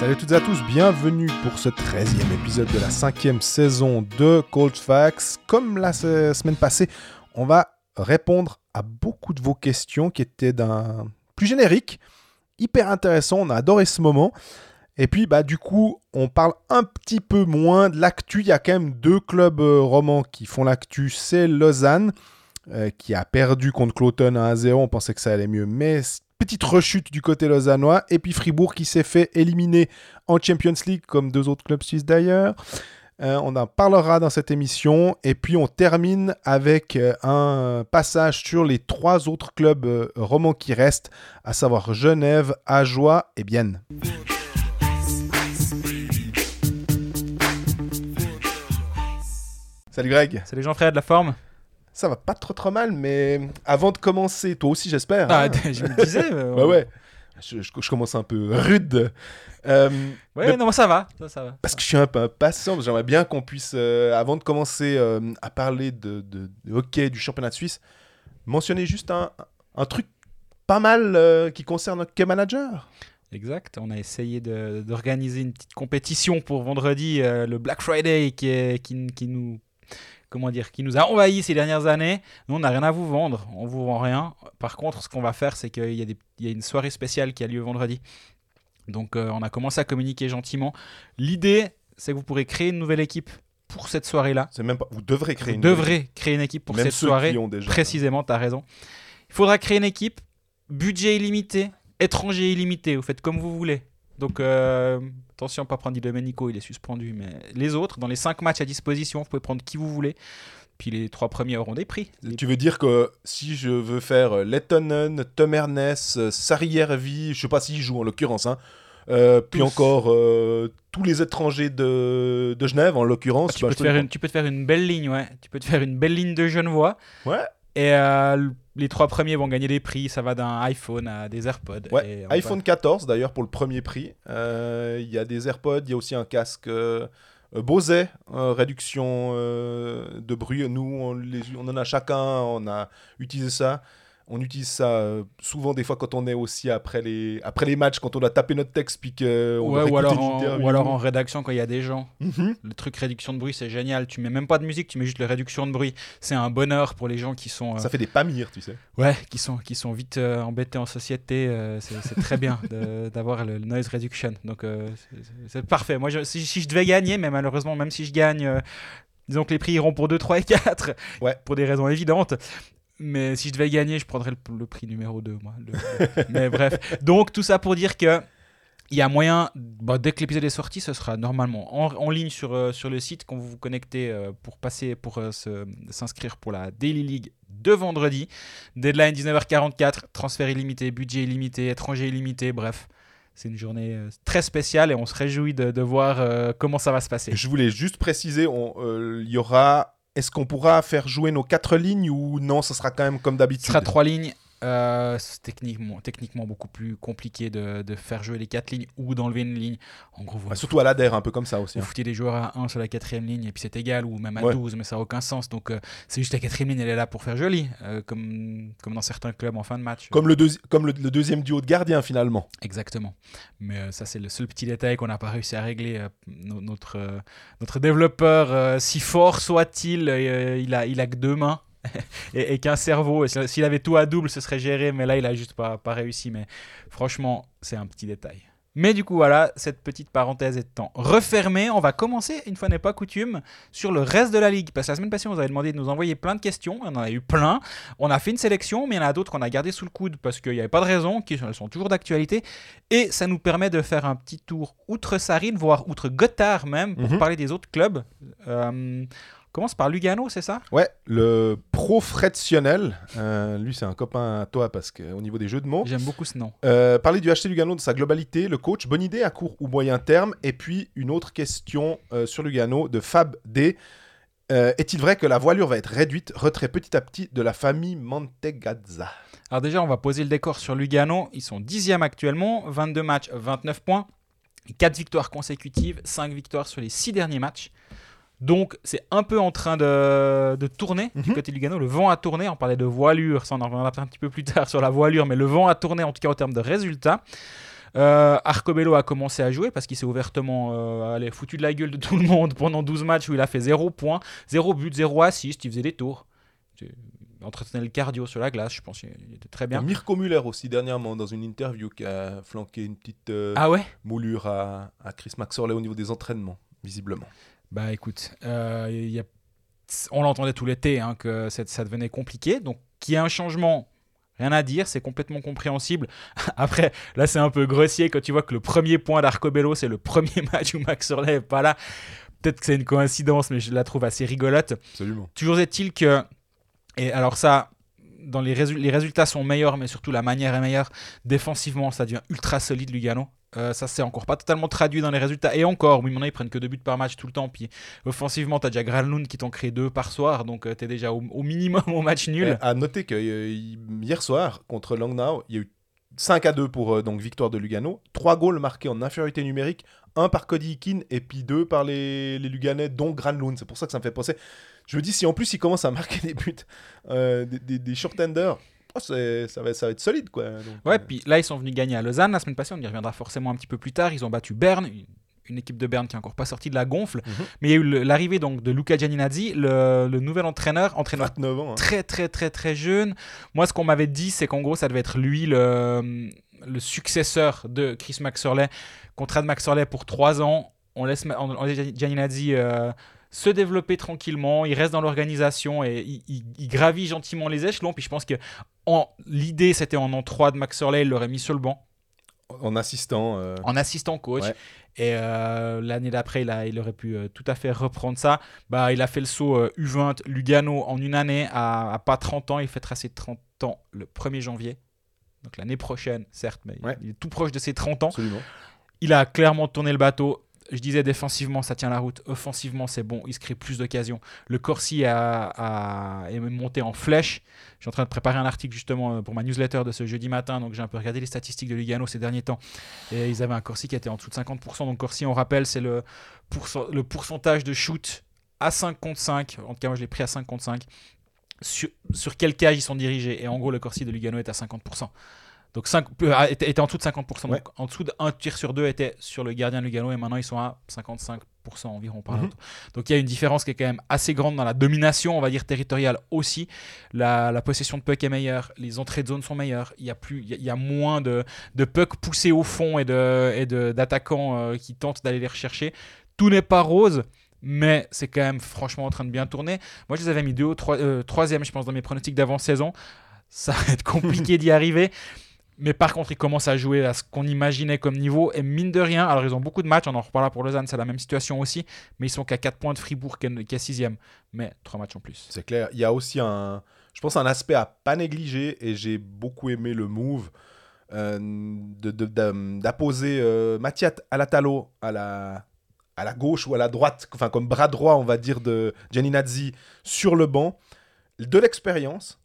Salut à toutes et à tous, bienvenue pour ce 13e épisode de la cinquième saison de Cold Facts. Comme la se- semaine passée, on va répondre à beaucoup de vos questions qui étaient d'un plus générique, hyper intéressant, on a adoré ce moment. Et puis bah du coup, on parle un petit peu moins de l'actu, il y a quand même deux clubs euh, romans qui font l'actu, c'est Lausanne euh, qui a perdu contre Cloton à 1-0, on pensait que ça allait mieux, mais petite rechute du côté lausannois. Et puis Fribourg qui s'est fait éliminer en Champions League, comme deux autres clubs suisses d'ailleurs. Euh, on en parlera dans cette émission. Et puis on termine avec euh, un passage sur les trois autres clubs euh, romans qui restent, à savoir Genève, Ajoie et Bienne. Salut Greg, Salut Jean-Frère de la forme? Ça va pas trop trop mal, mais avant de commencer, toi aussi j'espère. Ah, hein je me disais. euh, Ouais, ouais. Je, je- je commence un peu rude. Euh, Ouais, non, ça va. Ça, ça va. parce que je suis un peu impatient. J'aimerais bien qu'on puisse, euh, avant de commencer euh, à parler de, de- de hockey du championnat de Suisse, mentionner juste un, un truc pas mal qui concerne hockey manager. Exact. On a essayé d'organiser une petite compétition pour vendredi, le Black Friday, qui, est, qui, qui nous. Comment dire Qui nous a envahi ces dernières années. Nous, on n'a rien à vous vendre. On vous vend rien. Par contre, ce qu'on va faire, c'est qu'il y, a des- il y a une soirée spéciale qui a lieu vendredi. Donc, euh, on a commencé à communiquer gentiment. L'idée, c'est que vous pourrez créer une nouvelle équipe pour cette soirée-là. C'est même pas. Vous devrez créer Vous une. devrez créer une équipe pour Même cette ceux soirée. qui ont déjà. Précisément, tu as raison. Il faudra créer une équipe, budget illimité, étranger illimité, vous faites comme vous voulez. Donc euh, attention, pas prendre Di Domenico, il est suspendu, mais les autres, dans les 5 matchs à disposition, vous pouvez prendre qui vous voulez. Puis les trois premiers auront des prix. Les- Tu veux dire que si je veux faire Lettonen, Tom Ernest, Sariervi, je sais pas s'il joue en l'occurrence, hein, euh, puis encore euh, tous les étrangers de, de Genève en l'occurrence. Ah, tu, bah, peux je te peux faire les une, tu peux te faire une belle ligne, ouais. Tu peux te faire une belle ligne de Genevois. Ouais, Et euh, les trois premiers vont gagner des prix. Ça va d'un iPhone à des AirPods. Ouais, Et iPhone 14 d'ailleurs pour le premier prix. Euh, Il y a des AirPods, il y a aussi un casque euh, euh, Bose, euh, réduction de bruit. Nous, on, les- on en a chacun, on a utilisé ça. On utilise ça euh, souvent des fois quand on est aussi après les, après les matchs, quand on a tapé notre texte puis qu'on Ouais, doit ou, alors en, ou alors en rédaction quand il y a des gens. Mhm. Le truc réduction de bruit, c'est génial. Tu mets même pas de musique, tu mets juste la réduction de bruit. C'est un bonheur pour les gens qui sont, euh, Ça fait des pamires, tu sais. ouais, qui sont, qui sont vite euh, embêtés en société. c'est très bien d'avoir le noise reduction. Donc c'est- parfait. Moi, je- si, si je devais gagner, mais malheureusement, même si je gagne, disons que les prix iront pour 2, 3 et 4, Ouais. pour des raisons évidentes. Mais si je devais gagner, je prendrais le, prix numéro 2, moi. Mais bref. Donc tout ça pour dire que il y a moyen, bah, dès que l'épisode est sorti, ce sera normalement en, ligne sur, euh, sur le site quand vous vous connectez euh, pour passer pour euh, s'inscrire pour la Daily League de vendredi. Deadline 19h44, transfert illimité, budget illimité, étranger illimité, bref. C'est une journée très spéciale et on se réjouit de, de voir comment ça va se passer. Je voulais juste préciser, il y aura. Est-ce qu'on pourra faire jouer nos quatre lignes ou non Ce sera quand même comme Ce d'habitude. sera trois lignes. Euh, c'est techniquement, techniquement beaucoup plus compliqué de, de faire jouer les quatre lignes ou d'enlever une ligne. En gros, vous, Ouais, surtout à l'ADER, un peu comme ça aussi. vous hein. foutez des joueurs à 1 sur la quatrième ligne et puis c'est égal, ou même à Ouais. 12, mais ça n'a aucun sens. Donc euh, c'est juste la quatrième ligne, elle est là pour faire joli, euh, comme, comme dans certains clubs en fin de match. Comme, le, deuxi- comme le, le deuxième duo de gardiens finalement. Exactement. Mais ça, c'est le seul petit détail qu'on n'a pas réussi à régler. no- notre, notre développeur, si fort soit-il, il, a, il a que deux mains. et, et qu'un cerveau, s'il avait tout à double, ce serait géré, mais là, il a juste pas, pas réussi. Mais franchement, c'est un petit détail. Mais du coup, voilà, cette petite parenthèse étant refermée, on va commencer, une fois n'est pas coutume, sur le reste de la ligue. Parce que la semaine passée, on vous avait demandé de nous envoyer plein de questions, on en a eu plein. On a fait une sélection, mais il y en a d'autres qu'on a gardé sous le coude parce qu'il n'y avait pas de raison, qui sont toujours d'actualité. Et ça nous permet de faire un petit tour outre Sarine, voire outre Gotthard même, pour Mhm. parler des autres clubs. Euh, commence par Lugano, c'est ça? Ouais, le pro fractionnel. euh, lui, c'est un copain à toi parce qu'au niveau des jeux de mots. J'aime beaucoup ce nom. Euh, parler du HT Lugano de sa globalité, le coach, bonne idée à court ou moyen terme. Et puis une autre question euh, sur Lugano de Fab D. Euh, Est-il vrai que la voilure va être réduite, retrait petit à petit de la famille Mantegazza? Alors déjà, on va poser le décor sur Lugano. Ils sont 10e actuellement, 22 matchs, 29 points, 4 victoires consécutives, 5 victoires sur les 6 derniers matchs. Donc c'est un peu en train de, de tourner du côté de Lugano. Le vent a tourné, on parlait de voilure, ça on en reviendra un petit peu plus tard sur la voilure, mais le vent a tourné en tout cas en termes de résultats. Euh, Arcobello a commencé à jouer parce qu'il s'est ouvertement euh, allez, foutu de la gueule de tout le monde pendant 12 matchs où il a fait 0 points, 0 but, 0 assist, il faisait des tours. Il entretenait le cardio sur la glace, je pense qu'il était très bien. Mirko Muller aussi, dernièrement, dans une interview, qui a flanqué une petite euh, Ah ouais? moulure à, à Chris Maxorley au niveau des entraînements, visiblement. Bah écoute, euh, il y a- on l'entendait tout l'été hein, que ça, devenait compliqué. Donc qu'il y ait un changement, rien à dire, c'est complètement compréhensible. Après, là c'est un peu grossier quand tu vois que le premier point d'Arcobello, c'est le premier match où Max Orley n'est pas là. Peut-être que c'est une coïncidence, mais je la trouve assez rigolote. Absolument. Toujours est-il que, et alors ça, dans les, résu- les résultats sont meilleurs, mais surtout la manière est meilleure. Défensivement, ça devient ultra solide, Lugano. Euh, ça c'est encore pas totalement traduit dans les résultats. Et encore, oui, maintenant ils prennent que deux buts par match tout le temps. Puis offensivement, t'as déjà Granlund qui t'en crée deux par soir, donc euh, t'es déjà au, minimum au match nul. À noter que euh, hier soir, contre Langnau, il y a eu 5 à 2 pour euh, donc victoire de Lugano. 3 goals marqués en infériorité numérique, un par Cody Eakin et puis deux par les, les Luganais, dont Granlund. C'est pour ça que ça me fait penser. Je me dis, si en plus il commence à marquer des buts, euh, des, des, des short-handers, oh, ça, va, ça va être solide. quoi. Donc, Ouais, euh, puis là ils sont venus gagner à Lausanne la semaine passée, on y reviendra forcément un petit peu plus tard. Ils ont battu Berne, une- une équipe de Berne qui est encore pas sortie de la gonfle. Mhm. Mais il y a eu l'arrivée donc de Luca Gianinazzi, le, le nouvel entraîneur, entraîneur 29 ans. hein. très très très très jeune. Moi, ce qu'on m'avait dit, c'est qu'en gros, ça devait être lui le, le successeur de Chris Maxorley. Contrat de Maxorley pour 3 ans. On laisse, on, euh, se développer tranquillement. Il reste dans l'organisation et il, il- il gravit gentiment les échelons. Puis je pense que l'idée, c'était en an 3 de Maxorley, il l'aurait mis sur le banc En assistant. euh, en assistant coach. Ouais. Et euh, l'année d'après, il, il aurait pu euh, tout à fait reprendre ça. Bah, il a fait le saut euh, U20 Lugano en une année à, à pas 30 ans. Il fêtera ses 30 ans le 1er janvier. Donc l'année prochaine, certes, mais Ouais. il est tout proche de ses 30 ans. Absolument. Il a clairement tourné le bateau. Je disais défensivement, ça tient la route. Offensivement, c'est bon. Il se crée plus d'occasions. Le Corsi a, est monté en flèche. Je suis en train de préparer un article justement euh, pour ma newsletter de ce jeudi matin. Donc j'ai un peu regardé les statistiques de Lugano ces derniers temps. Et ils avaient un Corsi qui était en dessous de 50%. Donc Corsi, on rappelle, c'est le pourcentage de shoot à 5 contre 5. En tout cas, moi je l'ai pris à 5 contre 5. Sur, sur quel cage ils sont dirigés. Et en gros, le Corsi de Lugano est à 50%. Donc 5, euh, était, était en dessous de 50%. Ouais. Donc en dessous d'un tir sur deux était sur le gardien Lugano et maintenant ils sont à 55% environ par l'autre. Donc il y a une différence qui est quand même assez grande dans la domination, on va dire territoriale aussi. La, la possession de puck est meilleure, les entrées de zone sont meilleures. Il y a plus, il y a, il y a moins de, de puck poussés au fond et de et de- d'attaquants euh, qui tentent d'aller les rechercher. Tout n'est pas rose. Mais c'est quand même franchement en train de bien tourner. Moi, je les avais mis deux trois- euh, troisième, je pense, dans mes pronostics d'avant-saison. Ça va être compliqué d'y arriver. Mais par contre, ils commencent à jouer à ce qu'on imaginait comme niveau. Et mine de rien, alors ils ont beaucoup de matchs, on en reparlera pour Lausanne, c'est la même situation aussi. Mais ils sont qu'à 4 points de Fribourg qui est, qui est sixième. Mais 3 matchs en plus. C'est clair. Il y a aussi un, je pense, un aspect à pas négliger et j'ai beaucoup aimé le move euh, de- de- d'apposer euh, Mathiat Alatalo à la, à la gauche ou à la droite, enfin comme bras droit, on va dire, de Gianninazzi sur le banc. De l'expérience.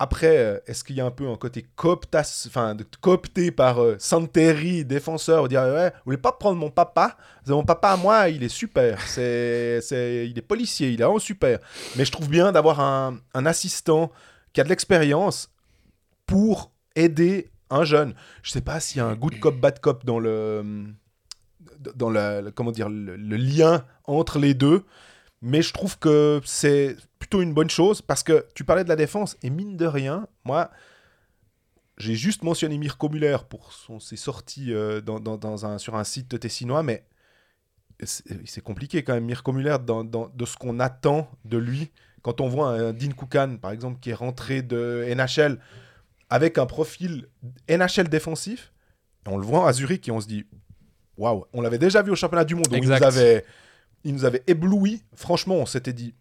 Après, euh, est-ce qu'il y a un peu un côté cooptas, enfin, coopté par euh, Santeri, défenseur, dire ouais, vous voulez pas prendre mon papa? Mon papa moi, il est super. C'est, c'est, il est policier, il est vraiment super. Mais je trouve bien d'avoir un, assistant qui a de l'expérience pour aider un jeune. Je sais pas s'il y a un good cop, bad cop dans le, dans le- comment dire, le lien entre les deux. Mais je trouve que c'est plutôt une bonne chose parce que tu parlais de la défense et mine de rien, moi, j'ai juste mentionné Mirko Muller pour son, ses sorties euh, dans, dans- dans un, sur un site tessinois, mais c'est compliqué quand même, Mirko Muller, dans, de ce qu'on attend de lui. Quand on voit un Dean Koukan, par exemple, qui est rentré de NHL avec un profil NHL défensif, on le voit à Zurich et on se dit waouh, on l'avait déjà vu au championnat du monde, où il nous avait, il nous avait ébloui. Franchement, on s'était dit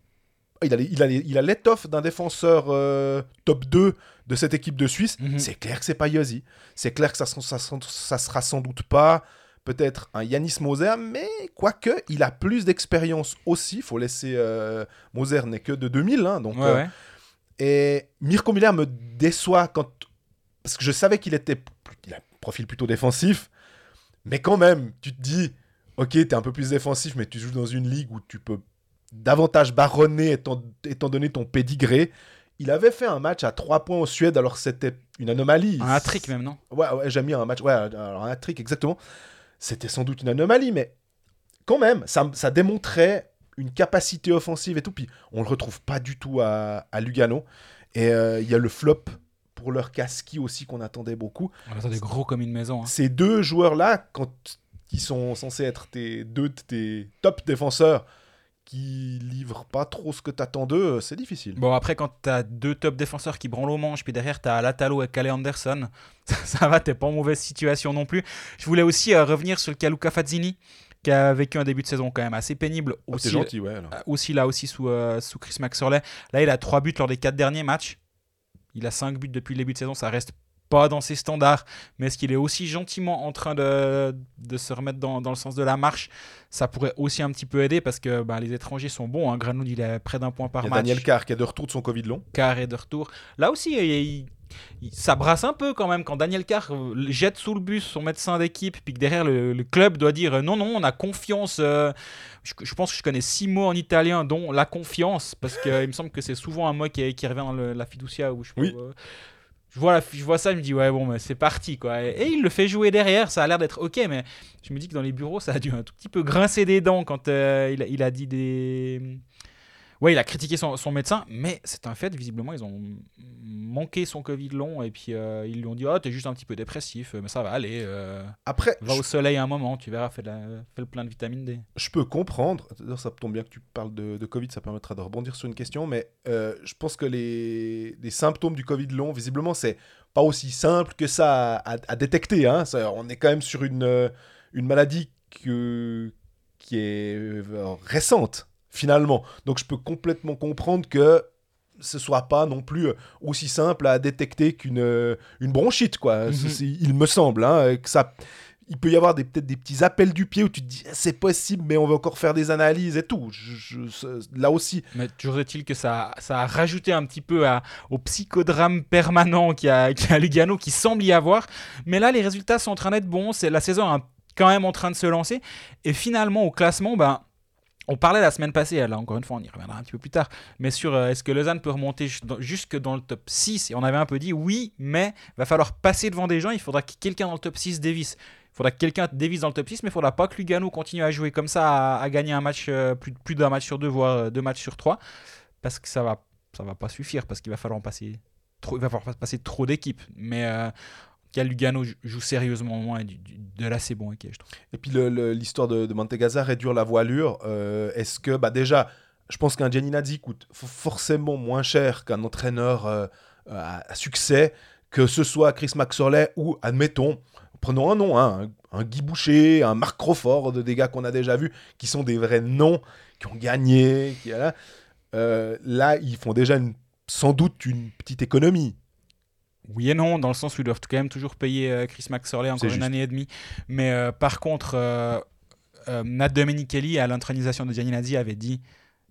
ah, il a, il il l'étoffe d'un défenseur euh, top 2 de cette équipe de Suisse. Mhm. C'est clair que c'est pas Yossi. C'est clair que ça, ça, ça, ça sera sans doute pas peut-être un Yanis Moser, mais quoique, il a plus d'expérience aussi. faut laisser. euh, Moser n'est que de 2000, hein, donc. Ouais, euh, ouais. et Mirko Miller me déçoit quand. Parce que je savais qu'il était. Il a un profil plutôt défensif. Mais quand même, tu te dis. Ok, t'es un peu plus défensif, mais tu joues dans une ligue où tu peux davantage baronner étant, étant donné ton pédigré. Il avait fait un match à 3 points en Suède, alors c'était une anomalie. Un hat-trick même, non? Ouais, ouais j'ai mis un match. Ouais, alors un hat-trick, exactement. C'était sans doute une anomalie, mais quand même, ça, ça démontrait une capacité offensive et tout. Puis on le retrouve pas du tout à, à Lugano. Et euh, il y a le flop pour leur casqui aussi qu'on attendait beaucoup. On attendait gros comme une maison. hein. Ces deux joueurs-là, quand ils sont censés être tes deux de tes top défenseurs qui livrent pas trop ce que t'attends d'eux, c'est difficile. Bon, après, quand t'as deux top défenseurs qui branlent au manche, puis derrière t'as Latalo et Calais Anderson, ça, ça va, t'es pas en mauvaise situation non plus. Je voulais aussi euh, revenir sur le cas Luca Fazzini, qui a vécu un début de saison quand même assez pénible. Ah, Aussi, c'est gentil, ouais. alors. euh, aussi là aussi sous, euh, sous Chris Maxorley. Là, il a 3 buts lors des 4 derniers matchs. Il a 5 buts depuis le début de saison, ça reste pas dans ses standards, mais est-ce qu'il est aussi gentiment en train de, de se remettre dans, dans le sens de la marche Ça pourrait aussi un petit peu aider parce que bah, les étrangers sont bons. Hein. Granlund, il est près d'un point par Il y a match. Daniel Carr qui est de retour de son Covid long. Carr est de retour. Là aussi, il- il- il- ça brasse un peu quand même quand Daniel Carr euh, jette sous le bus son médecin d'équipe, puis que derrière le, le club doit dire euh, non, non, on a confiance. euh, je, je pense que je connais six mots en italien, dont la confiance, parce qu'il me semble que c'est souvent un mot qui, qui revient dans le- la fiducia. Où je, Oui. euh, je, vois je ça, je me dis ouais, bon, c'est parti quoi. Et, il le fait jouer derrière, ça a l'air d'être ok, mais je me dis que dans les bureaux, ça a dû un tout petit peu grincer des dents quand euh, il a dit des. Ouais, il a critiqué son, son médecin, mais c'est un fait, visiblement, ils ont manqué son Covid long et puis euh, ils lui ont dit Oh, t'es juste un petit peu dépressif, mais ça va aller, euh, Après, va je, au soleil un moment, tu verras, fais, la- fais le plein de vitamine D. je peux comprendre. Ça tombe bien que tu parles de, de Covid, ça permettra de rebondir sur une question. Mais euh, je pense que les, les symptômes du Covid long, visiblement, c'est pas aussi simple que ça à, à- à détecter. hein. Ça, on est quand même sur une, une maladie que, qui est récente, finalement. Donc je peux complètement comprendre que ce soit pas non plus euh, aussi simple à détecter qu'une euh, une bronchite, quoi. Mhm. Il me semble, hein, que ça... Il peut y avoir peut-être des petits appels du pied où tu te dis c'est possible, mais on va encore faire des analyses et tout. Je- je- ce- là aussi, Mais toujours est-il que ça, ça a rajouté un petit peu à- au psychodrame permanent qu'il y a, qu'il y a à Lugano, qui semble y avoir. Mais là, les résultats sont en train d'être bons. C'est la saison est quand même en train de se lancer. Et finalement, au classement, ben, on parlait la semaine passée, là encore une fois, on y reviendra un petit peu plus tard, mais sur euh, est-ce que Lausanne peut remonter jusque dans le top 6 Et on avait un peu dit oui, mais va falloir passer devant des gens, il faudra que quelqu'un dans le top 6 dévisse. Il faudra que quelqu'un dévisse dans le top 6, mais il faudra pas que Lugano continue à jouer comme ça, à, gagner un match, euh, plus, d'un match sur deux, voire euh, deux matchs sur trois, parce que ça va, ça va pas suffire, parce qu'il va falloir passer trop, passer trop d'équipes. Mais Lugano joue- sérieusement moins du- de l'assez bon hockey, je trouve. Et puis l'histoire de, de Mantegazza, réduire la voilure, euh, est-ce que, bah déjà, je pense qu'un Gianni Nazzi coûte forcément moins cher qu'un entraîneur euh, à, succès, que ce soit Chris Maxorley ou, admettons, prenons un nom, hein, un, un Guy Boucher, un Marc Crawford, des gars qu'on a déjà vus, qui sont des vrais noms, qui ont gagné, qui, là, Euh, là, ils font déjà sans doute une petite économie. Oui et non, dans le sens où ils doivent quand même toujours payer euh, Chris Maxorley encore une juste. année et demie. Mais euh, par contre, euh, euh, Nat Domenichelli, à l'intronisation de Gianni Nazzi, avait dit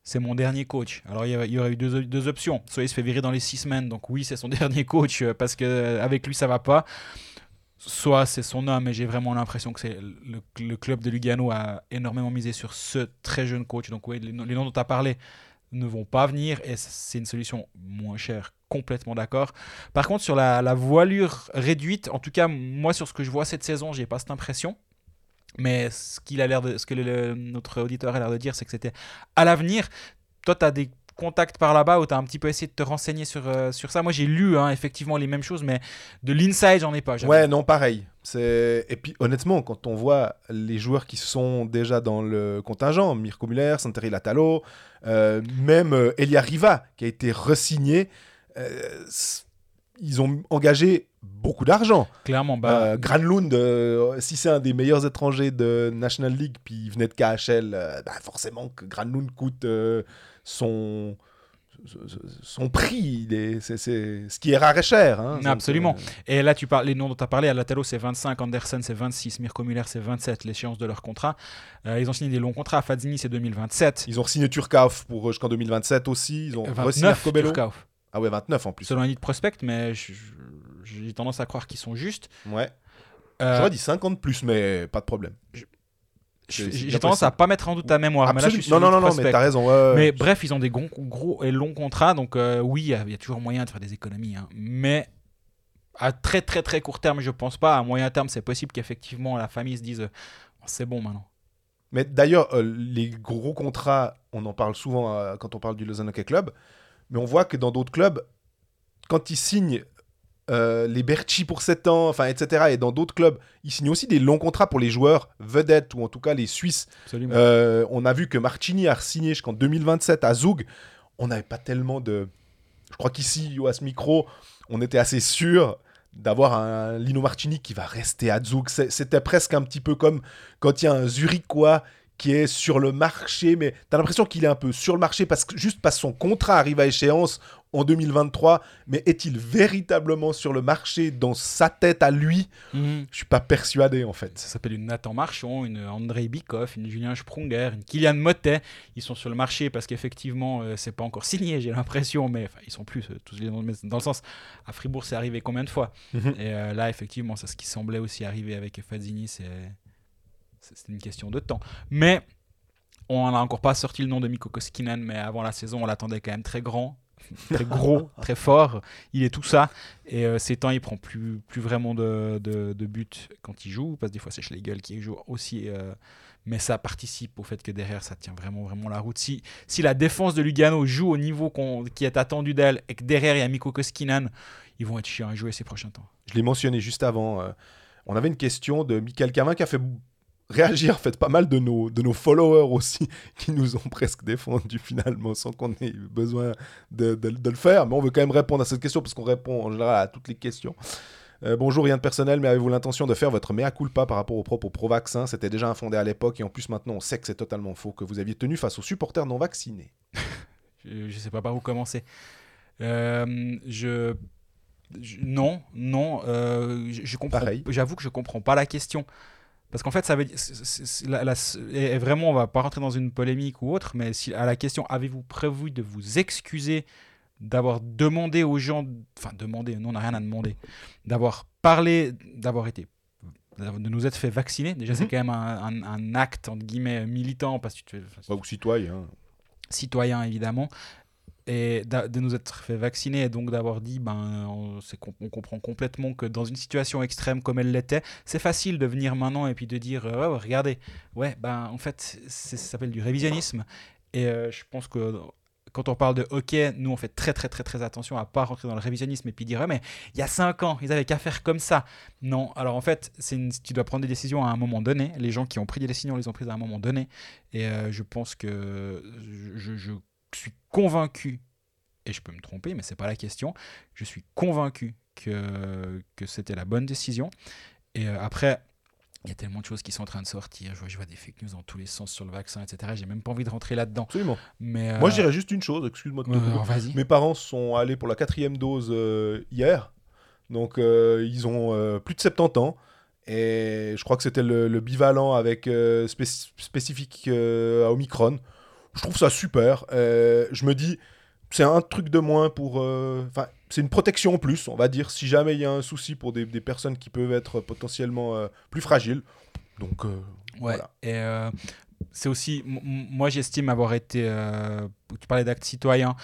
c'est mon dernier coach. Alors il y, aurait- il y aurait eu deux, deux options. Soit il se fait virer dans les six semaines, donc oui, c'est son dernier coach euh, parce que avec lui ça va pas. Soit c'est son homme, et j'ai vraiment l'impression que c'est le, le club de Lugano a énormément misé sur ce très jeune coach. Donc oui, les, noms- les noms dont tu as parlé ne vont pas venir et c'est une solution moins chère, complètement d'accord. Par contre, sur la, voilure réduite, en tout cas, moi, sur ce que je vois cette saison, j'ai pas cette impression. Mais ce, qu'il a l'air de, ce que notre auditeur a l'air de dire, c'est que c'était à l'avenir. Toi, tu as des contacts par là-bas où tu as un petit peu essayé de te renseigner sur, euh, sur ça? Moi, j'ai lu hein, effectivement les mêmes choses, mais de l'inside, j'en ai pas. Ouais, non, pareil. Et puis honnêtement, quand on voit les joueurs qui sont déjà dans le contingent, Mirko Muller, Santeri Latalo, euh, même euh, Elia Riva qui a été resigné, euh, ils ont engagé beaucoup d'argent. Clairement, bah, Euh, Granlund, euh, si c'est un des meilleurs étrangers de National League, puis il venait de KHL, euh, bah forcément que Granlund coûte euh, son son prix, c'est ce qui est rare et cher. hein. Absolument. Et là, tu parles, les noms dont tu as parlé, à Latalo, c'est 25, Anderson, c'est 26, Mirko Müller, c'est 27, l'échéance de leur contrat. Euh, ils ont signé des longs contrats. Fadzini, c'est 2027. Ils ont signé Turkauf pour jusqu'en 2027 aussi. Ils ont re-signé 29, Arcobello. Ah ouais, 29 en plus. Selon Elite Prospect, mais j'ai tendance à croire qu'ils sont justes. Ouais. Euh, J'aurais dit 50 plus, mais pas de problème. J'ai tendance à pas mettre en doute ta mémoire. mais là, je suis non, non, non, non, mais t'as raison. ouais. Mais bref, ils ont des gros, gros et longs contrats, donc euh, oui, il y, a- il y a toujours moyen de faire des économies. hein. Mais à très très très court terme, je pense pas. À moyen terme, c'est possible qu'effectivement la famille se dise euh, c'est bon maintenant. Mais d'ailleurs, les gros contrats, on en parle souvent quand on parle du Lausanne Hockey Club, mais on voit que dans d'autres clubs, quand ils signent euh, les Berchi pour 7 ans, enfin, etc., et dans d'autres clubs, ils signent aussi des longs contrats pour les joueurs vedettes, ou en tout cas les Suisses. Euh, on a vu que Marchini a signé jusqu'en 2027 à Zug. On n'avait pas tellement de... Je crois qu'ici, à ce micro, on était assez sûr d'avoir un Lino Martini qui va rester à Zug. C'était presque un petit peu comme quand il y a un Zurichois qui est sur le marché, mais tu as l'impression qu'il est un peu sur le marché parce que juste parce que son contrat arrive à échéance en 2023, mais est-il véritablement sur le marché dans sa tête à lui? Mhm. Je suis pas persuadé en fait. Ça s'appelle une Nathan Marchand, une Andrei Bikoff, une Julien Sprunger, une Kylian Motet. Ils sont sur le marché parce qu'effectivement, euh, c'est pas encore signé, j'ai l'impression, mais ils sont plus euh, tous les dans, dans le sens. À Fribourg, c'est arrivé combien de fois? Mhm. Et euh, là, effectivement, c'est ce qui semblait aussi arriver avec Fazzini, c'est c'est une question de temps. Mais on n'a encore pas sorti le nom de Mikko Koskinen, mais avant la saison, on l'attendait quand même très grand, très gros, très fort. Il est tout ça. Et euh, ces temps, il prend plus, plus vraiment de, de, de buts quand il joue, parce que des fois, c'est Schlegel qui joue aussi. euh, mais ça participe au fait que derrière, ça tient vraiment, vraiment la route. Si, si la défense de Lugano joue au niveau qu'on- qui est attendu d'elle et que derrière, il y a Mikko Koskinen, ils vont être chiants à jouer ces prochains temps. Je l'ai mentionné juste avant. euh, on avait une question de Michael Camin qui a fait réagir en fait pas mal de nos, de nos followers aussi qui nous ont presque défendu finalement sans qu'on ait besoin de, de- de le faire. Mais on veut quand même répondre à cette question parce qu'on répond en général à toutes les questions. Euh, bonjour, rien de personnel, mais avez-vous l'intention de faire votre mea culpa par rapport aux propos pro-vaccin? C'était déjà infondé à l'époque et en plus maintenant on sait que c'est totalement faux, que vous aviez tenu face aux supporters non vaccinés. Je, je sais pas par où commencer. Euh, je, non, non. euh, je, je comprends. Pareil. J'avoue que je comprends pas la question. Parce qu'en fait, ça veut dire. la- la- et vraiment, on va pas rentrer dans une polémique ou autre, mais si, à la question avez-vous prévu de vous excuser d'avoir demandé aux gens. Enfin, demandé, nous, on n'a rien à demander. D'avoir parlé, d'avoir été. de nous être fait vacciner? Déjà, c'est Mhm. quand même un, un- un acte, entre guillemets, militant, parce que tu te fais. enfin, ou citoyen. citoyens évidemment, et de nous être fait vacciner et donc d'avoir dit, ben, on, comprend complètement que dans une situation extrême comme elle l'était, c'est facile de venir maintenant et puis de dire, euh, regardez, ouais, ben, en fait, ça s'appelle du révisionnisme. Et euh, je pense que quand on parle de hockey, nous on fait très très très très attention à pas rentrer dans le révisionnisme et puis dire, mais il y a cinq ans, ils avaient qu'à faire comme ça. Non, alors en fait, une- tu dois prendre des décisions à un moment donné. Les gens qui ont pris des décisions, les ont prises à un moment donné. Et euh, je pense que je, je suis convaincu, et je peux me tromper, mais c'est pas la question, je suis convaincu que, que c'était la bonne décision. Et euh, après, il y a tellement de choses qui sont en train de sortir. Je vois, je vois des fake news dans tous les sens sur le vaccin, etc. J'ai même pas envie de rentrer là-dedans. Absolument. Mais euh, Moi, je dirais juste une chose, excuse-moi de te euh. Mes parents sont allés pour la quatrième dose euh, hier. Donc, ils ont plus de 70 ans. Et je crois que c'était le, le bivalent avec spéc- spécifique à Omicron. Je trouve ça super. Euh, je me dis, c'est un truc de moins pour. euh, Enfin, c'est une protection en plus, on va dire, si jamais il y a un souci pour des, des personnes qui peuvent être potentiellement euh, plus fragiles. Donc, Ouais. Voilà. Et c'est aussi, moi j'estime avoir été, euh, tu parlais d'actes citoyens,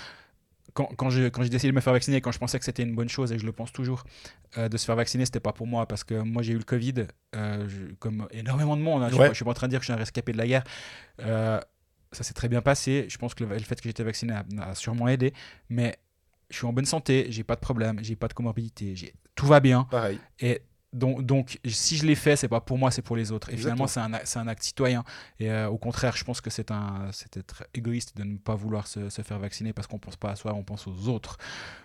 quand, quand j'ai quand décidé de me faire vacciner, quand je pensais que c'était une bonne chose, et je le pense toujours, euh, de se faire vacciner, c'était pas pour moi, parce que moi j'ai eu le Covid, euh, je- comme énormément de monde, hein, je, Ouais. pas- je suis pas en train de dire que je suis un rescapé de la guerre. Ça s'est très bien passé, je pense que le, le fait que j'étais vacciné a, a sûrement aidé, mais je suis en bonne santé, j'ai pas de problème, j'ai pas de comorbidité, j'ai- tout va bien. pareil. Et donc, donc, si je l'ai fait, c'est pas pour moi, c'est pour les autres. Et Exactement. finalement, c'est un, acte citoyen. Et euh, au contraire, je pense que c'est être égoïste de ne pas vouloir se, se faire vacciner parce qu'on pense pas à soi, on pense aux autres.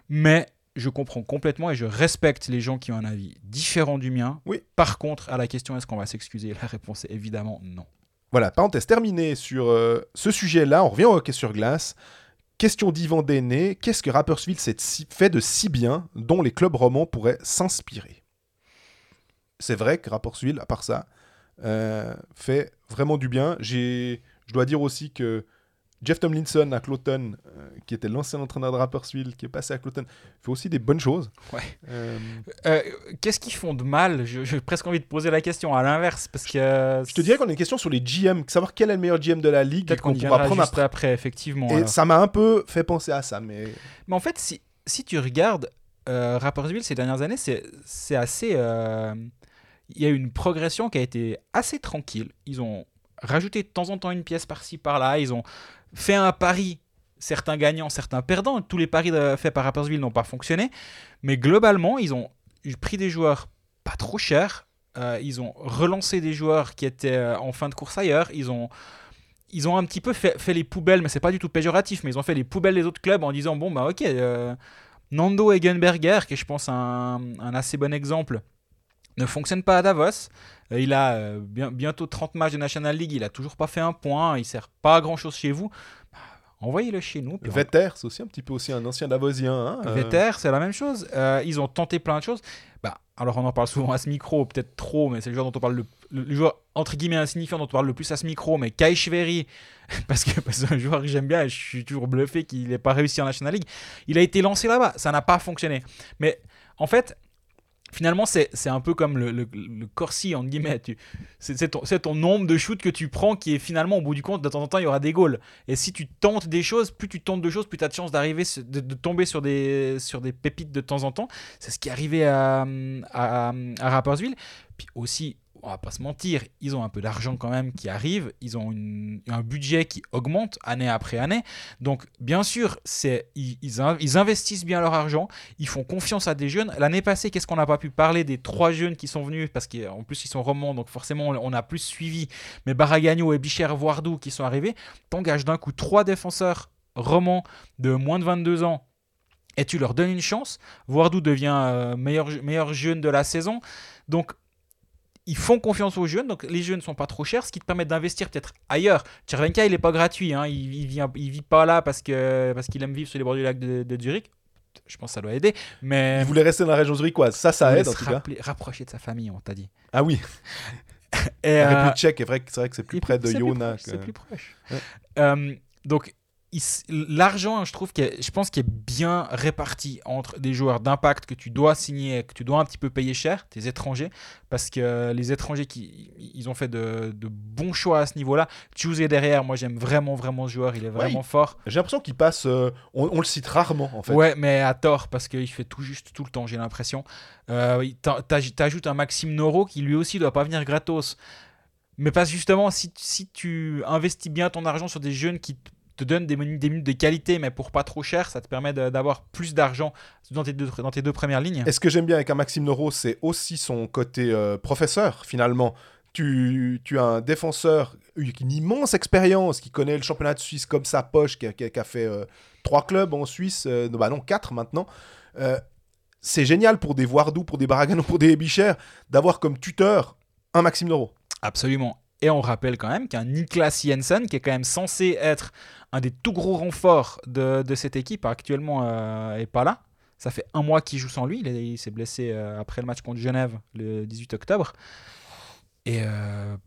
Mais je comprends complètement et je respecte les gens qui ont un avis différent du mien. Oui. Par contre, à la question est-ce qu'on va s'excuser? La réponse est évidemment non. Voilà, parenthèse terminée sur euh, ce sujet-là. On revient au hockey sur glace. Question d'Yvan Déné. Qu'est-ce que Rapperswil fait de si bien dont les clubs romans pourraient s'inspirer? C'est vrai que Rapperswil, à part ça, euh, fait vraiment du bien. Je dois dire aussi que Jeff Tomlinson à Cloton, euh, qui était l'ancien entraîneur de Rapperswil, qui est passé à Cloton, fait aussi des bonnes choses. Ouais. Euh, Euh, Qu'est-ce qu'ils font de mal? J'ai presque envie de poser la question à l'inverse, parce que. je te dirais qu'on a une question sur les GM, savoir quel est le meilleur GM de la ligue, Peut-être qu'on pourra prendre après. après, effectivement. Et alors. ça m'a un peu fait penser à ça, mais Mais en fait, si, si tu regardes Rapperswil ces dernières années, c'est assez. Il y a eu une progression qui a été assez tranquille. Ils ont rajouté de temps en temps une pièce par-ci, par-là. Ils ont fait un pari, certains gagnants, certains perdants. Tous les paris faits par Rapperswil n'ont pas fonctionné. Mais globalement, ils ont pris des joueurs pas trop chers. Euh, ils ont relancé des joueurs qui étaient euh, en fin de course ailleurs. Ils ont ils ont un petit peu fait, les poubelles, mais c'est pas du tout péjoratif, mais ils ont fait les poubelles des autres clubs en disant bon bah ok, euh, Nando Egenberger, qui est je pense un assez bon exemple, ne fonctionne pas à Davos. Euh, il a euh, bien- bientôt 30 matchs de National League, il a toujours pas fait un point, il sert pas à grand chose chez vous. Bah, Envoyez-le chez nous. Vetter, c'est aussi un petit peu aussi un ancien Davosien. Hein, euh, Vetter, c'est la même chose. Euh, ils ont tenté plein de choses. Bah, alors on en parle souvent à ce micro, peut-être trop, mais c'est le joueur dont on parle le, le- le joueur entre guillemets insignifiant dont on parle le plus à ce micro, mais Kai Schwery, parce que parce que c'est un joueur que j'aime bien et je suis toujours bluffé qu'il n'ait pas réussi en National League. Il a été lancé là-bas, ça n'a pas fonctionné. Mais en fait, finalement, c'est un peu comme le, le, le Corsi, entre guillemets. C'est ton, ton nombre de shoots que tu prends qui est finalement, au bout du compte, de temps en temps, il y aura des goals. Et si tu tentes des choses, plus tu tentes de choses, plus tu as de chances d'arriver, de, de tomber sur des, sur des pépites de temps en temps. C'est ce qui est arrivé à, à, à Rapperswil. Puis aussi, on va pas se mentir, ils ont un peu d'argent quand même qui arrive. Ils ont un budget qui augmente année après année. Donc, bien sûr, ils, ils in- ils investissent bien leur argent. Ils font confiance à des jeunes. L'année passée, qu'est-ce qu'on n'a pas pu parler des trois jeunes qui sont venus? Parce qu'en plus, ils sont romans, donc forcément, on a plus suivi. Mais Baragagno et Bicher Voardou qui sont arrivés, t'engages d'un coup trois défenseurs romans de moins de 22 ans et tu leur donnes une chance. Voardou devient euh, meilleur, meilleur jeune de la saison. Donc, ils font confiance aux jeunes, donc les jeunes ne sont pas trop chers, ce qui te permet d'investir peut-être ailleurs. Tchervenka, il n'est pas gratuit, hein, il, il, vit, il vit pas là parce qu'il parce qu'il aime vivre sur les bords du lac de, de Zurich. Je pense que ça doit aider, mais Il voulait rester dans la région zurichoise. Ça, ça mais aide en tout cas. rapprocher de sa famille, on t'a dit. Ah oui, Et, la euh, République tchèque, vrai c'est vrai que c'est plus près de Yona. que- C'est plus proche. Ouais. Euh, donc, l'argent, je trouve, est- je pense qu'il est bien réparti entre des joueurs d'impact que tu dois signer, que tu dois un petit peu payer cher, tes étrangers, parce que les étrangers qui ils ont fait de, de bons choix à ce niveau-là. Choose est derrière, moi j'aime vraiment vraiment ce joueur, il est vraiment fort. J'ai l'impression qu'il passe. euh, on, on le cite rarement en fait. Ouais, mais à tort, parce qu'il fait tout juste tout le temps, j'ai l'impression. Euh, T'ajoutes un Maxime Noro qui lui aussi doit pas venir gratos. Mais parce justement, si, si tu investis bien ton argent sur des jeunes qui te donnent des minutes, des minutes de qualité, mais pour pas trop cher, ça te permet d'avoir plus d'argent dans tes, deux, dans tes deux premières lignes. Et ce que j'aime bien avec un Maxime Noro, c'est aussi son côté euh, professeur, finalement. Tu, tu as un défenseur avec une immense expérience, qui connaît le championnat de Suisse comme sa poche, qui a, qui fait euh, trois clubs en Suisse, euh, non, bah non, quatre maintenant. Euh, c'est génial pour des Voardou, pour des Baragano, pour des Bichères, d'avoir comme tuteur un Maxime Noro. Absolument. Et on rappelle quand même qu'un Niklas Jensen, qui est quand même censé être un des tout gros renforts de, de cette équipe, actuellement euh, est pas là. Ça fait un mois qu'il joue sans lui. Il, est- il s'est blessé euh, après le match contre Genève le 18 octobre. Et, euh,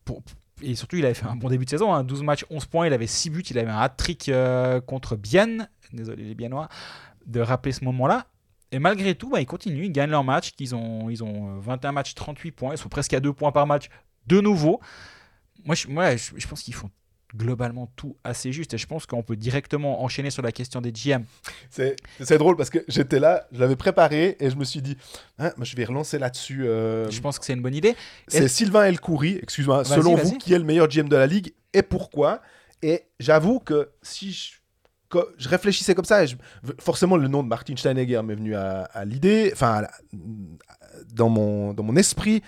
et surtout, il avait fait un bon début de saison. hein. 12 matchs, 11 points. Il avait 6 buts. Il avait un hat-trick euh, contre Bienne. Désolé les Biennois de rappeler ce moment-là. Et malgré tout, bah, ils continuent. Ils gagnent leur match. Ils ont, ils ont euh, 21 matchs, 38 points. Ils sont presque à 2 points par match de nouveau. Moi, je, moi, je, je pense qu'ils font globalement tout assez juste. Et je pense qu'on peut directement enchaîner sur la question des GM. C'est drôle parce que j'étais là, je l'avais préparé et je me suis dit, Hein, je vais relancer là-dessus. euh, Je pense que c'est une bonne idée. C'est Sylvain Elcoury, excuse-moi, selon vous, qui est le meilleur GM de la ligue et pourquoi Et j'avoue que si je, que je réfléchissais comme ça, je- forcément le nom de Martin Steinegger m'est venu à, à l'idée, enfin la- dans mon, dans mon esprit.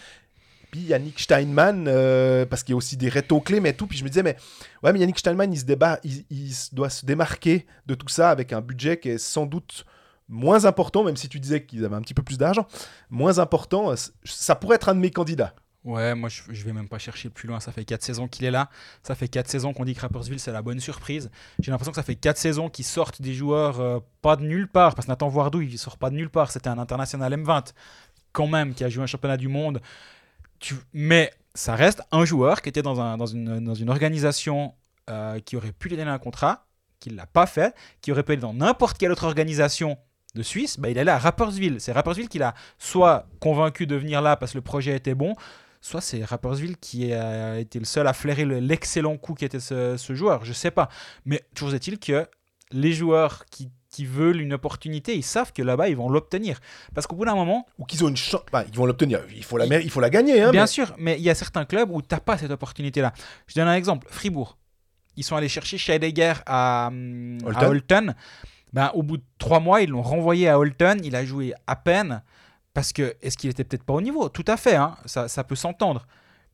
Puis Yannick Steinman, euh, parce qu'il y a aussi des rétos clés, mais tout. Puis je me disais, mais ouais, mais Yannick Steinman, il, se débat, il, doit se démarquer de tout ça avec un budget qui est sans doute moins important, même si tu disais qu'ils avaient un petit peu plus d'argent, moins important. Ça pourrait être un de mes candidats. Ouais, moi je, je vais même pas chercher plus loin. Ça fait 4 saisons qu'il est là. Ça fait 4 saisons qu'on dit que Rappersville c'est la bonne surprise. J'ai l'impression que ça fait 4 saisons qu'ils sortent des joueurs euh, pas de nulle part. Parce que Nathan Voardou il sort pas de nulle part. C'était un international M20 quand même qui a joué un championnat du monde. Mais ça reste un joueur qui était dans, un, dans, une, dans une organisation euh, qui aurait pu lui donner un contrat. qu'il l'a pas fait, qui aurait pu être dans n'importe quelle autre organisation de Suisse, bah, il allait à Rapperswil. C'est Rapperswil qui l'a soit convaincu de venir là parce que le projet était bon, soit c'est Rapperswil qui a été le seul à flairer l'excellent coup qui était ce, joueur. Je sais pas. Mais toujours est-il que les joueurs qui, veulent une opportunité, ils savent que là-bas, ils vont l'obtenir. Parce qu'au bout d'un moment. Ou qu'ils ont une chance. Bah, ils vont l'obtenir. Il faut la, il faut la gagner. Hein, bien sûr, mais il y a certains clubs où tu n'as pas cette opportunité-là. Je donne un exemple. Fribourg. Ils sont allés chercher Scheidegger à, à Holton. Ben, au bout de trois mois, ils l'ont renvoyé à Holton. Il a joué à peine. Parce que, est-ce qu'il était peut-être pas au niveau? Tout à fait, hein, ça, ça, peut s'entendre.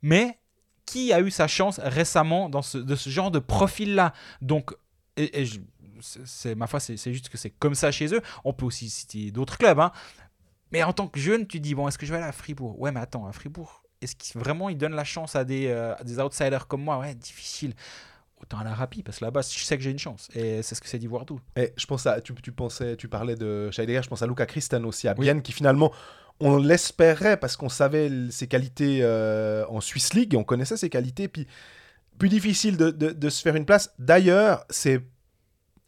Mais qui a eu sa chance récemment dans ce, de ce genre de profil-là? Donc, et, c'est ma foi, c'est juste que c'est comme ça chez eux. On peut aussi citer d'autres clubs. Hein. Mais en tant que jeune, tu dis, bon, est-ce que je vais aller à Fribourg? Ouais, mais attends, à Fribourg, est-ce qu'il vraiment il donne la chance à des, euh, à des outsiders comme moi? Ouais, difficile autant à la rapide parce que là-bas je sais que j'ai une chance et c'est ce que c'est d'y voir tout et je pense à tu, tu pensais tu parlais de Scheidegger je pense à Luca Christen aussi à Bienne qui finalement on l'espérait parce qu'on savait ses qualités euh, en Swiss League on connaissait ses qualités puis plus difficile de, de, se faire une place d'ailleurs c'est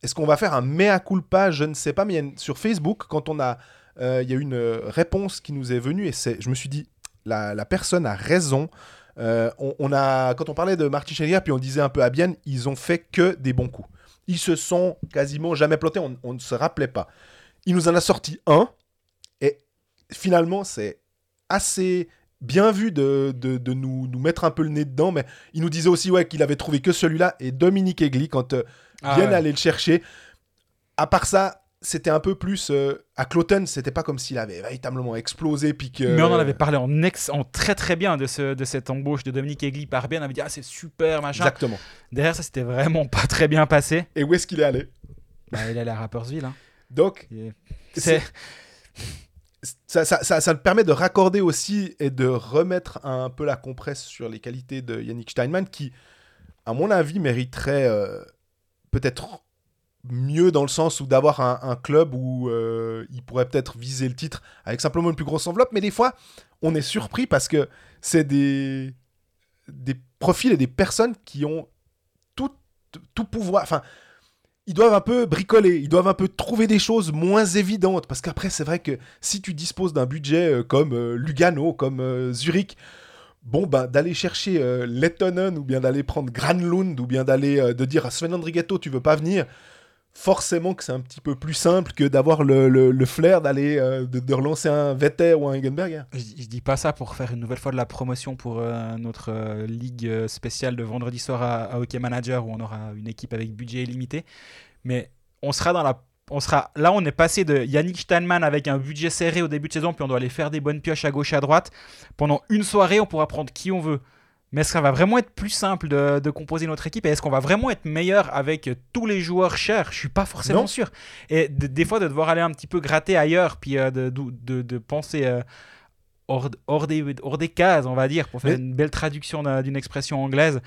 est-ce qu'on va faire un mea culpa? Je ne sais pas mais sur Facebook quand on a euh, il y a une réponse qui nous est venue et c'est je me suis dit la, personne a raison euh, on, a, quand on parlait de Marty Scheidegger, puis on disait un peu à Bienne, ils ont fait que des bons coups. Ils se sont quasiment jamais plantés, on, ne se rappelait pas. Il nous en a sorti un, et finalement, c'est assez bien vu de, nous, nous, mettre un peu le nez dedans, mais il nous disait aussi ouais, qu'il avait trouvé que celui-là, et Dominique Egli, quand euh, ah allait le chercher. À part ça, c'était un peu plus euh, à Cloten, c'était pas comme s'il avait véritablement explosé puis que... Mais on en avait parlé en, ex, en très très bien de, ce, de cette embauche de Dominique Egli par bien, on avait dit ah c'est super machin. Exactement. Derrière ça c'était vraiment pas très bien passé. Et où est-ce qu'il est allé? Bah, il est allé à Rappersville. Hein. Donc c'est ça, ça, ça, ça, permet de raccorder aussi et de remettre un peu la compresse sur les qualités de Yannick Steinman qui, à mon avis, mériterait euh, peut-être mieux dans le sens où d'avoir un, club où euh, il pourrait peut-être viser le titre avec simplement une plus grosse enveloppe, mais des fois on est surpris parce que c'est des, des profils et des personnes qui ont tout, tout pouvoir. Enfin, ils doivent un peu bricoler, ils doivent un peu trouver des choses moins évidentes parce qu'après c'est vrai que si tu disposes d'un budget euh, comme euh, Lugano, comme Zurich, bon, ben, d'aller chercher Lettonen ou bien d'aller prendre Granlund ou bien d'aller de dire à Sven Andrighetto, tu veux pas venir, forcément que c'est un petit peu plus simple que d'avoir le, le, flair d'aller euh, de, relancer un Vetter ou un Hagenberger. Je, je, dis pas ça pour faire une nouvelle fois de la promotion pour euh, notre euh, ligue spéciale de vendredi soir à, Hockey Manager où on aura une équipe avec budget illimité, mais on sera dans la on sera là on est passé de Yannick Steinman avec un budget serré au début de saison puis on doit aller faire des bonnes pioches à gauche et à droite. Pendant une soirée on pourra prendre qui on veut. Mais est-ce que ça va vraiment être plus simple de, composer notre équipe? Et est-ce qu'on va vraiment être meilleur avec tous les joueurs chers? Je suis pas forcément sûr. Et des fois, de devoir aller un petit peu gratter ailleurs, puis euh, de, de, penser euh, hors, hors, des, hors des cases, on va dire, pour faire une belle traduction d'une expression anglaise.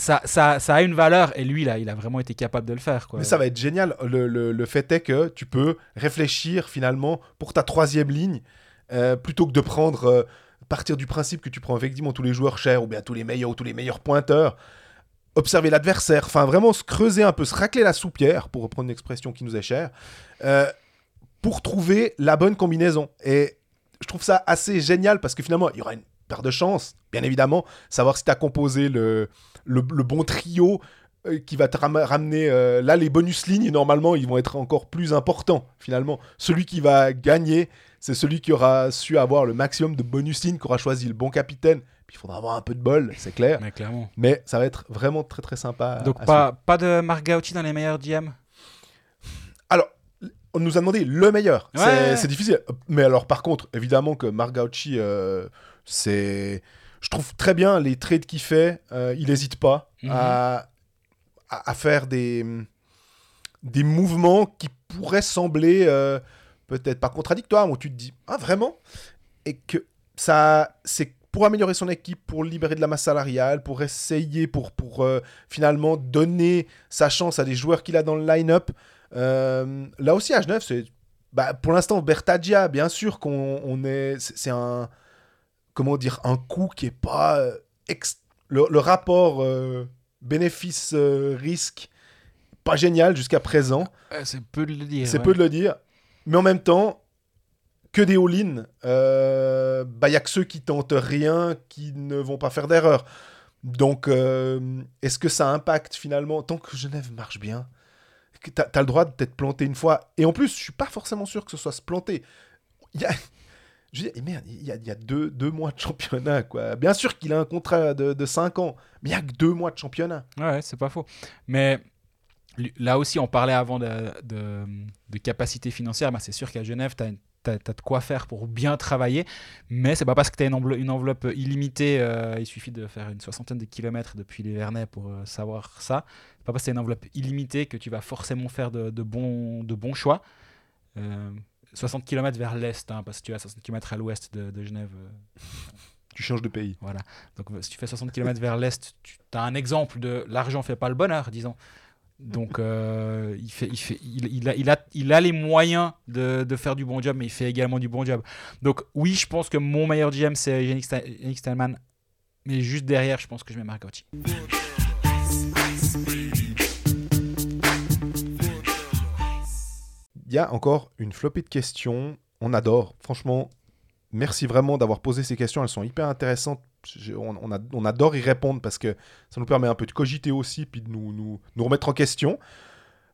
Ça, ça, ça, a une valeur et lui, là, il a vraiment été capable de le faire. Quoi. Mais ça va être génial. Le, le, le fait est que tu peux réfléchir finalement pour ta troisième ligne euh, plutôt que de prendre partir du principe que tu prends effectivement tous les joueurs chers ou bien tous les meilleurs ou tous les meilleurs pointeurs, observer l'adversaire, enfin vraiment se creuser un peu, se racler la soupière, pour reprendre une expression qui nous est chère, euh, pour trouver la bonne combinaison. Et je trouve ça assez génial parce que finalement, il y aura une paire de chance, bien évidemment, savoir si tu as composé le, le, bon trio euh, qui va te ramener euh, là les bonus lignes normalement ils vont être encore plus importants finalement celui qui va gagner c'est celui qui aura su avoir le maximum de bonus lignes, qui aura choisi le bon capitaine. Puis il faudra avoir un peu de bol, c'est clair. Mais, clairement. Mais ça va être vraiment très très sympa. Donc pas, pas de Marc Gauchi dans les meilleurs DM Alors, on nous a demandé le meilleur. c'est difficile. Mais alors par contre, évidemment que Marc euh, c'est... Je trouve très bien les trades qu'il fait. Euh, il n'hésite pas mhm. à, à, faire des, des mouvements qui pourraient sembler... Euh, peut-être pas contradictoire, où tu te dis, ah vraiment? Et que ça, c'est pour améliorer son équipe, pour libérer de la masse salariale, pour essayer, pour, pour euh, finalement donner sa chance à des joueurs qu'il a dans le line-up. Euh, là aussi, à Genève, c'est bah, pour l'instant Bertagia, bien sûr qu'on est, c'est un comment dire un coût qui est pas euh, le, rapport bénéfice risque pas génial jusqu'à présent. Euh, c'est peu de le dire. C'est ouais. peu de le dire. Mais en même temps, que des all-in, euh, bah, il y a que ceux qui tentent rien qui ne vont pas faire d'erreur. Donc, euh, est-ce que ça impacte finalement Tant que Genève marche bien, que t'as as le droit de t'être planté une fois. Et en plus, je suis pas forcément sûr que ce soit se planter. Il y a... Je veux dire, merde, il y a, deux, mois de championnat, quoi. Bien sûr qu'il a un contrat de, de 5 ans, mais il y a que deux mois de championnat. Ouais, c'est pas faux. Mais là aussi, on parlait avant de, de, de capacité financière. Bah, c'est sûr qu'à Genève, tu as, de quoi faire pour bien travailler. Mais c'est pas parce que tu as une, enveloppe- illimitée. euh, il suffit de faire une soixantaine de kilomètres depuis les Vernets pour euh, savoir ça. C'est pas parce que tu as une enveloppe illimitée que tu vas forcément faire de, de bons, de bons choix. Euh, 60 km vers l'est, hein, parce que tu as 60 km à l'ouest de, de Genève. euh, Tu changes de pays. voilà. Donc euh, si tu fais 60 km vers l'est, tu as un exemple de l'argent fait pas le bonheur, disons. Donc euh, il, fait, il, fait, il, il a, il, a, il a les moyens de, de faire du bon job, mais il fait également du bon job. Donc oui, je pense que mon meilleur GM, c'est Yannick Stallman. Mais juste derrière, je pense que je mets Marcotti. Il y a encore une flopée de questions. On adore. Franchement, merci vraiment d'avoir posé ces questions. Elles sont hyper intéressantes. On, adore y répondre parce que ça nous permet un peu de cogiter aussi puis de nous remettre en question.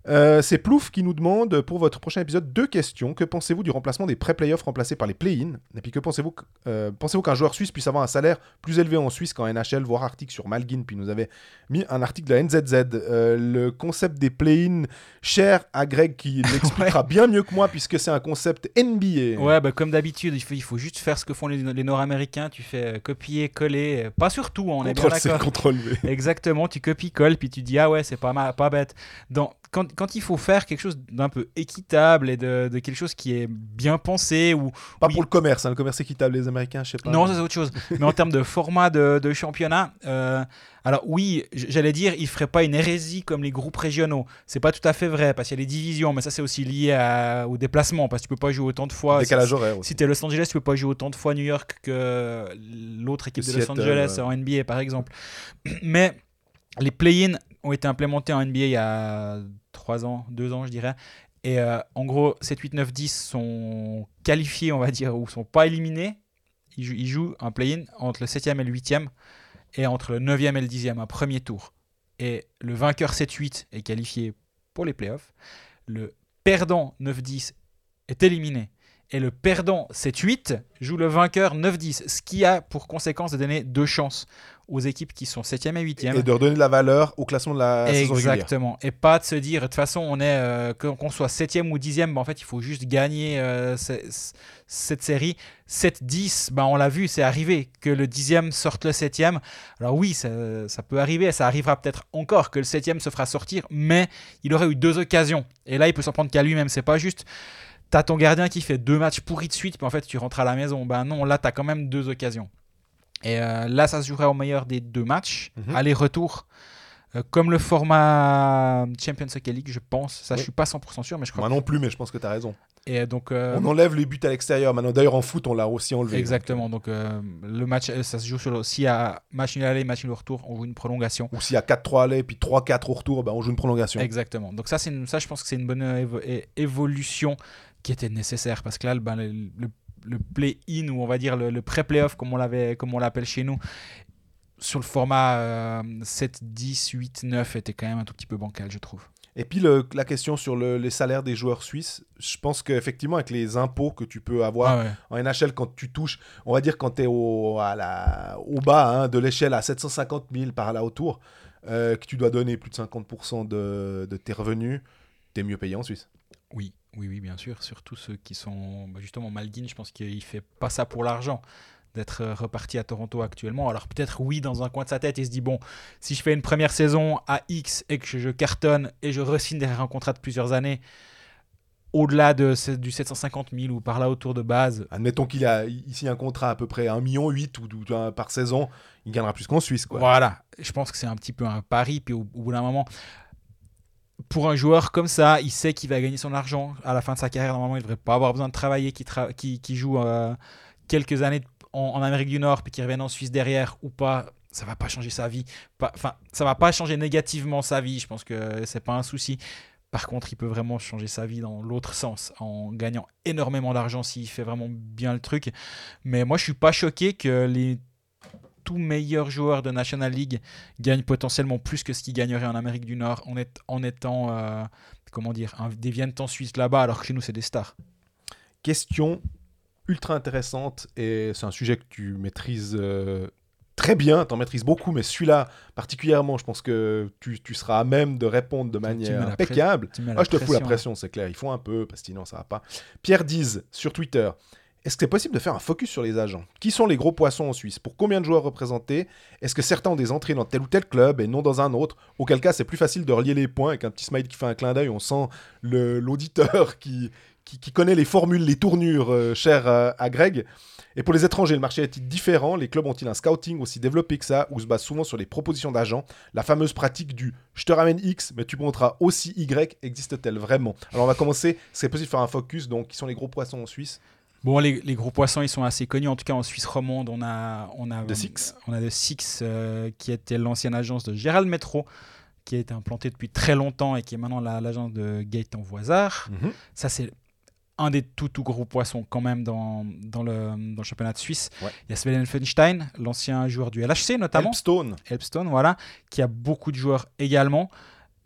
Euh, c'est Plouf qui nous demande pour votre prochain épisode deux questions. Que pensez-vous du remplacement des pré-playoffs remplacés par les play-in? Et puis que pensez-vous que- euh, pensez-vous qu'un joueur suisse puisse avoir un salaire plus élevé en Suisse qu'en NHL Voir article sur Malguin. Puis nous avait mis un article de la NZZ. Euh, le concept des play-in cher à Greg qui l'expliquera bien mieux que moi puisque c'est un concept NBA. Ouais, bah, comme d'habitude, il faut, il faut juste faire ce que font les, les Nord-Américains. Tu fais copier, coller. Pas sur tout, on est bien d'accord. Exactement, tu copies-colles, puis tu dis ah ouais, c'est pas, mal, pas bête. Dans, quand, quand il faut faire quelque chose d'un peu équitable et de, de quelque chose qui est bien pensé, ou Pas pour le commerce, hein, le commerce équitable les Américains, je sais pas. non, c'est autre chose. Mais en termes de format de, de championnat, euh, alors oui, j'allais dire, il ferait pas une hérésie comme les groupes régionaux. C'est pas tout à fait vrai parce qu'il y a les divisions, mais ça c'est aussi lié à- au déplacement parce que tu peux pas jouer autant de fois. Décalage horaire aussi. Si tu es Los Angeles, tu peux pas jouer autant de fois New York que l'autre équipe de Los Angeles en NBA par exemple. Mais les play-in ont été implémentés en NBA il y a 3 ans, 2 ans je dirais. Et euh, en gros, 7, 8, 9, 10 sont qualifiés, on va dire, ou sont pas éliminés. Ils, jou- ils jouent un play-in entre le 7e et le 8e et entre le 9e et le 10e, un premier tour. Et le vainqueur 7-8 est qualifié pour les playoffs. Le perdant 9-10 est éliminé. Et le perdant 7-8 joue le vainqueur 9-10, ce qui a pour conséquence de donner deux chances aux équipes qui sont 7e et 8e. Et de redonner de la valeur au classement de la saison régulière. Exactement. Et pas de se dire, de toute façon, on est, euh, qu'on soit 7e ou 10e, bah, en fait, il faut juste gagner euh, ce- ce- cette série. 7-10, bah, on l'a vu, c'est arrivé que le 10e sorte le 7e. Alors oui, ça, ça peut arriver, ça arrivera peut-être encore que le 7e se fera sortir, mais il aurait eu deux occasions. Et là, il peut s'en prendre qu'à lui-même. C'est pas juste. T'as ton gardien qui fait deux matchs pourris de suite, puis en fait tu rentres à la maison. Ben non, là t'as quand même deux occasions. Et euh, là, ça se jouerait au meilleur des deux matchs, Mhm. aller-retour. Euh, comme le format Champions Hockey League, je pense. Ça, je Oui. suis pas 100% sûr, mais je crois. Moi non plus, mais je pense que tu as raison. Et donc, euh, On enlève les buts à l'extérieur maintenant. D'ailleurs, en foot, on l'a aussi enlevé. exactement. Donc, le match, ça se joue sur le. S'il y a match nul aller, match nul retour, on joue une prolongation. Ou s'il y a 4-3 allés puis 3-4 au retour, ben, on joue une prolongation. Exactement. Donc ça, une- ça, je pense que c'est une bonne évo- évolution qui était nécessaire parce que là, ben, le, le- le play-in ou on va dire le, le pré-playoff comme on l'avait, comme on l'appelle chez nous, sur le format euh, 7, 10, 8, 9 était quand même un tout petit peu bancal, je trouve. Et puis le- la question sur le- les salaires des joueurs suisses, je pense qu'effectivement, avec les impôts que tu peux avoir Ah ouais. en NHL, quand tu touches, on va dire quand tu es au, à la- au bas hein, de l'échelle à 750 000 par là autour, euh, que tu dois donner plus de 50% de, de tes revenus, tu es mieux payé en Suisse. Oui, oui, oui, bien sûr. Surtout ceux qui sont bah, justement Malguin, je pense qu'il fait pas ça pour l'argent d'être euh, reparti à Toronto actuellement. Alors peut-être oui, dans un coin de sa tête, il se dit bon, si je fais une première saison à X et que je, cartonne et je re-signe derrière un contrat de plusieurs années, au-delà de, du 750 000 ou par là autour de base, Admettons qu'il a ici un contrat à peu près 1,8 million ou, par saison, il gagnera plus qu'en Suisse. Quoi. Voilà, je pense que c'est un petit peu un pari. Puis au, au bout d'un moment, pour un joueur comme ça, il sait qu'il va gagner son argent à la fin de sa carrière. Normalement, il ne devrait pas avoir besoin de travailler, qui, joue euh, quelques années en, en Amérique du Nord, puis qui revienne en Suisse derrière ou pas. ça va pas changer sa vie. Enfin, ça va pas changer négativement sa vie. Je pense que c'est pas un souci. Par contre, il peut vraiment changer sa vie dans l'autre sens en gagnant énormément d'argent s'il fait vraiment bien le truc. Mais moi, je suis pas choqué que les tout meilleurs joueurs de National League gagnent potentiellement plus que ce qu'ils gagneraient en Amérique du Nord en, en étant, euh, comment dire, des en Suisse là-bas, alors que chez nous, c'est des stars. Question ultra intéressante et c'est un sujet que tu maîtrises euh, très bien, tu en maîtrises beaucoup, mais celui-là particulièrement, je pense que tu, seras à même de répondre de manière impeccable. Ah, je te fous la pression, c'est clair, il faut un peu, parce que sinon ça va pas. Pierre Diz sur Twitter. Est-ce que c'est possible de faire un focus sur les agents? Qui sont les gros poissons en Suisse? Pour combien de joueurs représentés? Est-ce que certains ont des entrées dans tel ou tel club et non dans un autre? Auquel cas, c'est plus facile de relier les points avec un petit smile qui fait un clin d'œil. On sent l'auditeur qui, qui, connaît les formules, les tournures euh, chères à, Greg. Et pour les étrangers, le marché est-il différent? Les clubs ont-ils un scouting aussi développé que ça, ou se base souvent sur les propositions d'agents? La fameuse pratique du je te ramène X, mais tu monteras aussi Y existe-t-elle vraiment? Alors on va commencer, c'est possible de faire un focus, donc qui sont les gros poissons en Suisse? Bon, les, gros poissons, ils sont assez connus. En tout cas, en Suisse romande, on a, on a, The Six. On a The Six, euh, qui était l'ancienne agence de Gérald Metro, qui a été implantée depuis très longtemps et qui est maintenant l'agence de Gaëtan Voisard. Mhm. Ça, c'est un des tout, tout gros poissons quand même dans, dans, le, dans le championnat de Suisse. Il y a Sven Elfenstein, l'ancien joueur du LHC notamment. Elpstone. Elpstone, voilà, qui a beaucoup de joueurs également.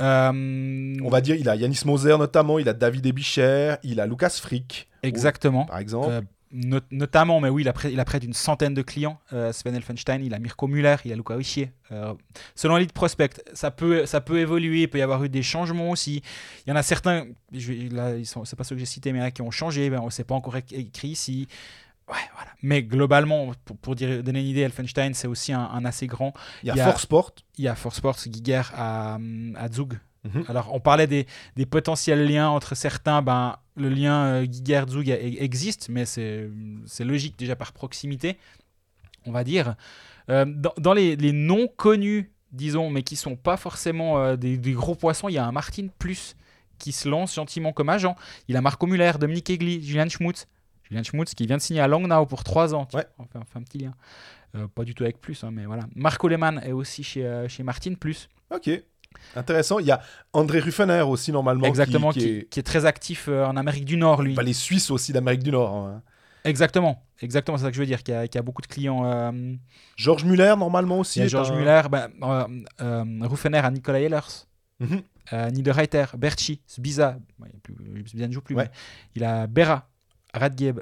Euh, On va dire, il a Yanis Moser notamment, il a David Ebicher, il a Lucas Frick. Exactement. par exemple. Euh, notamment, mais oui, il a, près, d'une centaine de clients. Euh, Sven Elfenstein, il a Mirko Müller, il a Luca Richier. Euh, selon Elite Prospect, ça peut, ça peut évoluer, il peut y avoir eu des changements aussi. Il y en a certains, je, là, ils sont, c'est pas ceux que j'ai cités, mais là, qui ont changé, ben, c'est pas encore écrit ici. Ouais, voilà. Mais globalement, pour, dire, donner une idée, Elfenstein, c'est aussi un, assez grand. Il y a, Force Sport. Il y a Force Sport, Giger à, à Zug. Mhm. Alors, on parlait des, des, potentiels liens entre certains. Ben, le lien euh, Giger-Zug existe, mais c'est logique déjà par proximité, on va dire. Euh, dans, les, les non connus, disons, mais qui sont pas forcément euh, des, gros poissons, il y a un Martin Plus qui se lance gentiment comme agent. Il a Marco Muller, Dominique Egli, Julian Schmutz. Julian Schmutz qui vient de signer à Langnau pour 3 ans. Ouais. On, fait, un petit lien. pas du tout avec Plus, hein, mais voilà. Marco Lehmann est aussi chez, chez Martin Plus. Ok. Intéressant. Il y a André Ruffener aussi, normalement. Exactement, qui, est... très actif euh, en Amérique du Nord, lui. les Suisses aussi d'Amérique du Nord. Hein. Exactement, exactement, c'est ça que je veux dire, qui a, a beaucoup de clients. Euh... Georges Muller, normalement aussi. Y Georges Muller, ben, euh, euh, Ruffener à Nicolas Ehlers. Mm Niederreiter, Berchi, Sbiza, Sbiza ne joue plus, mais il a Bera, Radgeb,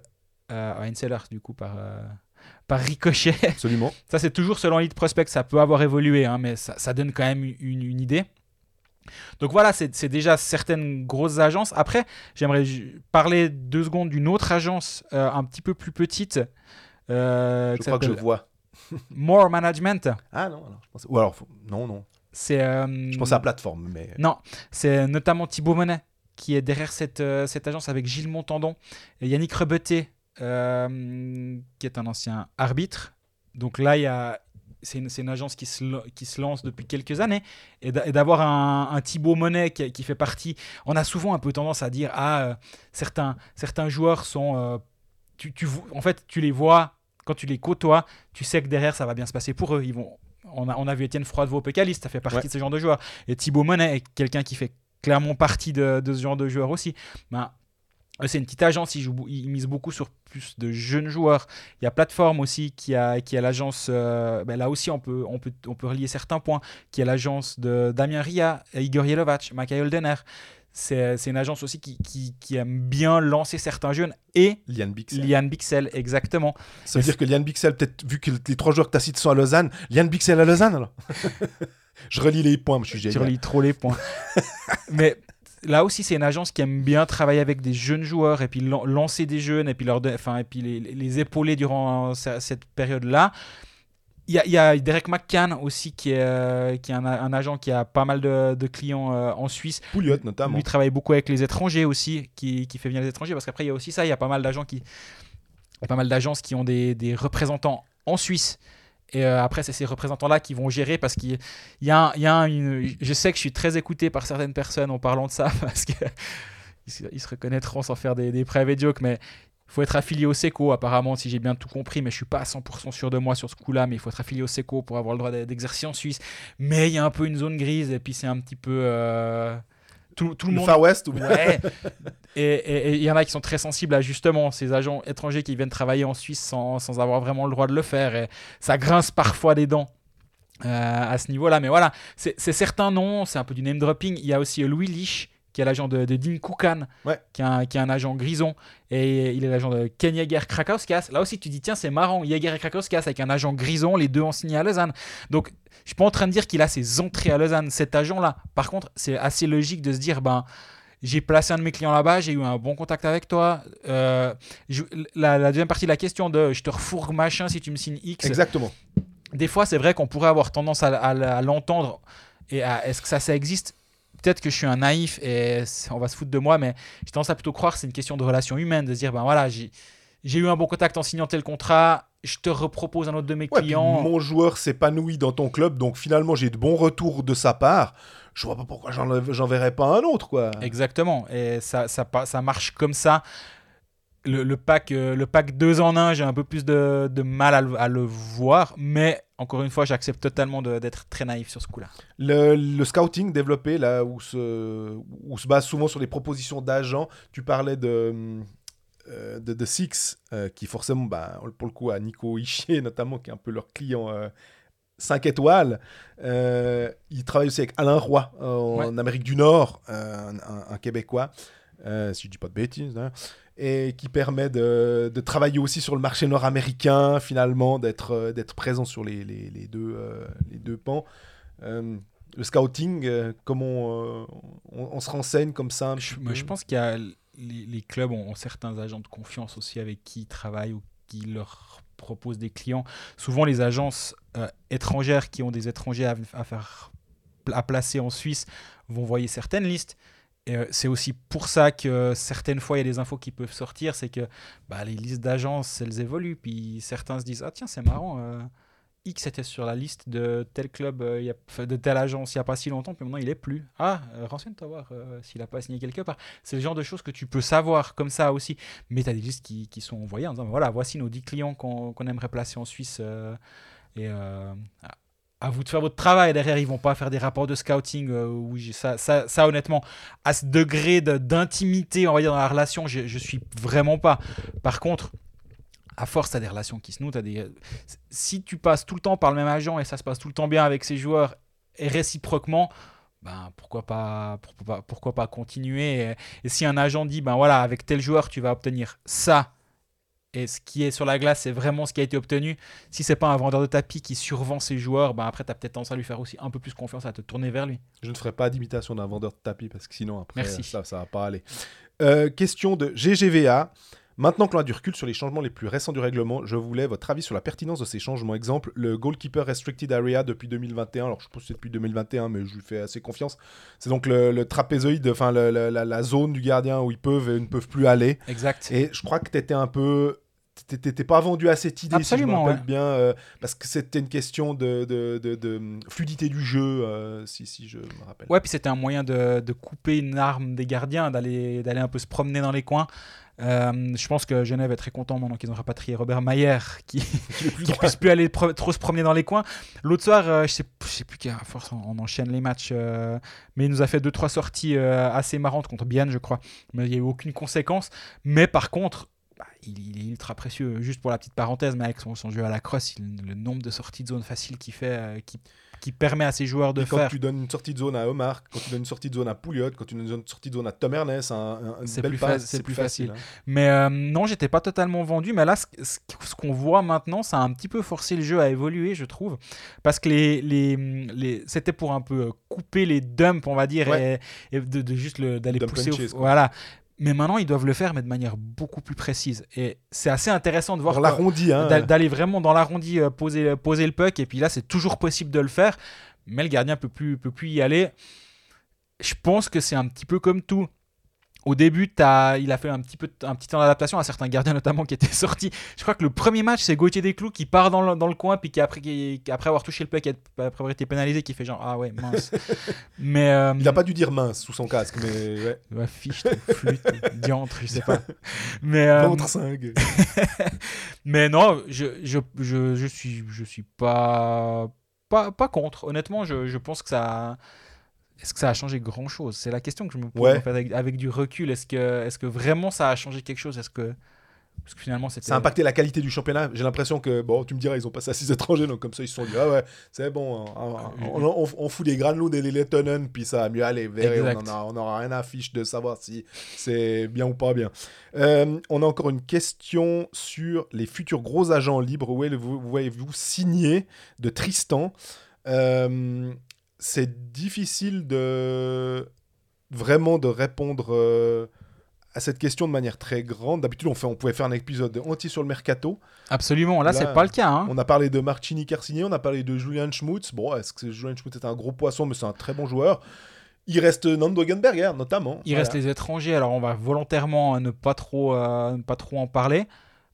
euh, du coup, par, par ricochet. Absolument. ça, c'est toujours selon Lead Prospect, ça peut avoir évolué, hein, mais ça, donne quand même une, idée. Donc voilà, c'est déjà certaines grosses agences. Après, j'aimerais parler deux secondes d'une autre agence euh, un petit peu plus petite. Euh, je crois que je vois. More Management. Ah non, alors, je pense... ou alors non, non. C'est. Euh, je pense à la plateforme, mais. Non, c'est notamment Thibaut Monet qui est derrière cette, cette agence avec Gilles Montandon, et Yannick Rebeté euh, qui est un ancien arbitre. Donc là, il y a, c'est une, une, agence qui se, qui se, lance depuis quelques années et d'avoir un, un, Thibaut Monet qui, qui, fait partie. On a souvent un peu tendance à dire ah euh, certains certains joueurs sont euh, tu, tu, en fait tu les vois quand tu les côtoies tu sais que derrière ça va bien se passer pour eux ils vont on a, on a vu Étienne Froidevaux Pécaliste ça fait partie de ce genre de joueur et Thibaut Monet est quelqu'un qui fait clairement partie de, de ce genre de joueur aussi ben, c'est une petite agence, ils, jouent, ils, misent beaucoup sur plus de jeunes joueurs. Il y a Plateforme aussi qui a, qui a l'agence, euh, ben là aussi on peut, on, peut, on peut relier certains points, qui est l'agence de Damien Ria, Igor Yelovac, Mikael Denner. C'est une agence aussi qui, qui, qui, aime bien lancer certains jeunes et Liane Bixel. Liane Bixel, exactement. Ça veut dire que Liane Bixel, peut-être vu que les trois joueurs que tu as cités sont à Lausanne, Liane Bixel à Lausanne alors? Je relis les points, je suis génial. Tu relis trop les points. Mais là aussi, c'est une agence qui aime bien travailler avec des jeunes joueurs et puis lancer des jeunes et puis, leur enfin, et puis les, épauler durant cette période-là. Il y, a, Derek McCann aussi, qui est, euh, qui est un, agent qui a pas mal de, clients euh, en Suisse. Pouliot notamment. Lui travaille beaucoup avec les étrangers aussi, qui, qui fait venir les étrangers, parce qu'après, il y a aussi ça, il y a pas mal d'agents qui... Pas mal d'agences qui ont des, des représentants en Suisse et euh, après, c'est ces représentants-là qui vont gérer parce qu'il y a, il y a une... Je sais que je suis très écouté par certaines personnes en parlant de ça parce qu'ils se reconnaîtront sans faire des, des private jokes, mais faut être affilié au SECO, apparemment, si j'ai bien tout compris, mais je suis pas à 100% sûr de moi sur ce coup-là, mais il faut être affilié au SECO pour avoir le droit d'exercer en Suisse. Mais il y a un peu une zone grise, et puis c'est un petit peu. Euh, tout, tout, le, monde. Far West ou Ouais. et il y en a qui sont très sensibles à justement ces agents étrangers qui viennent travailler en Suisse sans, sans avoir vraiment le droit de le faire. Et ça grince parfois des dents. Euh, à ce niveau-là, mais voilà, c'est certains noms, c'est un peu du name dropping. Il y a aussi Louis Lich, qui est l'agent de, de Dean Koukan, qui, est un, agent grison, et il est l'agent de Ken Jaeger Krakowskas. Là aussi, tu dis, tiens, c'est marrant, Jaeger et Krakowskas avec un agent grison, les deux ont signé à Lausanne. Donc, je suis pas en train de dire qu'il a ses entrées à Lausanne, cet agent-là. Par contre, c'est assez logique de se dire, ben, j'ai placé un de mes clients là-bas, j'ai eu un bon contact avec toi. Euh, la, deuxième partie de la question de je te refourgue machin si tu me signes X. Exactement. Des fois, c'est vrai qu'on pourrait avoir tendance à, à l'entendre. Et est-ce que ça, ça existe? Peut-être que je suis un naïf et on va se foutre de moi, mais j'ai tendance à plutôt croire que c'est une question de relation humaine, de se dire, ben voilà, j'ai eu un bon contact en signant tel contrat, je te repropose un autre de mes clients. Mon joueur s'épanouit dans ton club, donc finalement j'ai de bons retours de sa part. Je vois pas pourquoi j'en verrais pas un autre, quoi. Exactement, et ça, ça, ça marche comme ça. Le, pack, euh, le pack 2 en 1, j'ai un peu plus de, mal à le voir, mais encore une fois, j'accepte totalement d'être très naïf sur ce coup-là. Le, scouting développé, là, où se, où se base souvent sur les propositions d'agents, tu parlais de, euh, de, Six, euh, qui forcément, bah, pour le coup, à Nico Ischier notamment, qui est un peu leur client 5 euh, étoiles. il travaille aussi avec Alain Roy en Amérique du Nord, un, Québécois, si je dis pas de bêtises. Hein et qui permet de, de, travailler aussi sur le marché nord-américain, finalement, d'être euh, d'être présent sur les, les, les deux, euh, les deux pans. Euh, le scouting, comment on, on, se renseigne comme ça je, je, pense qu'il y a les, les, clubs ont, certains agents de confiance aussi avec qui ils travaillent ou qui leur proposent des clients. Souvent, les agences étrangères qui ont des étrangers à, à, faire à placer en Suisse vont envoyer certaines listes. Euh, c'est aussi pour ça que certaines fois, il y a des infos qui peuvent sortir, c'est que bah, les listes d'agences, elles évoluent, puis certains se disent, ah tiens, c'est marrant, euh, X était sur la liste de tel club, euh, de telle agence il n'y a pas si longtemps, puis maintenant il est plus. Ah, renseigne-toi voir s'il n'a pas signé quelque part. C'est le genre de choses que tu peux savoir comme ça aussi, mais tu as des listes qui, qui, sont envoyées en disant, voilà, voici nos 10 clients qu'on aimerait placer en Suisse. et à vous de faire votre travail. Derrière, ils vont pas faire des rapports de scouting. Euh, ça, ça, ça, honnêtement, à ce degré d'intimité, on va dire, dans la relation, je, je suis vraiment pas. Par contre, à force, tu as des relations qui se nouent. Des... Si tu passes tout le temps par le même agent et ça se passe tout le temps bien avec ses joueurs et réciproquement, ben, pourquoi, pas, pourquoi, pas, pourquoi pas continuer? Et, et, si un agent dit, ben voilà, avec tel joueur, tu vas obtenir ça et ce qui est sur la glace, c'est vraiment ce qui a été obtenu. Si c'est pas un vendeur de tapis qui survend ses joueurs, ben après, tu as peut-être tendance à lui faire aussi un peu plus confiance, à te tourner vers lui. Je ne ferai pas d'imitation d'un vendeur de tapis parce que sinon, après, ça ça va pas aller. Euh, question de GGVA. Maintenant que l'on a du recul sur les changements les plus récents du règlement, je voulais votre avis sur la pertinence de ces changements. Exemple, le Goalkeeper Restricted Area depuis 2021. Alors, je pense que c'est depuis 2021, mais je lui fais assez confiance. C'est donc le, trapézoïde, enfin la, zone du gardien où ils peuvent et ne peuvent plus aller. Exact. Et je crois que tu étais un peu t'étais pas vendu à cette idée, Absolument, si je me bien, euh, parce que c'était une question de, de, de, fluidité du jeu, euh, si, si je me rappelle. Ouais, puis c'était un moyen de, couper une arme des gardiens, d'aller un peu se promener dans les coins. Euh, je pense que Genève est très content maintenant qu'ils ont rapatrié Robert Mayer, qui ne puisse plus aller trop se promener dans les coins. L'autre soir, euh, je sais, sais plus qu'à force on, enchaîne les matchs, euh, mais il nous a fait deux trois sorties assez marrantes contre Bienne, je crois. Mais il n'y a eu aucune conséquence. Mais par contre, bah, il, est ultra précieux. Juste pour la petite parenthèse, mais avec son, jeu à la crosse, le nombre de sorties de zone facile qu'il fait, qui qui permet à ses joueurs de faire. Quand tu donnes une sortie de zone à Omar, quand tu donnes une sortie de zone à Pouliot, quand tu donnes une sortie de zone à Tom Ernest, c'est plus, facile. Hein. Mais euh, non, j'étais pas totalement vendu. Mais là, ce, ce qu'on voit maintenant, ça a un petit peu forcé le jeu à évoluer, je trouve. Parce que les, les, les c'était pour un peu couper les dumps, on va dire, et, de, de, juste d'aller pousser. Au, voilà. Mais maintenant, ils doivent le faire, mais de manière beaucoup plus précise. Et c'est assez intéressant de voir l'arrondi, hein. d'aller vraiment dans l'arrondi euh, poser, poser le puck. Et puis là, c'est toujours possible de le faire, mais le gardien peut plus peut plus y aller. Je pense que c'est un petit peu comme tout. Au début, as, il a fait un petit, peu, un petit temps d'adaptation à certains gardiens notamment qui étaient sortis. Je crois que le premier match, c'est Gauthier Desclous qui part dans le, dans le coin, puis qui après, qui, après avoir touché le puck, après avoir été pénalisé, qui fait genre Ah ouais, mince. mais, euh, il n'a pas dû dire mince sous son casque, mais ouais. ouais fiche, flûte, diantre, je sais pas. Mais, euh, mais non, je, je, je, je, suis, je suis pas, pas, pas contre. Honnêtement, je, je pense que ça est-ce que ça a changé grand chose C'est la question que je me pose avec, du recul. Est-ce que, est que vraiment ça a changé quelque chose? Est-ce que. Parce que finalement, Ça a impacté la qualité du championnat. J'ai l'impression que, bon, tu me diras, ils ont passé à 6 étrangers, donc comme ça, ils se sont dit, ah ouais, c'est bon, hein, on, fout des Granlund et des Lettonen, puis ça va mieux aller. on n'aura rien à fiche de savoir si c'est bien ou pas bien. Euh, on a encore une question sur les futurs gros agents libres. Où vous voyez-vous signer de Tristan? Euh, c'est difficile de vraiment de répondre euh, à cette question de manière très grande. D'habitude, on, fait, on pouvait faire un épisode entier sur le mercato. Absolument, là, c'est pas le cas. Hein. On a parlé de Marcini Carcini, on a parlé de Julian Schmutz. Bon, est-ce que Julian Schmutz est un gros poisson, mais c'est un très bon joueur. Il reste Nando Genberger, notamment. Il reste les étrangers, alors on va volontairement ne pas trop, euh, pas trop en parler.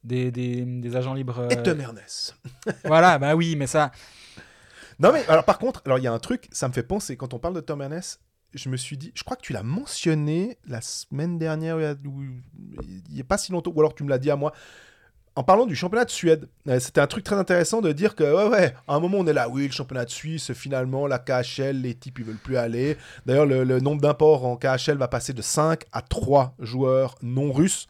Des, des, des agents libres. Et Tom Ernest. voilà, bah oui, mais ça, non, mais alors par contre, alors il y a un truc, ça me fait penser, quand on parle de Tom Ernest, je me suis dit, je crois que tu l'as mentionné la semaine dernière, il n'y a, pas si longtemps, ou alors tu me l'as dit à moi. En parlant du championnat de Suède, euh, c'était un truc très intéressant de dire que, ouais, ouais, à un moment on est là, oui, le championnat de Suisse, finalement, la KHL, les types, ils veulent plus aller. D'ailleurs, le, le nombre d'imports en KHL va passer de 5 à 3 joueurs non russes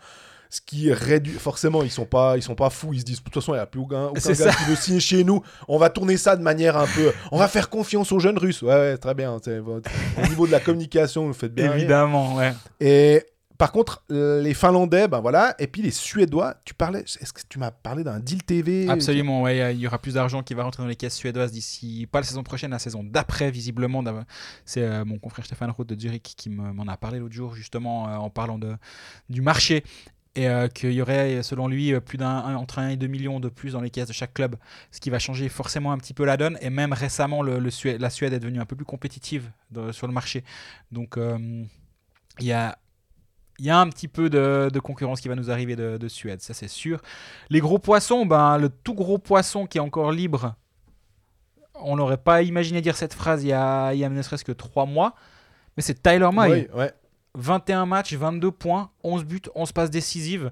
ce qui réduit forcément ils sont pas ils sont pas fous ils se disent de toute façon il n'y a plus aucun, aucun gars qui veut signer chez nous. On va tourner ça de manière un peu on va faire confiance aux jeunes russes. Ouais, ouais très bien au niveau de la communication vous faites bien. Évidemment ouais. Et par contre, les Finlandais, ben voilà, et puis les Suédois, tu parlais, est-ce que tu m'as parlé d'un deal TV Absolument, ouais, il y aura plus d'argent qui va rentrer dans les caisses suédoises d'ici, pas la saison prochaine, la saison d'après, visiblement. C'est euh, mon confrère Stéphane Roth de Zurich qui m'en a parlé l'autre jour, justement, euh, en parlant de, du marché et euh, qu'il y aurait, selon lui, euh, plus d'un entre 1 et 2 millions de plus dans les caisses de chaque club, ce qui va changer forcément un petit peu la donne. Et même récemment, la Suède est devenue un peu plus compétitive sur le marché. Donc, euh, il y a y a un petit peu de, concurrence qui va nous arriver de, Suède, ça c'est sûr. Les gros poissons, ben, le tout gros poisson qui est encore libre, on n'aurait pas imaginé dire cette phrase il y a, il y a ne serait-ce que 3 mois, mais c'est Tyler May. Oui, ouais. 21 matchs, 22 points, 11 buts, 11 passes décisives.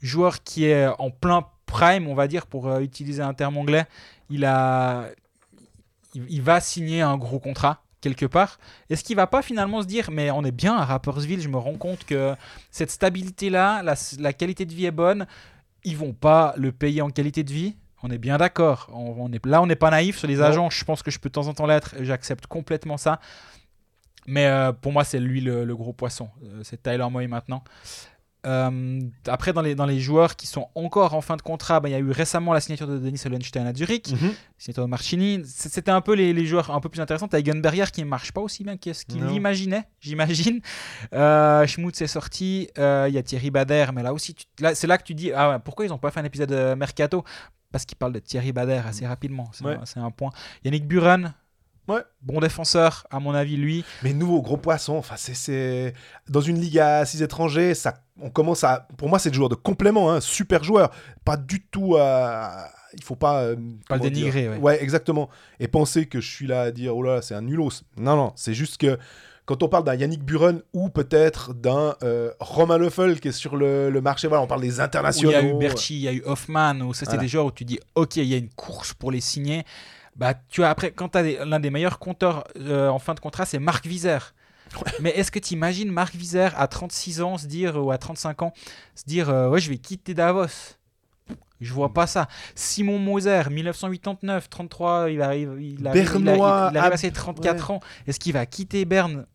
Joueur qui est en plein prime, on va dire, pour euh, utiliser un terme anglais. Il, a, il, va signer un gros contrat quelque part. Est-ce qu'il va pas finalement se dire, mais on est bien à Rappersville, je me rends compte que cette stabilité-là, la, qualité de vie est bonne, ils vont pas le payer en qualité de vie on est bien d'accord. On, est, là, on n'est pas naïf sur les agents. Je pense que je peux de temps en temps l'être. J'accepte complètement ça. Mais euh, pour moi, c'est lui le, gros poisson. Euh, c'est Tyler Moy maintenant. Euh, après, dans les, dans les joueurs qui sont encore en fin de contrat, ben, il y a eu récemment la signature de Denis Hollenstein à Zurich, mm -hmm. signature de Marchini. C'était un peu les, les, joueurs un peu plus intéressants. Tu as qui ne marche pas aussi bien quest ce qu'il imaginait, j'imagine. Euh, Schmutz est sorti. Il y a Thierry Bader, mais là aussi, c'est là que tu dis ah, pourquoi ils n'ont pas fait un épisode de Mercato? Parce qu'ils parlent de Thierry Bader assez rapidement. C'est un, un, point. Yannick Buren, Ouais. Bon défenseur, à mon avis, lui. Mais nouveau gros poisson, enfin, c'est dans une ligue à 6 étrangers, ça, on commence à. Pour moi, c'est le joueur de complément, hein, super joueur. Pas du tout à. Il faut pas. Euh, pas le dénigrer, ouais. ouais. exactement. Et penser que je suis là à dire, oh là, c'est un nulos. Non, non, c'est juste que quand on parle d'un Yannick Buren ou peut-être d'un euh, Romain Leffel qui est sur le, marché, voilà, on parle des internationaux. Il y a eu Berchi, il y a eu Hoffman, ou ça, c'est des joueurs où tu dis, ok, il y a une course pour les signer bah, tu as après, quand tu as l'un des meilleurs compteurs euh, en fin de contrat, c'est Marc Viser. Mais est-ce que tu imagines Marc Viser à 36 ans se dire, ou à 35 ans, se dire euh, Ouais, je vais quitter Davos? Je vois pas ça. Simon Moser, 1989, 33, il arrive, il arrive, il arrive à ses 34 ans. Est-ce qu'il va quitter Berne?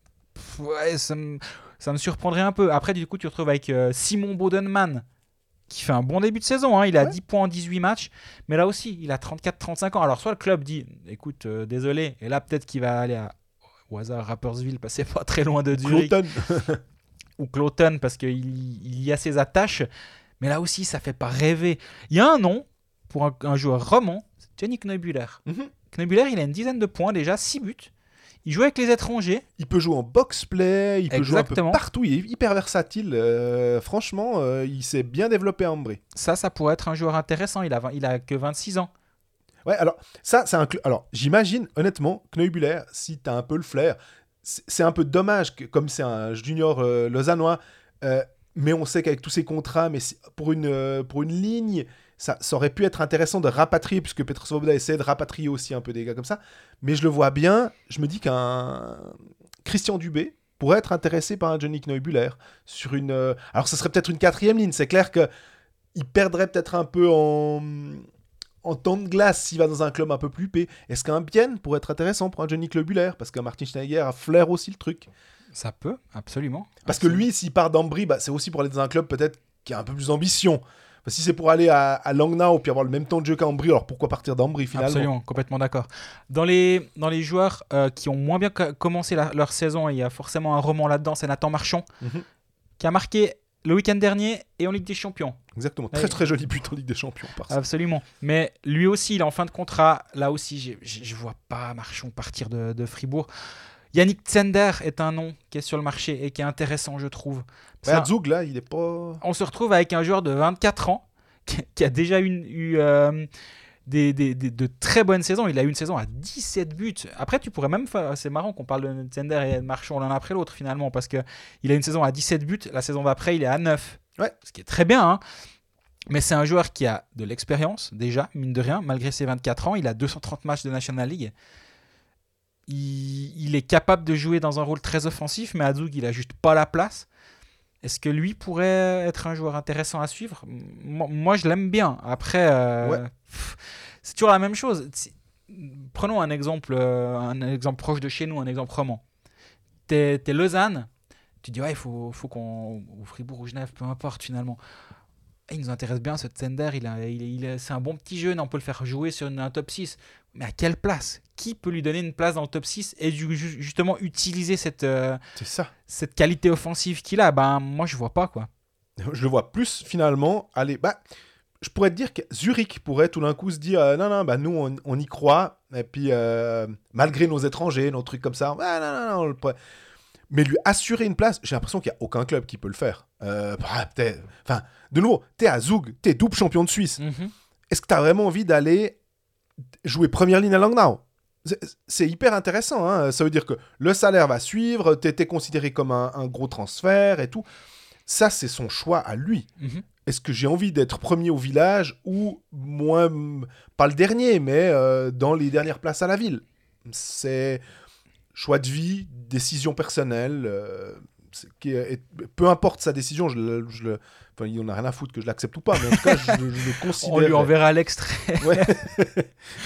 Ouais, ça, me, ça me surprendrait un peu. Après, du coup, tu te retrouves avec euh, Simon Bodenman, qui fait un bon début de saison. Hein. Il a 10 points en 18 matchs. Mais là aussi, il a 34-35 ans. Alors, soit le club dit écoute, euh, désolé. Et là, peut-être qu'il va aller à, au hasard, Rappersville, passer pas très loin de Zurich. ou Cloton, parce qu'il il y a ses attaches. Mais là aussi, ça fait pas rêver. Il y a un nom pour un, joueur roman c'est Johnny Kneubuller. Mm il a une dizaine de points déjà, 6 buts. Il joue avec les étrangers. Il peut jouer en box-play, il peut jouer un peu partout. Il est hyper versatile. euh, franchement, euh, il s'est bien développé à Ambry. Ça, ça pourrait être un joueur intéressant. Il a, il a que 26 ans. Ouais, alors, ça, c'est un. Alors, j'imagine, honnêtement, Kneubuller, si t'as un peu le flair, c'est un peu dommage, que, comme c'est un junior euh, lausannois, mais on sait qu'avec tous ces contrats, mais pour une, pour une ligne, ça, ça aurait pu être intéressant de rapatrier, puisque Petr Svoboda essaie de rapatrier aussi un peu des gars comme ça. Mais je le vois bien, je me dis qu'un Christian Dubé pourrait être intéressé par un Johnny Kneubuller sur une. euh, Alors, ce serait peut-être une quatrième ligne, c'est clair que. Il perdrait peut-être un peu en, en temps de glace s'il va dans un club un peu plus huppé. Est-ce qu'un Bien pourrait être intéressant pour un Johnny Clubulaire Parce qu'un Martin Schneider a flair aussi le truc. Ça peut, absolument. Parce que lui, s'il part d'Ambry, bah, c'est aussi pour aller dans un club peut-être qui a un peu plus d'ambition. Parce que si c'est pour aller à, à Langnau puis avoir le même temps de jeu qu'à Ambry, alors pourquoi partir d'Ambry finalement Absolument, complètement d'accord. Dans les, dans les joueurs euh, qui ont moins bien co- commencé la- leur saison, il y a forcément un roman là-dedans, c'est Nathan Marchand, Mhm. qui a marqué le week-end dernier et en Ligue des Champions. Exactement. Ouais. Très très joli but en Ligue des Champions. Par. Absolument. Mais lui aussi, il est en fin de contrat. Là aussi, je ne vois pas Marchand partir de, de Fribourg. Yannick Tsender est un nom qui est sur le marché et qui est intéressant, je trouve. Ouais, là, il est pas. on se retrouve avec un joueur de 24 ans qui, qui a déjà une- eu euh, des, des- des- de très bonnes saisons. Il a eu une saison à 17 buts. Après, tu pourrais même faire. C'est marrant qu'on parle de Zender et de Marchand l'un après l'autre finalement parce que il a une saison à 17 buts. La saison d'après, il est à 9. Ouais. Ce qui est très bien. hein. Mais c'est un joueur qui a de l'expérience déjà, mine de rien, malgré ses 24 ans. Il a 230 matchs de National League. Il, il est capable de jouer dans un rôle très offensif, mais à Zug, il a juste pas la place. Est-ce que lui pourrait être un joueur intéressant à suivre? Moi, moi, je l'aime bien. Après, euh, Ouais. c'est toujours la même chose. Prenons un exemple, euh, un exemple proche de chez nous, un exemple roman. T'es t'es Lausanne, tu dis ouais, il faut, faut qu'on. Ou Fribourg ou Genève, peu importe finalement. Eh, Il nous intéresse bien ce Tsender, il a, il, est- il est- c'est un bon petit jeune, on peut le faire jouer sur une- un top 6. Mais à quelle place? Qui peut lui donner une place dans le top 6 et ju- ju- justement utiliser cette, euh, ça. cette qualité offensive qu'il a? Ben moi je vois pas quoi. Je le vois plus finalement aller. Bah, je pourrais te dire que Zurich pourrait tout d'un coup se dire euh, non, non, bah, nous on, on y croit. Et puis, euh, malgré nos étrangers, nos trucs comme ça, ah, non, non, non, on le pourrait- mais lui assurer une place, j'ai l'impression qu'il n'y a aucun club qui peut le faire. Euh, bah, Enfin, de nouveau, t'es à Zug, t'es double champion de Suisse. Est-ce que t'as vraiment envie d'aller jouer première ligne à Langnau? C'est- hyper intéressant. hein. Ça veut dire que le salaire va suivre, t'es t'es considéré comme un, un gros transfert et tout. Ça, c'est son choix à lui. Mhm. Est-ce que j'ai envie d'être premier au village ou moins, pas le dernier, mais euh, dans les dernières places à la ville? C'est choix de vie, décision personnelle. euh, qui est- peu importe sa décision, je le, je le- enfin, il en a rien à foutre que je l'accepte ou pas, mais en tout cas, je, je le considère. On lui enverra l'extrait. Ouais.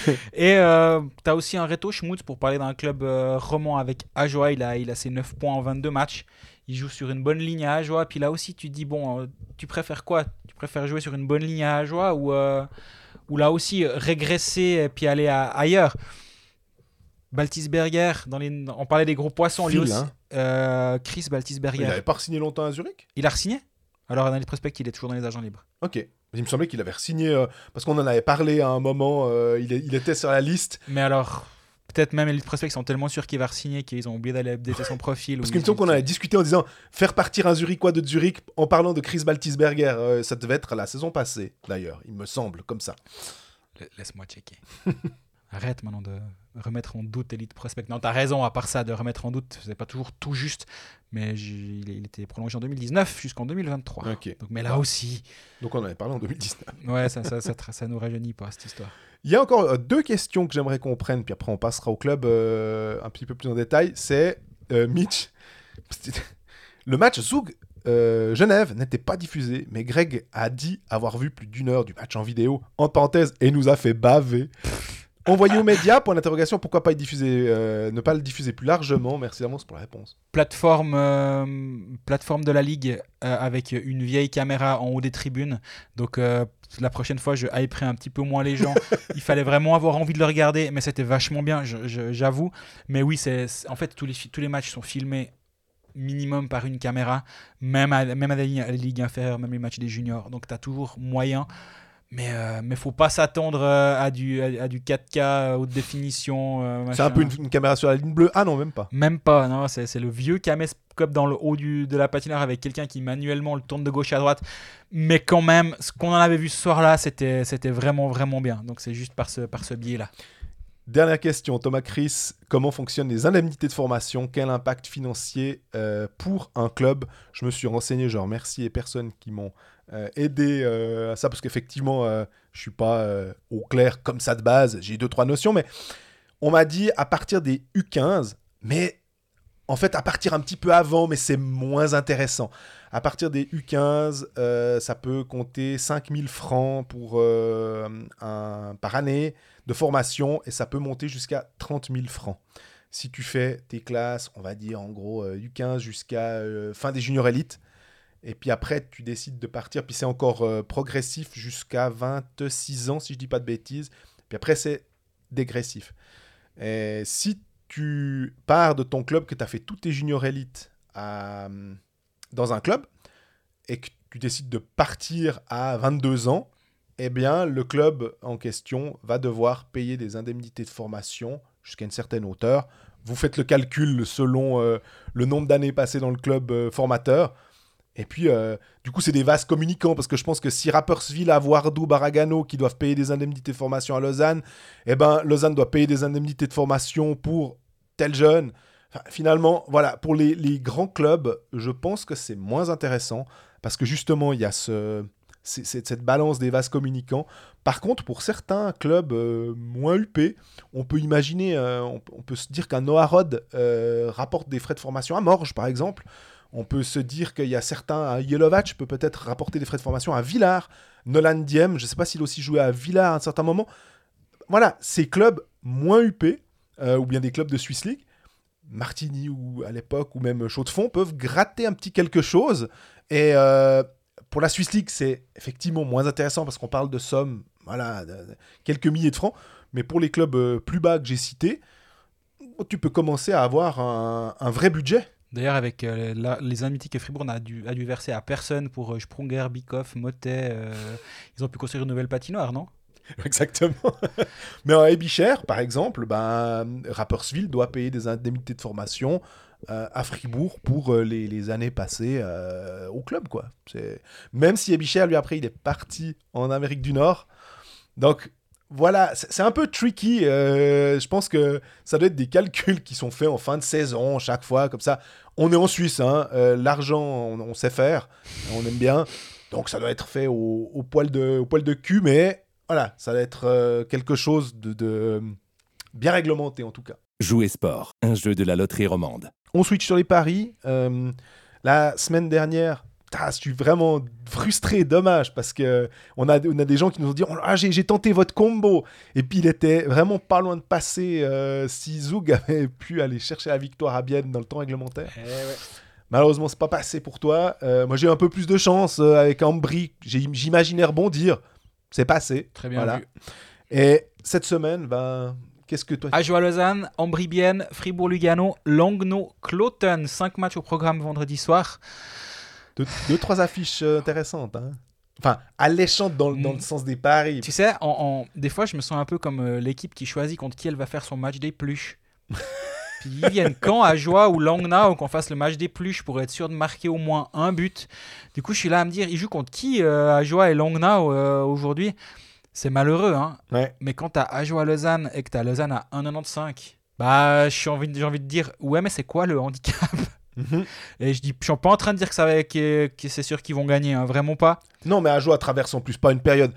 Et euh, tu as aussi un Reto Schmutz pour parler d'un club euh, roman avec Ajoa. Il a, il a ses 9 points en 22 matchs. Il joue sur une bonne ligne à Ajoa. Puis là aussi, tu te dis, bon, euh, tu préfères quoi? Tu préfères jouer sur une bonne ligne à Ajoa ou, euh, ou là aussi régresser et puis aller à- ailleurs? Baltisberger, dans les... on parlait des gros poissons, lui Phil, aussi. hein. Euh, Chris Baltisberger. Il n'avait pas signé longtemps à Zurich? Il a re-signé? Alors, dans les prospects, il est toujours dans les agents libres. Ok. Il me semblait qu'il avait signé parce qu'on en avait parlé à un moment. euh, il, est- il était sur la liste. Mais alors, peut-être même les prospects sont tellement sûrs qu'il va re-signer qu'ils ont oublié d'aller updater son profil. Parce qu'il me semble qu'on avait discuté en disant faire partir un Zurichois de Zurich en parlant de Chris Baltisberger. Euh, ça devait être la saison passée, d'ailleurs. Il me semble, comme ça. La- Laisse-moi checker. Arrête maintenant de remettre en doute Elite Prospect. Non, t'as raison, à part ça, de remettre en doute, c'est pas toujours tout juste. Mais il, était prolongé en 2019 jusqu'en 2023. Ok. Donc, mais là aussi, Donc on en avait parlé en 2019. ouais, ça, ça, ça, nous rajeunit pas cette histoire. Il y a encore euh, deux questions que j'aimerais qu'on prenne, puis après on passera au club euh, un petit peu plus en détail. C'est euh, Mitch. Le match Zug euh, Genève n'était pas diffusé, mais Greg a dit avoir vu plus d'une heure du match en vidéo, en parenthèse, et nous a fait baver. Envoyé aux médias, point d'interrogation, pourquoi pas diffuser, euh, ne pas le diffuser plus largement Merci d'avance pour la réponse. Plateforme, euh, plateforme de la Ligue euh, avec une vieille caméra en haut des tribunes. Donc la prochaine fois, je hyperai un petit peu moins les gens. Il fallait vraiment avoir envie de le regarder, mais c'était vachement bien, j'avoue. Mais oui, c'est en fait tous les, tous les matchs sont filmés minimum par une caméra, même à, même à la ligne, à la ligue inférieure, même les matchs des juniors. Donc tu as toujours moyen. Mais euh, mais faut pas s'attendre euh, à du à, à du 4K euh, haute définition. euh, C'est un peu une, une caméra sur la ligne bleue. Ah non, même pas. Même pas, non, c'est c'est le vieux caméscope dans le haut du, de la patinoire avec quelqu'un qui manuellement le tourne de gauche à droite. Mais quand même, ce qu'on en avait vu ce soir-là, c'était c'était vraiment, vraiment bien. Donc c'est juste par ce, par ce biais-là. Dernière question, Thomas Chris. Comment fonctionnent les indemnités de formation? Quel impact financier euh, pour un club? Je me suis renseigné, je remercie les personnes qui m'ont euh, aidé euh, à ça, parce qu'effectivement, euh, je suis pas euh, au clair comme ça de base. J'ai deux, trois notions, mais on m'a dit à partir des U15, mais en fait à partir un petit peu avant, mais c'est moins intéressant. À partir des U15, euh, ça peut compter 5000 francs pour, un, par année de formation et ça peut monter jusqu'à 30 000 francs. Si tu fais tes classes, on va dire en gros euh, U15 jusqu'à fin des juniors élites, et puis après tu décides de partir, puis c'est encore euh, progressif jusqu'à 26 ans si je dis pas de bêtises, puis après c'est dégressif. Et si tu pars de ton club, que tu as fait tous tes juniors élites à, dans un club, et que tu décides de partir à 22 ans, eh bien, le club en question va devoir payer des indemnités de formation jusqu'à une certaine hauteur. Vous faites le calcul selon euh, le nombre d'années passées dans le club euh, formateur. Et puis, euh, du coup, c'est des vases communicants parce que je pense que si Rapperswil a Voardou, Baragano qui doivent payer des indemnités de formation à Lausanne, eh ben, Lausanne doit payer des indemnités de formation pour tel jeune. Finalement, voilà, pour les, grands clubs, je pense que c'est moins intéressant parce que justement, il y a ce, cette balance des vases communicants. Par contre, pour certains clubs euh, moins huppés, on peut imaginer, euh, on, on peut se dire qu'un Noah Rod rapporte des frais de formation à Morges, par exemple. On peut se dire qu'il y a certains, un Yelovac peut peut-être rapporter des frais de formation à Villars. Nolan Diem, je ne sais pas s'il a aussi joué à Villars à un certain moment. Voilà, ces clubs moins huppés, euh, ou bien des clubs de Swiss League, Martigny ou à l'époque, ou même Chaux-de-Fonds, peuvent gratter un petit quelque chose. Et euh, pour la Swiss League, c'est effectivement moins intéressant parce qu'on parle de sommes, voilà, de- de quelques milliers de francs. Mais pour les clubs euh, plus bas que j'ai cités, tu peux commencer à avoir un vrai budget. D'ailleurs, avec euh, les indemnités que Fribourg a dû, a dû verser à personne pour euh, Sprunger, Bikoff, Motet, euh, ils ont pu construire une nouvelle patinoire, non? Exactement. Mais en par exemple, ben, Rapperswil doit payer des indemnités de formation euh, à Fribourg pour les, années passées au club. Quoi. Même si Ebicher, lui, après, il est parti en Amérique du Nord. Donc, voilà, c'est un peu tricky. euh, je pense que ça doit être des calculs qui sont faits en fin de saison, chaque fois, comme ça. On est en Suisse, hein, euh, l'argent, on, on sait faire, on aime bien. Donc, ça doit être fait au, au poil, de, au poil de cul, mais voilà, ça doit être euh, quelque chose de, de bien réglementé, en tout cas. Jouer sport, un jeu de la loterie romande. On switch sur les paris. La semaine dernière, putain, je suis vraiment frustré, dommage, parce que on a, on a des gens qui nous ont dit Oh, ah, j'ai tenté votre combo. Et puis il était vraiment pas loin de passer euh, si Zoug avait pu aller chercher la victoire à Bienne dans le temps réglementaire. Malheureusement, c'est pas passé pour toi. Euh, moi, j'ai eu un peu plus de chance euh, avec Ambry. J'imaginais rebondir. C'est passé. Très bien Voilà. vu. Et cette semaine, ben, qu'est-ce que toi Ajoie Lausanne, Ambri-Bienne, Fribourg-Lugano, Langnau, Cloton. 5 matchs au programme vendredi soir. Deux, deux, trois affiches euh, intéressantes. hein. Enfin, alléchantes dans, dans Mm. le sens des paris. Tu sais, en, en- des fois, je me sens un peu comme euh, l'équipe qui choisit contre qui elle va faire son match des pluches. Puis ils viennent quand à Joie ou Langnau qu'on fasse le match des pluches pour être sûr de marquer au moins un but. Du coup, je suis là à me dire, ils jouent contre qui euh, à Joie et Langnau euh, aujourd'hui? C'est malheureux, hein. Ouais. Mais quand t'as Ajoie Lausanne et que t'as Lausanne à 1,95, bah, j'ai envie, de- j'ai envie de dire, ouais, mais c'est quoi le handicap? Mhm. Et je dis, je suis pas en train de dire que ça va, que, que c'est sûr qu'ils vont gagner, hein, vraiment pas. Non, mais Ajoie traverse en plus pas une période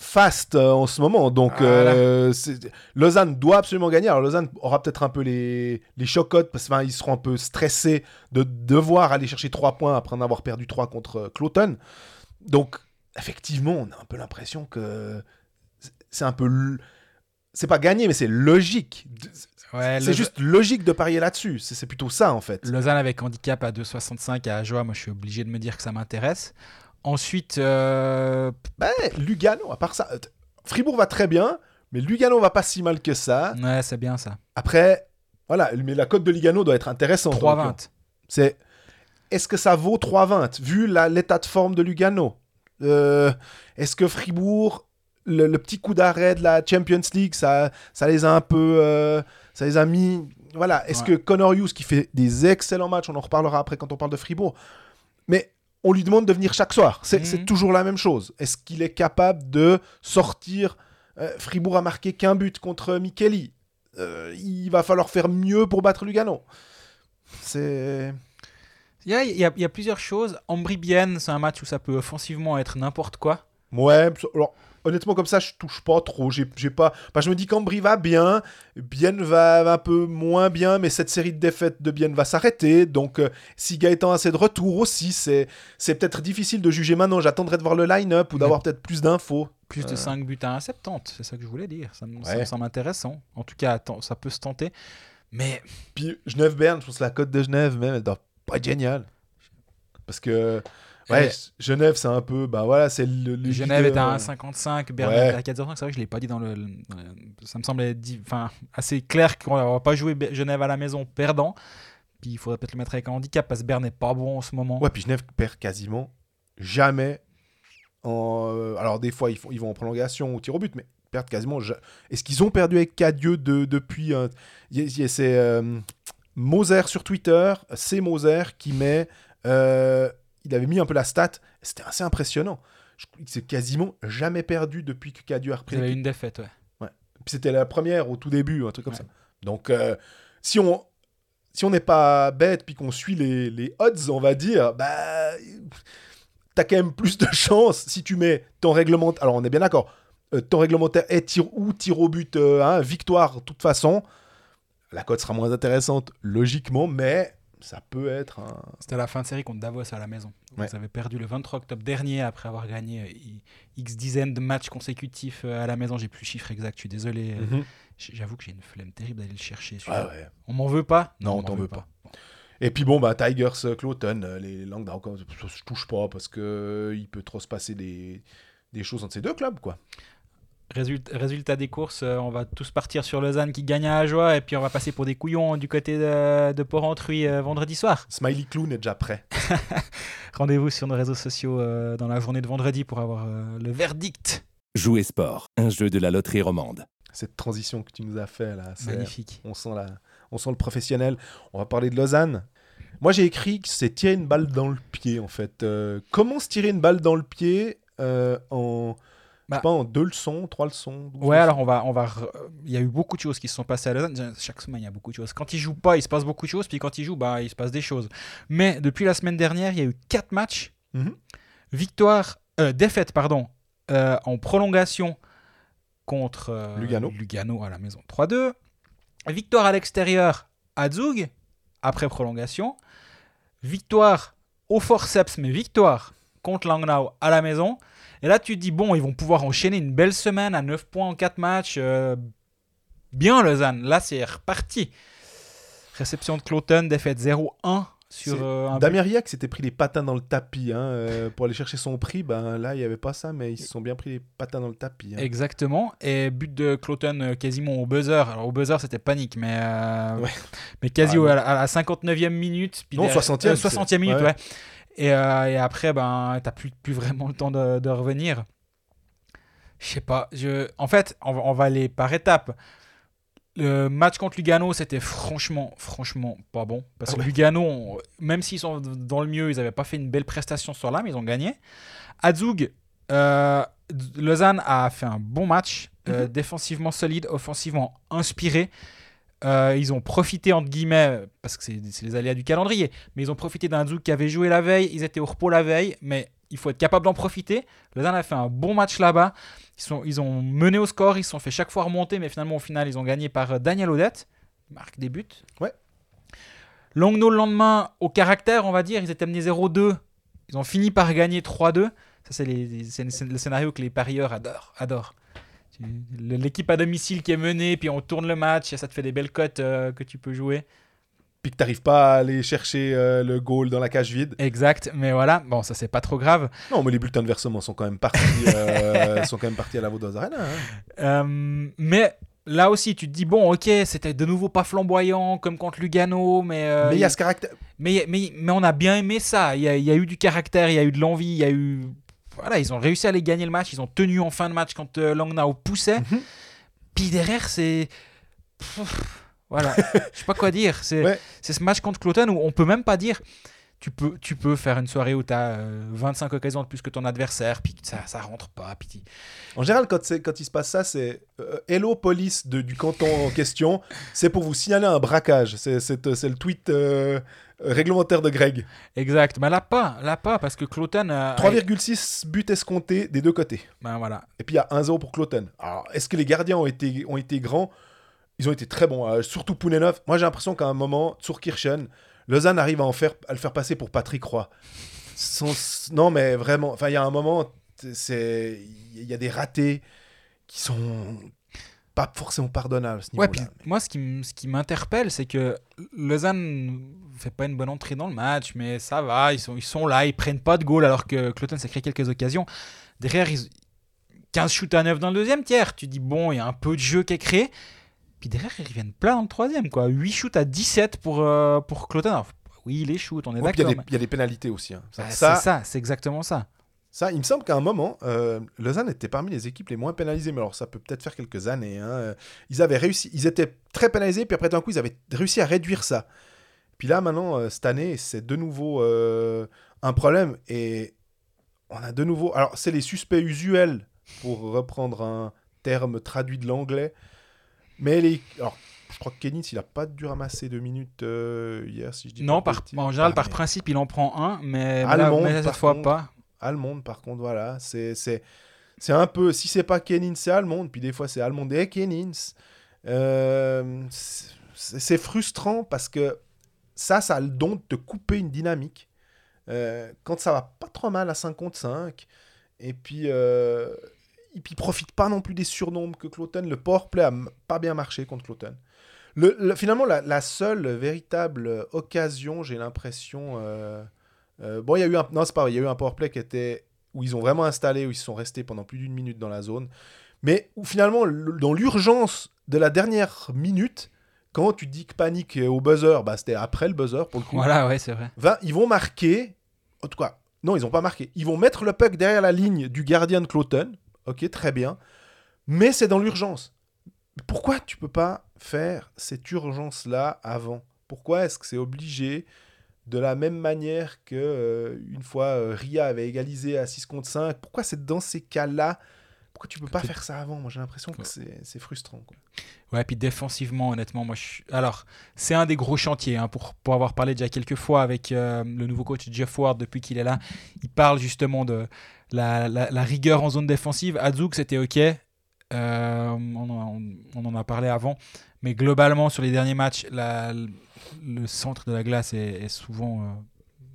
faste euh, en ce moment. Donc, Voilà. euh, c'est- Lausanne doit absolument gagner. Alors, Lausanne aura peut-être un peu les, les chocottes parce qu'ils seront un peu stressés de devoir aller chercher 3 points après en avoir perdu 3 contre euh, Cloton. Donc, effectivement, on a un peu l'impression que c'est un peu. l- C'est pas gagné, mais c'est logique. Ouais, C'est le- juste logique de parier là-dessus. C'est plutôt ça, en fait. Lausanne avec handicap à 2,65 à Ajoie, moi je suis obligé de me dire que ça m'intéresse. Ensuite, euh, Ben, Lugano, à part ça. euh, Fribourg va très bien, mais Lugano va pas si mal que ça. ouais, c'est bien ça. Après, voilà, mais la cote de Lugano doit être intéressante. 3,20. C'est. Est-ce que ça vaut 3,20 vu l'état de forme de Lugano? Euh, Est-ce que Fribourg, le, le petit coup d'arrêt de la Champions League, ça, ça les a un peu. euh, ça les a mis. Voilà. Est-ce Ouais. que Connor Hughes, qui fait des excellents matchs, on en reparlera après quand on parle de Fribourg, mais on lui demande de venir chaque soir. C'est Mhm. toujours la même chose. Est-ce qu'il est capable de sortir euh, Fribourg a marqué qu'un but contre Micheli? Euh, il va falloir faire mieux pour battre Lugano. C'est. Il y a, il y a- il y a plusieurs choses. Ambry-Bienne, c'est un match où ça peut offensivement être n'importe quoi. Ouais, alors, honnêtement, comme ça, je touche pas trop. J'ai j'ai pas. Enfin, je me dis qu'Ambry va bien, Bienne va, un peu moins bien, mais cette série de défaites de Bienne va s'arrêter. Donc, euh, si Gaëtan a assez de retour aussi, c'est c'est peut-être difficile de juger maintenant. J'attendrai de voir le line-up ou d'avoir peut-être plus d'infos. Plus de Euh. 5 buts à 1,70, c'est ça que je voulais dire. Ça me, Ouais. semble intéressant. En tout cas, attends, ça peut se tenter. Mais Puis Genève-Berne, je pense que la cote de Genève, même, elle doit pas être géniale. Parce que. Ouais. Genève, c'est un peu. Bah voilà, c'est le. le Genève est à 1,55, Berne Ouais. est à 4,05. C'est vrai que je ne l'ai pas dit dans le. le- ça me semblait enfin, assez clair qu'on va pas jouer Genève à la maison perdant. Puis il faudrait peut-être le mettre avec un handicap parce que Berne n'est pas bon en ce moment. Ouais, puis Genève perd quasiment jamais. En... euh, Alors, des fois, ils, font, ils vont en prolongation ou tir au but, mais ils perdent quasiment. Est-ce qu'ils ont perdu avec Cadieux de, depuis. euh, a- C'est euh, Moser sur Twitter, c'est Moser qui met. euh, il avait mis un peu la stat, c'était assez impressionnant. Je que c'est quasiment jamais perdu depuis que Cadieux a repris avez l'équipe. une défaite, ouais. Puis c'était la première au tout début, un truc comme Ouais. ça. Donc, euh, si on si on n'est pas bête puis qu'on suit les, les odds, on va dire, bah, t'as quand même plus de chance si tu mets ton réglementaire. Alors, on est bien d'accord. euh, ton réglementaire est tir ou tir au but, euh, hein, victoire, de toute façon. La cote sera moins intéressante, logiquement, mais ça peut être un. C'était la fin de série contre Davos à la maison. Vous Ouais. avez perdu le 23 octobre dernier après avoir gagné euh, X dizaines de matchs consécutifs euh, à la maison. J'ai plus le chiffre exact, je suis désolé. euh, j- J'avoue que j'ai une flemme terrible d'aller le chercher. celui-là. Ouais, ouais. On m'en veut pas? Non, on m'en t'en veut pas. Et puis bon, bah, Tigers, Cloton, les Languedoc, euh, je touche pas parce que euh, il peut trop se passer des, des choses entre ces deux clubs, quoi. Résultat, résultat des courses, euh, on va tous partir sur Lausanne qui gagne à Ajoie et puis on va passer pour des couillons du côté de, de Port-Entruy euh, vendredi soir. Smiley Clown est déjà prêt. Rendez-vous sur nos réseaux sociaux euh, dans la journée de vendredi pour avoir euh, le verdict. Jouer sport, un jeu de la loterie romande. Cette transition que tu nous as fait là, c'est- Magnifique. on sent la, on sent le professionnel. On va parler de Lausanne. Moi, j'ai écrit que c'est tirer une balle dans le pied, en fait. Euh, comment se tirer une balle dans le pied euh, en, je sais Bah. pas, en deux leçons, trois leçons Ouais, leçons alors on va, on va. re- Il y a eu beaucoup de choses qui se sont passées à Lausanne. Chaque semaine, il y a beaucoup de choses. Quand ils jouent pas, il se passe beaucoup de choses. Puis quand ils jouent, bah, il se passe des choses. Mais depuis la semaine dernière, il y a eu quatre matchs. Mhm. Victoire, euh, défaite, pardon, euh, en prolongation contre euh, Lugano. Lugano à la maison 3-2. Victoire à l'extérieur à Zug après prolongation. Victoire au forceps, mais victoire contre Langnau à la maison. Et là, tu te dis, bon, ils vont pouvoir enchaîner une belle semaine à 9 points en 4 matchs. euh, bien, Lausanne. Là, c'est reparti. Réception de Cloton, défaite 0-1 sur euh, s'était pris les patins dans le tapis hein, euh, pour aller chercher son prix. Ben, là, il n'y avait pas ça, mais ils se sont bien pris les patins dans le tapis. hein. Exactement. Et but de Cloton euh, quasiment au buzzer. Alors au buzzer, c'était panique, mais, euh, Ouais. mais quasi Ah, à, la- à la 59e minute. puis Non, derrière- 60e, euh, 60e minute, ouais. Et, euh, et après, ben, t'as plus, plus vraiment le temps de, de revenir. Je sais pas. Je... En fait, on va, on va aller par étapes. Le match contre Lugano, c'était franchement, franchement pas bon. Parce que Ah ouais. Lugano, on- même s'ils sont dans le mieux, ils n'avaient pas fait une belle prestation sur là, mais ils ont gagné. À Zug, euh, Lausanne a fait un bon match, euh, Mhm. défensivement solide, offensivement inspiré. Euh, ils ont profité, entre guillemets, parce que c'est les aléas du calendrier, mais ils ont profité d'un Zug qui avait joué la veille, ils étaient au repos la veille, mais il faut être capable d'en profiter. Lausanne a fait un bon match là-bas. Ils, sont, ils ont mené au score, ils se sont fait chaque fois remonter, mais finalement, au final, ils ont gagné par euh, Daniel Odette, marque des buts. Ouais. Longno, le lendemain, au caractère, on va dire, ils étaient menés 0-2. Ils ont fini par gagner 3-2. Ça, c'est le scénario que les parieurs adorent. adorent. L'équipe à domicile qui est menée, puis on tourne le match, et ça te fait des belles cotes euh, que tu peux jouer. Puis que t'arrives pas à aller chercher euh, le goal dans la cage vide. Exact, mais voilà, bon, ça c'est pas trop grave. Non, mais les bulletins de versement sont quand même partis, euh, sont quand même partis à la Vaudoise Arena. hein. Mais là aussi, tu te dis, bon, ok, c'était de nouveau pas flamboyant comme contre Lugano, mais, euh, mais il y a ce caractère. mais, mais, mais on a bien aimé ça. Il y a, il y a eu du caractère, il y a eu de l'envie, il y a eu. Voilà, ils ont réussi à aller gagner le match. Ils ont tenu en fin de match quand euh, Langnau poussait. Mhm. Puis derrière, c'est. Voilà, je sais pas quoi dire. C'est Ouais. c'est ce match contre Cloton où on peut même pas dire. Tu peux, tu peux faire une soirée où tu as 25 occasions de plus que ton adversaire, puis ça, ça rentre pas. Puis En général, quand, c'est- quand il se passe ça, c'est euh, Hello police de- du canton en question. C'est pour vous signaler un braquage. C'est euh, c'est le tweet euh, réglementaire de Greg. Exact, mais là pas, là pas, parce que Cloton. euh, 3,6 buts escomptés des deux côtés. Ben voilà. Et puis il y a 1-0 pour Cloton. Alors, est-ce que les gardiens ont été, ont été grands? Ils ont été très bons, euh, surtout Pounenov. Moi, j'ai l'impression qu'à un moment, Kirchen, Lausanne arrive à, en faire, à le faire passer pour Patrick Roy. Son- non, mais vraiment, enfin, il y a un moment, il y a des ratés qui sont pas forcément pardonnables à ce Ouais, moi, ce qui, ce qui m'interpelle, c'est que Lausanne fait pas une bonne entrée dans le match, mais ça va, ils sont, ils sont là, ils prennent pas de goal alors que Cloton s'est créé quelques occasions. Derrière, ils, 15 shoots à 9 dans le deuxième tiers. Tu dis, bon, il y a un peu de jeu qui est créé. Puis derrière, ils reviennent plein dans le troisième, quoi. 8 shoots à 17 pour, euh, pour Cloton. Alors, oui, les shoots, on est Ouais, puis il y a d'accord. mais- il y, a des pénalités aussi. hein. Ça, Bah, ça, c'est ça, c'est exactement ça. Ça, il me semble qu'à un moment, euh, Lausanne était parmi les équipes les moins pénalisées. Mais alors, ça peut peut-être faire quelques années. hein. Euh, Ils avaient réussi, ils étaient très pénalisés, puis après d'un coup, ils avaient réussi à réduire ça. Puis là, maintenant, euh, cette année, c'est de nouveau euh, un problème. Et on a de nouveau. Alors, c'est les suspects usuels, pour reprendre un terme traduit de l'anglais. Mais les. Alors, je crois que Kenneth, il a pas dû ramasser deux minutes hier, si je dis Non, pas par, en général, Ah, par principe, il en prend un, mais, Allemande, là, mais cette fois contre. pas. Allemande, par contre, voilà. C'est, c'est, c'est un peu. Si c'est pas Kenins, c'est Allemande. Puis des fois, c'est Allemande et Kenins. Euh, c'est, frustrant parce que ça, ça a le don de te couper une dynamique. Euh, quand ça va pas trop mal à 5 contre 5. Et puis. Euh, et puis, profite pas non plus des surnombres que Cloten. Le powerplay a pas bien marché contre Cloten. Le, le- finalement, la, la seule véritable occasion, j'ai l'impression. Euh, bon, il y a eu un. Non, c'est pas vrai. Il y a eu un powerplay qui était. Où ils ont vraiment installé, où ils sont restés pendant plus d'une minute dans la zone. Mais où finalement, le- dans l'urgence de la dernière minute, quand tu dis que panique au buzzer, bah, c'était après le buzzer pour le coup. Voilà, ouais, c'est vrai. Va- ils vont marquer. En tout cas, non, ils n'ont pas marqué. Ils vont mettre le puck derrière la ligne du gardien de Cloton. Ok, très bien. Mais c'est dans l'urgence. Pourquoi tu peux pas faire cette urgence-là avant? Pourquoi est-ce que c'est obligé? De la même manière que euh, une fois euh, Ria avait égalisé à 6 contre 5 Pourquoi c'est dans ces cas-là Pourquoi tu peux pas faire ça avant? Moi, j'ai l'impression que c'est frustrant. quoi. Ouais, puis défensivement, honnêtement, moi, je suis... Alors, c'est un des gros chantiers, hein, pour, pour avoir parlé déjà quelques fois avec euh, le nouveau coach Jeff Ward depuis qu'il est là. Il parle justement de la, la- la rigueur en zone défensive. Hadzouk, c'était OK. Euh, on, en- on en a parlé avant. Mais globalement, sur les derniers matchs, la- le centre de la glace est, est souvent euh,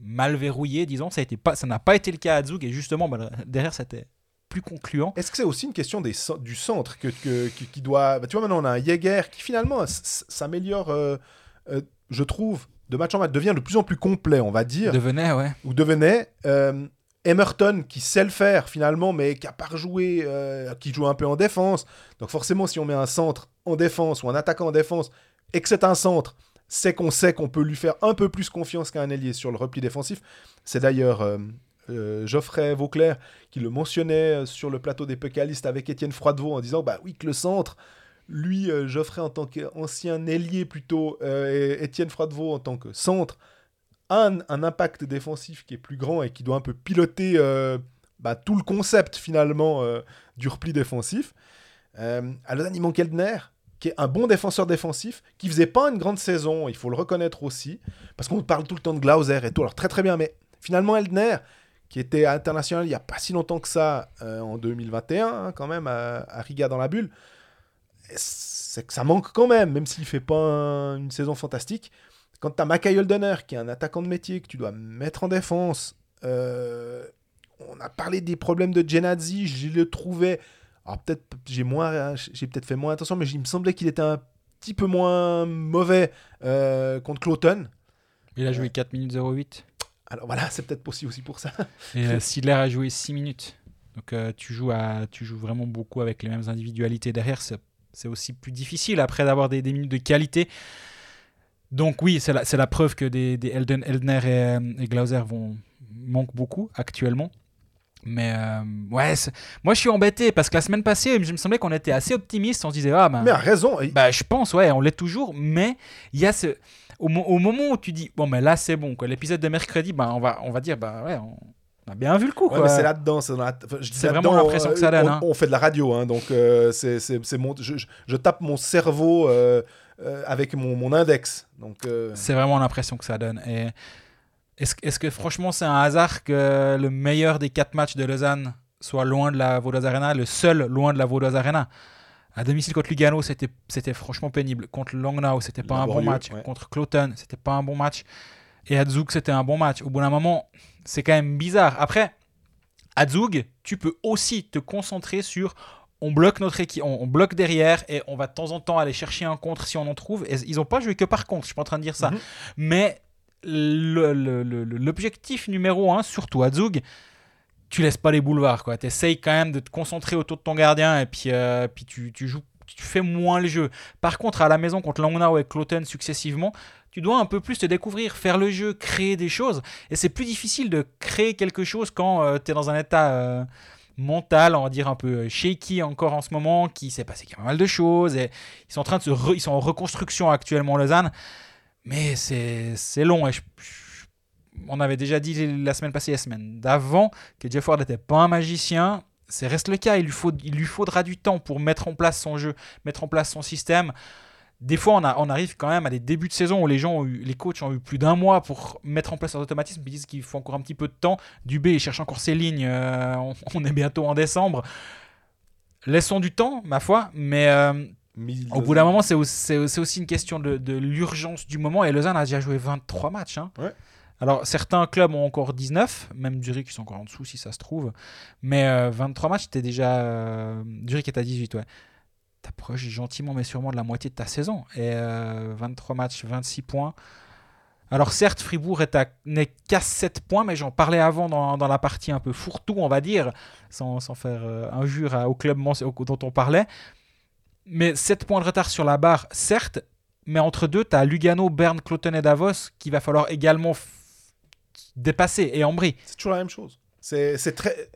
mal verrouillé, disons. Ça n'a pas été le cas à Hadzouk. Et justement, bah, derrière, c'était plus concluant. Est-ce que c'est aussi une question des, du centre que, que- qui, qui doit. bah, tu vois, maintenant, on a un Jäger qui finalement s'améliore, euh, euh, je trouve, de match en match, devient de plus en plus complet, on va dire, Devenait, ouais. ou devenait. Emerton qui sait le faire finalement, mais qui a pas rejoué, euh, qui joue un peu en défense. Donc forcément, si on met un centre en défense ou un attaquant en défense et que c'est un centre, c'est qu'on sait qu'on peut lui faire un peu plus confiance qu'un ailier sur le repli défensif. C'est d'ailleurs euh, euh, Geoffrey Vauclair qui le mentionnait euh, sur le plateau des Pécalistes avec Étienne Froidevaux en disant bah oui que le centre, lui Geoffrey en tant qu'ancien ailier plutôt et Étienne Froidevaux en tant que centre a un, un impact défensif qui est plus grand et qui doit un peu piloter bah, tout le concept finalement du repli défensif. À Lausanne, il manque Eldner, qui est un bon défenseur défensif, qui faisait pas une grande saison, il faut le reconnaître aussi, parce qu'on parle tout le temps de Glauser et tout, alors très très bien, mais finalement Eldner, qui était international il n'y a pas si longtemps que ça, euh, en 2021, hein, quand même, à, Riga dans la bulle, c'est que ça manque quand même, même s'il fait pas un- une saison fantastique. Quand tu as Mackay Holdener, qui est un attaquant de métier que tu dois mettre en défense, euh, on a parlé des problèmes de Genadzi, je le trouvais. Alors peut-être j'ai moins, j'ai peut-être fait moins attention, mais il me semblait qu'il était un petit peu moins mauvais euh, contre Cloton. Il a joué 4 minutes 08. Alors voilà, c'est peut-être possible aussi pour ça. Et euh, Sidler a joué 6 minutes. Donc euh, tu, joues à, tu joues vraiment beaucoup avec les mêmes individualités derrière. C'est c'est aussi plus difficile après d'avoir des, des minutes de qualité. Donc oui, c'est la, c'est la preuve que des, des Elden, Eldner et, euh, et Glauser vont, manquent beaucoup actuellement. Mais euh, ouais, moi je suis embêté parce que la semaine passée, il me semblait qu'on était assez optimiste. On se disait, ah ben, Mais a raison. bah, je pense, ouais, on l'est toujours. Mais il y a ce. Au, mo- au moment où tu dis, bon, mais là c'est bon, quoi. L'épisode de mercredi, bah, on, va, on va dire, bah ouais, on, on a bien vu le coup, Ouais, c'est là-dedans. C'est la- enfin, vraiment l'impression que ça donne, On, hein. on fait de la radio, hein, donc euh, c'est mon, je, je- je tape mon cerveau euh, euh, avec mon, mon index. Donc, C'est vraiment l'impression que ça donne. Et est-ce que franchement c'est un hasard que le meilleur des quatre matchs de Lausanne soit loin de la Vaudoise Arena, le seul loin de la Vaudoise Arena? À domicile contre Lugano, c'était franchement pénible. Contre Langnau, c'était pas un bon match. ouais. Contre Cloton, c'était pas un bon match. Et à Zug, c'était un bon match. Au bout d'un moment, c'est quand même bizarre. Après, à Zug, tu peux aussi te concentrer sur on bloque notre équipe, on, on bloque derrière et on va de temps en temps aller chercher un contre si on en trouve. Et ils n'ont pas joué que par contre, je suis pas en train de dire ça. Mhm. Mais l'objectif numéro un, surtout à Zug, tu laisses pas les boulevards. Tu essayes quand même de te concentrer autour de ton gardien et puis, euh, puis tu, tu joues, tu fais moins le jeu. Par contre, à la maison contre Langnau et Cloten successivement, tu dois un peu plus te découvrir, faire le jeu, créer des choses. Et c'est plus difficile de créer quelque chose quand tu es dans un état euh, mental, on va dire un peu shaky encore en ce moment, qui s'est passé pas mal de choses. Et ils sont en train de se ils sont en reconstruction actuellement Lausanne. Mais c'est long. Et je- on avait déjà dit la semaine passée, la semaine d'avant, que Jeff Ward n'était pas un magicien. C'est reste le cas. Il lui, faut, il lui faudra du temps pour mettre en place son jeu, mettre en place son système. Des fois, on, a- on arrive quand même à des débuts de saison où les gens, les coachs ont eu plus d'un mois pour mettre en place leurs automatismes. Ils disent qu'il faut encore un petit peu de temps. Dubé, cherche encore ses lignes. euh, on, est bientôt en décembre. Laissons du temps, ma foi. Mais euh, au bout d'un moment, c'est aussi, une question de, de l'urgence du moment. Et Lausanne a déjà joué 23 matchs. hein. Ouais. Alors, certains clubs ont encore 19, même Zurich, ils sont encore en dessous si ça se trouve. Mais euh, 23 matchs, c'était déjà. euh, Zurich est à 18, ouais. T'approches gentiment, mais sûrement de la moitié de ta saison. Et euh, 23 matchs, 26 points. Alors, certes, Fribourg n'est qu'à 7 points, mais j'en parlais avant dans, dans la partie un peu fourre-tout, on va dire, sans, sans faire euh, injure à- au club dont on parlait. Mais 7 points de retard sur la barre, certes, mais entre deux, tu as Lugano, Berne, Cloton et Davos qu'il va falloir également dépasser et Ambry. C'est toujours la même chose. C'est très.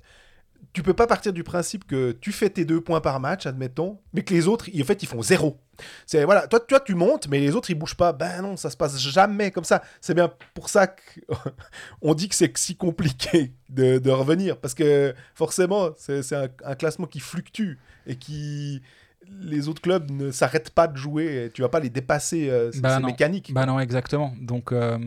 Tu peux pas partir du principe que tu fais tes deux points par match, admettons, mais que les autres, en fait, ils font zéro. C'est voilà, toi, toi, tu montes, mais les autres, ils bougent pas. Ben non, ça se passe jamais comme ça. C'est bien pour ça qu'on dit que c'est si compliqué de, revenir, parce que forcément, c'est un, un classement qui fluctue et qui les autres clubs ne s'arrêtent pas de jouer. Tu vas pas les dépasser. euh, c'est Bah c'est mécanique. Bah non, exactement. Donc, euh,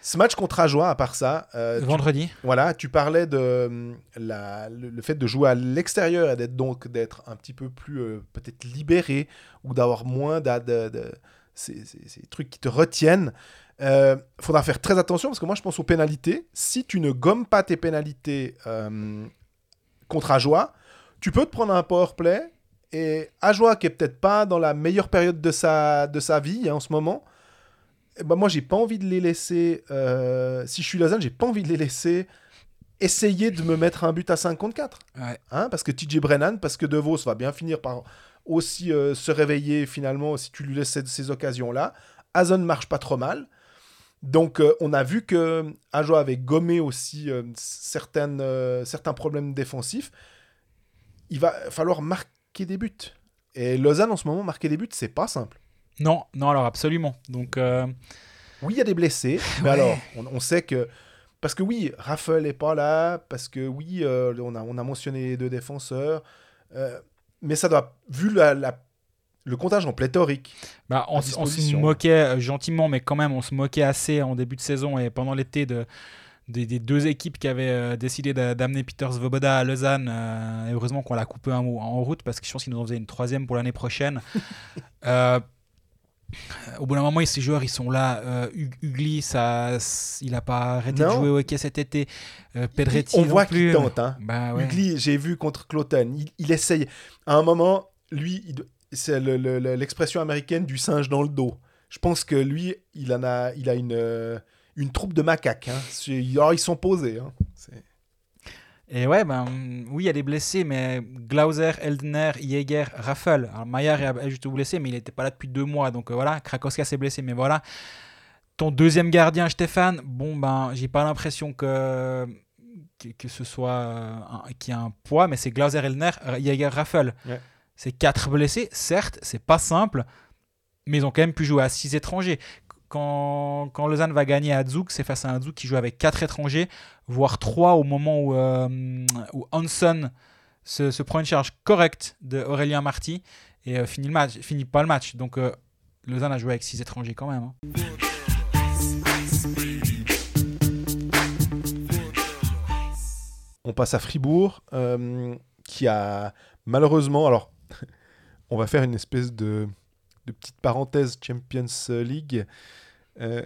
Ce match contre Ajoie, à part ça, euh, tu vendredi. voilà, tu parlais de euh, la, le, le fait de jouer à l'extérieur et d'être donc d'être un petit peu plus peut-être libéré ou d'avoir moins de, de- ces, ces- ces trucs qui te retiennent. Euh, faudra faire très attention parce que moi je pense aux pénalités. Si tu ne gommes pas tes pénalités euh, contre Ajoie, tu peux te prendre un power play et Ajoie qui est peut-être pas dans la meilleure période de sa, de sa vie hein, en ce moment. eh ben moi j'ai pas envie de les laisser euh, si je suis Lausanne j'ai pas envie de les laisser essayer de me mettre un but à 5 contre 4 Ouais. hein, parce que TJ Brennan parce que De Vos va bien finir par aussi euh, se réveiller finalement si tu lui laisses ces, ces occasions là Hazen marche pas trop mal donc euh, on a vu que Ajo avait gommé aussi certaines, certains problèmes défensifs il va falloir marquer des buts et Lausanne en ce moment marquer des buts c'est pas simple Non, non, alors absolument. Donc, euh, oui, il y a des blessés, mais Ouais. alors, on, on sait que. Parce que oui, Raffel n'est pas là, parce que oui, euh, on, a, on a mentionné les deux défenseurs, euh, mais ça doit. Vu la, la- le contingent pléthorique, bah, on, on se moquait gentiment, mais quand même, on se moquait assez en début de saison et pendant l'été de, des, des deux équipes qui avaient euh, décidé d'a- d'amener Peter Svoboda à Lausanne. euh, et heureusement qu'on l'a coupé un mot en route parce que je pense qu'il nous en faisait une troisième pour l'année prochaine. Euh, au bout d'un moment, ces joueurs, ils sont là. Euh, Ugly, ça, il n'a pas arrêté de jouer au hockey cet été. Euh, Pedretti on voit qu'il tente. Hein. Bah ouais. Ugly, j'ai vu contre Cloten, il, il essaye. À un moment, lui, c'est le- le- le- l'expression américaine du singe dans le dos. Je pense que lui, il en a, il a une, une troupe de macaques. Hein. Alors, ils sont posés. Hein. Et ouais, ben oui, il y a des blessés, mais Glauser, Eldner, Jäger, Raffel. Alors Maillard est juste blessé, mais il n'était pas là depuis deux mois. Donc euh, voilà, Krakowska s'est blessé, mais voilà. Ton deuxième gardien, Stéphane, bon, ben, j'ai pas l'impression que que, ce soit un- qui a un poids, mais c'est Glauser Elner, Jaeger Raffel. Ouais. C'est quatre blessés, certes, c'est pas simple, mais ils ont quand même pu jouer à six étrangers. Quand, Lausanne va gagner à Zug, c'est face à un Zug qui joue avec quatre étrangers, voire trois au moment où, euh, où Hanson se, prend une charge correcte de Aurélien Marty et euh, finit, le match, finit pas le match. Donc euh, Lausanne a joué avec six étrangers quand même. hein. On passe à Fribourg, qui a malheureusement. Alors, on va faire une espèce de, de petite parenthèse Champions League. Euh,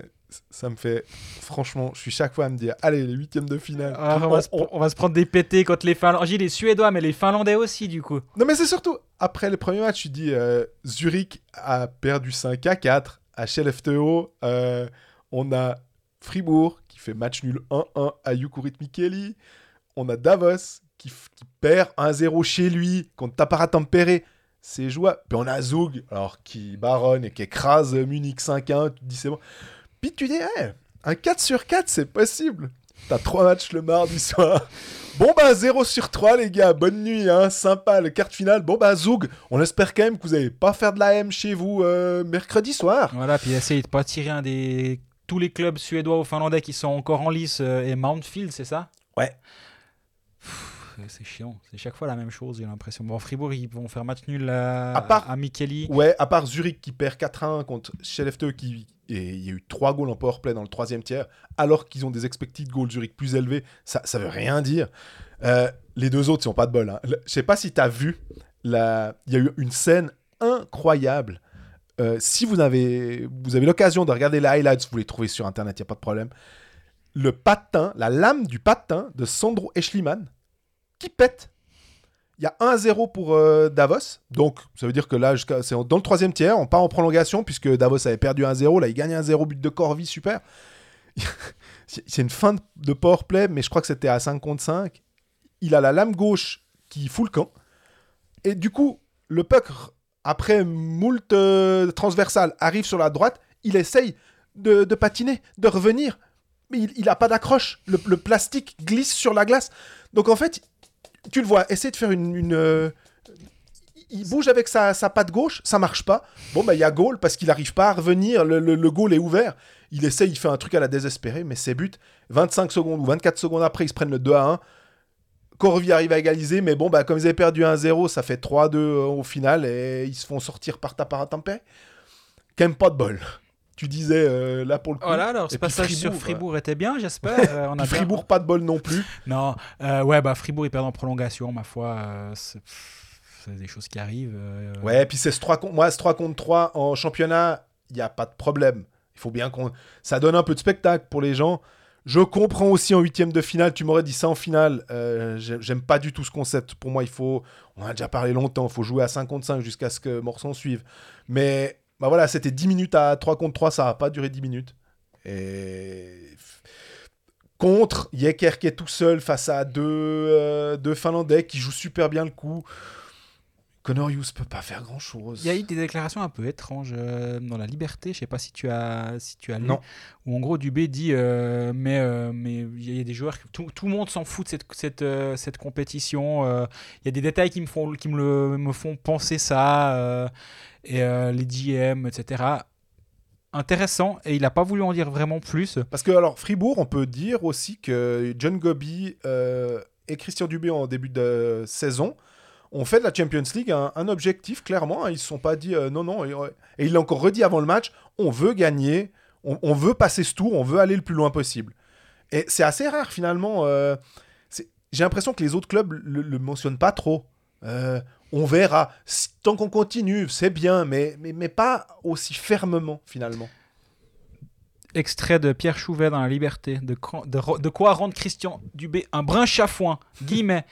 ça me fait. Franchement, je suis chaque fois à me dire allez, les huitièmes de finale. Ah, on, On- va se, on- on va se prendre des pétés contre les Finlandais. J'ai les Suédois, mais les Finlandais aussi, du coup. Non, mais c'est surtout, après les premiers matchs, tu dis euh, Zurich a perdu 5 à 4 à Skellefteå. euh, on a Fribourg qui fait match nul 1-1 à Jukurit Mikeli. On a Davos qui, qui perd 1-0 chez lui contre Tapara Tampere. C'est jouable. Puis on a Zug alors, qui baronne et qui écrase Munich 5-1. Tu te dis c'est bon. Puis tu dis, eh, un 4 sur 4, c'est possible. T'as 3 matchs le mardi soir. Bon bah 0 sur 3 les gars, bonne nuit, hein, sympa, le quart de finale. Bon bah Zoug, on espère quand même que vous n'allez pas faire de la M chez vous euh, mercredi soir. Voilà, puis essayer de pas tirer un des tous les clubs suédois ou finlandais qui sont encore en lice euh, et Mountfield, c'est ça? Ouais. Pff, C'est chiant, c'est chaque fois la même chose, j'ai l'impression. Bon, Fribourg, ils vont faire match nul à, À part- à Mikkeli. Ouais, à part Zurich qui perd 4-1 contre Skellefteå qui et il y a eu 3 goals en powerplay dans le troisième tiers, alors qu'ils ont des expected goals Zurich plus élevés, ça, ça veut rien dire. Euh, les deux autres, ils n'ont pas de bol. Hein. Je sais pas si tu as vu, la... il y a eu une scène incroyable. Euh, si vous avez, vous avez l'occasion de regarder les highlights, vous les trouvez sur internet, il n'y a pas de problème. Le patin, la lame du patin de Sandro Eschliman pète. Il y a 1-0 pour euh, Davos. Donc, ça veut dire que là, c'est dans le troisième tiers. On part en prolongation puisque Davos avait perdu 1-0. Là, il gagne 1-0, but de Corvi, super. C'est une fin de- de powerplay, mais je crois que c'était à 5 contre 5. Il a la lame gauche qui fout le camp. Et du coup, le puck, après moult euh, transversal, arrive sur la droite. Il essaye de, de patiner, de revenir. Mais il n'a pas d'accroche. Le, le plastique glisse sur la glace. Donc en fait, tu le vois, essayer de faire une. euh, il bouge avec sa, sa patte gauche, ça marche pas. Bon, bah, il y a goal parce qu'il n'arrive pas à revenir. Le, goal est ouvert. Il essaye, il fait un truc à la désespérée, mais c'est but. 25 secondes ou 24 secondes après, ils se prennent le 2 à 1. Corvi arrive à égaliser, mais bon, bah, comme ils avaient perdu 1-0, ça fait 3-2 euh, au final et ils se font sortir par Taparatampe. Quand même pas de bol. Tu disais euh, là pour le coup. Voilà, alors ce Et passage sur Fribourg, était bien, j'espère. Euh, on a Puis bien- Fribourg, pas de bol non plus. Non, euh, ouais, bah Fribourg, ils perdent en prolongation, ma foi. euh, c'est des choses qui arrivent. euh, Ouais, puis c'est ce 3 contre... Moi, ce 3 contre 3 en championnat, il n'y a pas de problème. Il faut bien qu'on... Ça donne un peu de spectacle pour les gens. Je comprends aussi en huitième de finale, tu m'aurais dit ça en finale. euh, j'ai- J'aime pas du tout ce concept. Pour moi, il faut... On en a déjà parlé longtemps, il faut jouer à 5 contre 5 jusqu'à ce que Morson suive. Mais bah voilà, c'était 10 minutes à 3 contre 3, ça n'a pas duré 10 minutes. Et... Contre Yeker qui est tout seul face à deux, euh, deux Finlandais qui jouent super bien le coup. Connor Hughes peut pas faire grand chose. Il y a eu des déclarations un peu étranges euh, dans la Liberté, je sais pas si tu as, si tu as lu, Non. où en gros Dubé dit euh, mais euh, mais il y a des joueurs, tout, tout le monde s'en fout de cette, cette, cette compétition, il y a des détails qui me font, qui me, le, me font penser ça, et euh, les GM, etc. Intéressant, et il n'a pas voulu en dire vraiment plus. Parce que, alors, Fribourg, on peut dire aussi que John Gobi euh, et Christian Dubé en début de saison ont fait de la Champions League un, objectif, clairement. hein. Ils ne se sont pas dit euh, non, non. Et, il l'a encore redit avant le match on veut gagner, on, veut passer ce tour, on veut aller le plus loin possible. Et c'est assez rare, finalement. J'ai l'impression que les autres clubs le, le mentionnent pas trop. Euh, on verra. Tant qu'on continue, c'est bien, mais, mais, mais pas aussi fermement, finalement. Extrait de Pierre Chouvet dans La Liberté. De, quoi rendre Christian Dubé un brin chafouin Guillemets.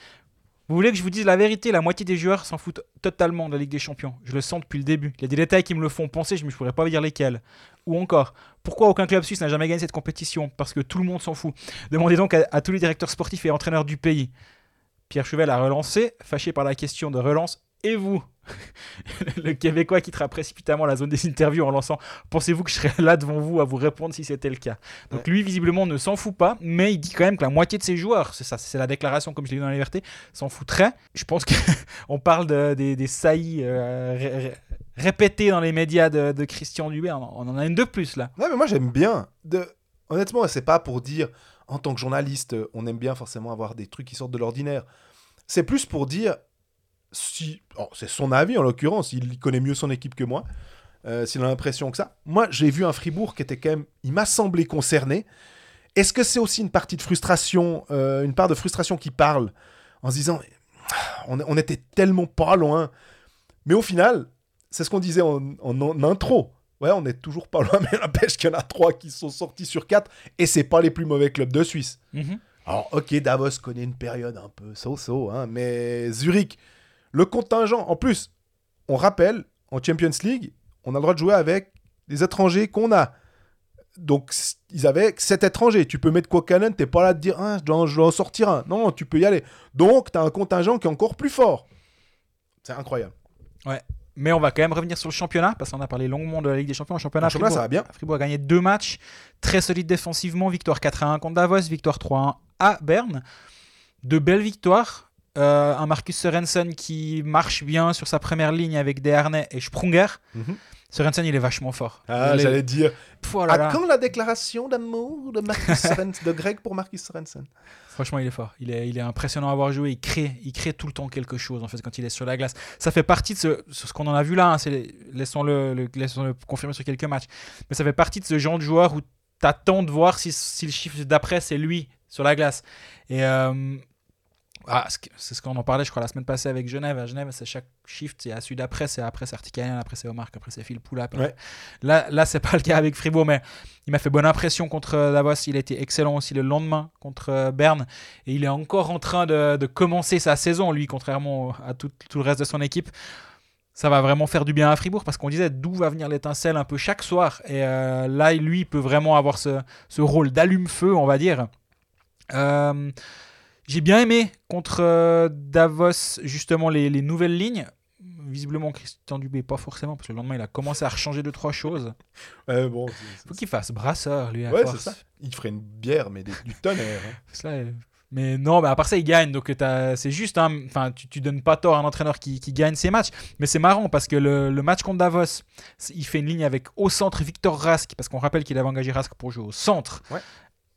Vous voulez que je vous dise la vérité? La moitié des joueurs s'en foutent totalement de la Ligue des Champions. Je le sens depuis le début. Il y a des détails qui me le font penser, je ne pourrais pas vous dire lesquels. Ou encore, pourquoi aucun club suisse n'a jamais gagné cette compétition? Parce que tout le monde s'en fout. Demandez donc à tous les directeurs sportifs et entraîneurs du pays. Pierre Chouvet l'a relancé, fâché par la question de relance. Et vous le Québécois quittera précipitamment la zone des interviews en lançant Pensez-vous que je serais là devant vous à vous répondre si c'était le cas? Donc lui, visiblement, ne s'en fout pas, mais il dit quand même que la moitié de ses joueurs, c'est ça, c'est la déclaration comme je l'ai vu dans la liberté, s'en foutrait. Je pense qu'on parle de, des, des saillies euh, répétées dans les médias de, de Christian Dubé. On, on en a une de plus là. Ouais, mais moi j'aime bien. De... Honnêtement, c'est pas pour dire en tant que journaliste, on aime bien forcément avoir des trucs qui sortent de l'ordinaire. C'est plus pour dire si. oh, c'est son avis en l'occurrence, il connaît mieux son équipe que moi. euh, S'il a l'impression que ça. Moi, j'ai vu un Fribourg qui était quand même. Il m'a semblé concerné. Est-ce que c'est aussi une partie de frustration, euh, une part de frustration qui parle en se disant on, était tellement pas loin? Mais au final, c'est ce qu'on disait en- en intro. Ouais, on est toujours pas loin, mais la pêche qu'il y en a trois qui sont sortis sur quatre, et c'est pas les plus mauvais clubs de Suisse. Alors, ok, Davos connaît une période un peu so-so, hein, mais Zurich, le contingent, en plus, on rappelle, en Champions League, on a le droit de jouer avec les étrangers qu'on a. Donc, ils avaient sept étrangers. Tu peux mettre Kokanen, t'es pas là de dire, ah, je, dois, je dois en sortir un. Non, tu peux y aller. Donc, t'as un contingent qui est encore plus fort. C'est incroyable. Mais on va quand même revenir sur le championnat, parce qu'on a parlé longuement de la Ligue des Champions. Le championnat, Le championnat, Fribourg, ça va bien. Fribourg a gagné deux matchs, très solide défensivement. Victoire 4-1 contre Davos, victoire 3-1 à Berne. De belles victoires. Euh, un Marcus Sorensen qui marche bien sur sa première ligne avec Desharnais et Sprunger. Mhm. Sorensen, il est vachement fort. Ah, est- j'allais dire. Pff, oh là à là. quand la déclaration d'amour de Greg pour Marcus Sorensen Franchement, il est fort. Il est, il est impressionnant à voir jouer. Il crée, il crée tout le temps quelque chose en fait quand il est sur la glace. Ça fait partie de ce, ce qu'on en a vu là. hein, c'est- laissons-le, le, laissons-le confirmer sur quelques matchs. Mais ça fait partie de ce genre de joueur où tu attends de voir si, si le chiffre d'après c'est lui sur la glace. Et euh, ah, c'est ce qu'on en parlait, je crois, la semaine passée avec Genève. À Genève, c'est chaque shift, c'est à celui d'après, c'est après c'est après c'est Omar, après c'est Phil Poulap. Ouais. Là, là c'est pas le cas avec Fribourg, mais il m'a fait bonne impression contre euh, Davos. Il a été excellent aussi le lendemain contre euh, Berne. Et il est encore en train de, de commencer sa saison, lui, contrairement à tout, tout le reste de son équipe. Ça va vraiment faire du bien à Fribourg parce qu'on disait d'où va venir l'étincelle un peu chaque soir. Et euh, là, lui, il peut vraiment avoir ce, ce rôle d'allume-feu, on va dire. Euh, J'ai bien aimé contre euh, Davos, justement, les, les nouvelles lignes. Visiblement, Christian Dubé, pas forcément, parce que le lendemain, il a commencé à rechanger deux, trois choses. Euh, bon, Faut qu'il fasse brasseur, lui, à Ouais, force. c'est ça. Il ferait une bière, mais des- du tonnerre. hein. Est- Mais non, mais à part ça, il gagne. Donc c'est juste, hein, tu, tu donnes pas tort à un entraîneur qui, qui gagne ses matchs. Mais c'est marrant parce que le, le match contre Davos, il fait une ligne avec au centre Victor Rask, parce qu'on rappelle qu'il avait engagé Rask pour jouer au centre. Ouais.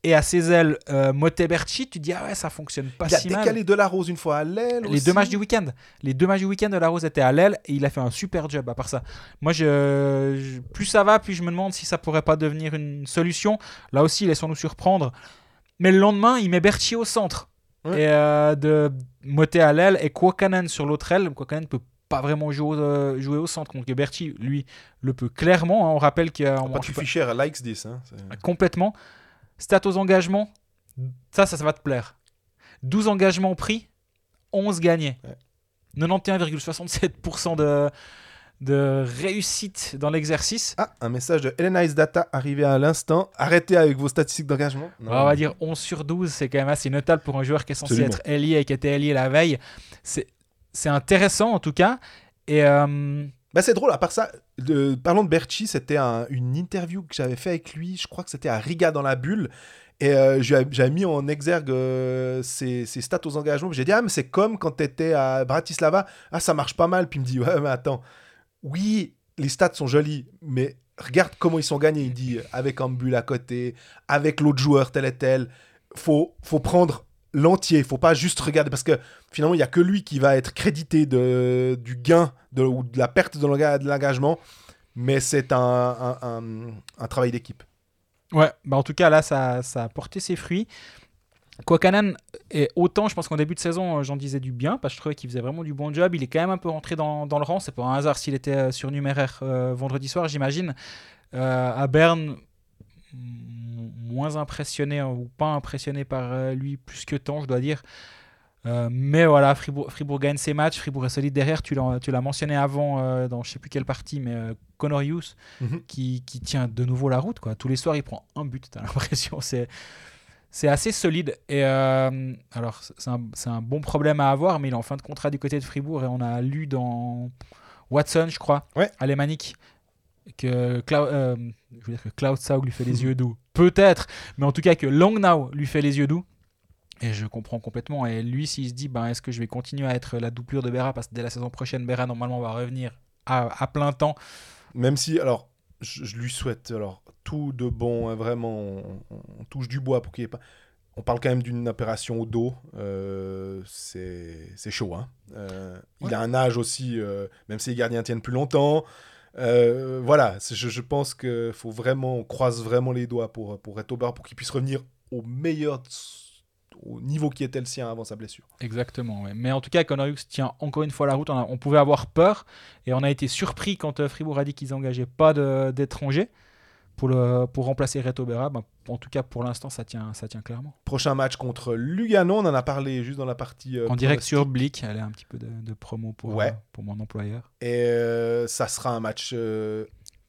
Et à ses ailes, euh, Moteberchi, tu dis, ah ouais, ça fonctionne pas Il a si mal. décalé de la rose une fois à l'aile. Les aussi. deux matchs du week-end. Les deux matchs du week-end de la Rose étaient à l'aile et il a fait un super job à part ça. Moi, je, je- plus ça va, plus je me demande si ça pourrait pas devenir une solution. Là aussi, laissons-nous surprendre. Mais le lendemain, il met Berti au centre. Ouais. Et euh, de Moté à l'aile et Kwakanen sur l'autre aile. Kwakanen peut pas vraiment jouer, au- jouer au centre. Donc Berti, lui, le peut clairement. hein. On rappelle qu'il a on- Patrick Fischer likes this. Hein. c'est- complètement. Stat aux engagements, ça, ça, ça va te plaire. 12 engagements pris, 11 gagnés. Ouais. 91,67% de, de réussite dans l'exercice. Ah, un message de Elena Data arrivé à l'instant. Arrêtez avec vos statistiques d'engagement. Non. On va dire 11 sur 12, c'est quand même assez notable pour un joueur qui est censé Absolument. être ailier et qui était ailier la veille. C'est c'est intéressant en tout cas. Et euh, Bah, c'est drôle, à part ça, de- parlons de Berchi, c'était un- une interview que j'avais fait avec lui, je crois que c'était à Riga dans la bulle, et euh, j'avais mis en exergue euh, ses, stats aux engagements, j'ai dit, ah mais c'est comme quand t'étais à Bratislava, ah ça marche pas mal, puis il me dit, mais attends, oui, les stats sont jolis, mais regarde comment ils sont gagnés, il dit, avec un bulle à côté, avec l'autre joueur tel et tel, faut, faut prendre l'entier, faut pas juste regarder, parce que finalement, il y a que lui qui va être crédité de, du gain de, ou de la perte de l'enga- de l'engagement, mais c'est un, un, travail d'équipe. ouais, bah en tout cas là, ça, ça a porté ses fruits. Kwakanan, et autant je pense qu'en début de saison, euh, j'en disais du bien, parce que je trouvais qu'il faisait vraiment du bon job. Il est quand même un peu rentré dans, dans le rang. C'est pas un hasard s'il était euh, surnuméraire euh, vendredi soir, j'imagine. À Berne, moins impressionné hein, ou pas impressionné par euh, lui plus que tant, je dois dire. Euh, mais voilà, Fribourg, Fribourg gagne ses matchs. Fribourg est solide derrière. Tu l'as, mentionné avant euh, dans je sais plus quelle partie, mais euh, Connor Hughes Mhm. qui, qui tient de nouveau la route. Quoi. Tous les soirs, il prend un but. T'as l'impression. C'est, c'est assez solide. Et alors, c'est un, un bon problème à avoir, mais il est en fin de contrat du côté de Fribourg et on a lu dans Watson, je crois, Ouais. alémanique. Que, Clau- euh, je veux dire que Cloud Saug lui fait les yeux doux. Peut-être, mais en tout cas que Longnau lui fait les yeux doux. Et je comprends complètement. Et lui, s'il se dit, ben, est-ce que je vais continuer à être la doublure de Berra Parce que dès la saison prochaine, Berra, normalement, va revenir à, à plein temps. Même si, alors, je, je lui souhaite alors tout de bon, hein, vraiment, on, on touche du bois pour qu'il n'y ait pas. On parle quand même d'une opération au dos, euh, c'est chaud. Hein. Euh, Il a un âge aussi, euh, même si les gardiens tiennent plus longtemps. Euh, voilà, je, je pense qu'il faut vraiment, croise vraiment les doigts pour, pour Red Auber, pour qu'il puisse revenir au meilleur, au niveau qui était le sien avant sa blessure. Exactement, mais en tout cas, Connor tient encore une fois la route. On, pouvait avoir peur et on a été surpris quand euh, Fribourg a dit qu'ils n'engageaient pas d'étrangers pour, remplacer Reto Berra. Ben, en tout cas, pour l'instant, ça tient, ça tient clairement. Prochain match contre Lugano, on en a parlé juste dans la partie. euh, en direct pronostic. sur Blick, elle est un petit peu de, de promo pour, Ouais. euh, pour mon employeur. Et euh, ça sera un match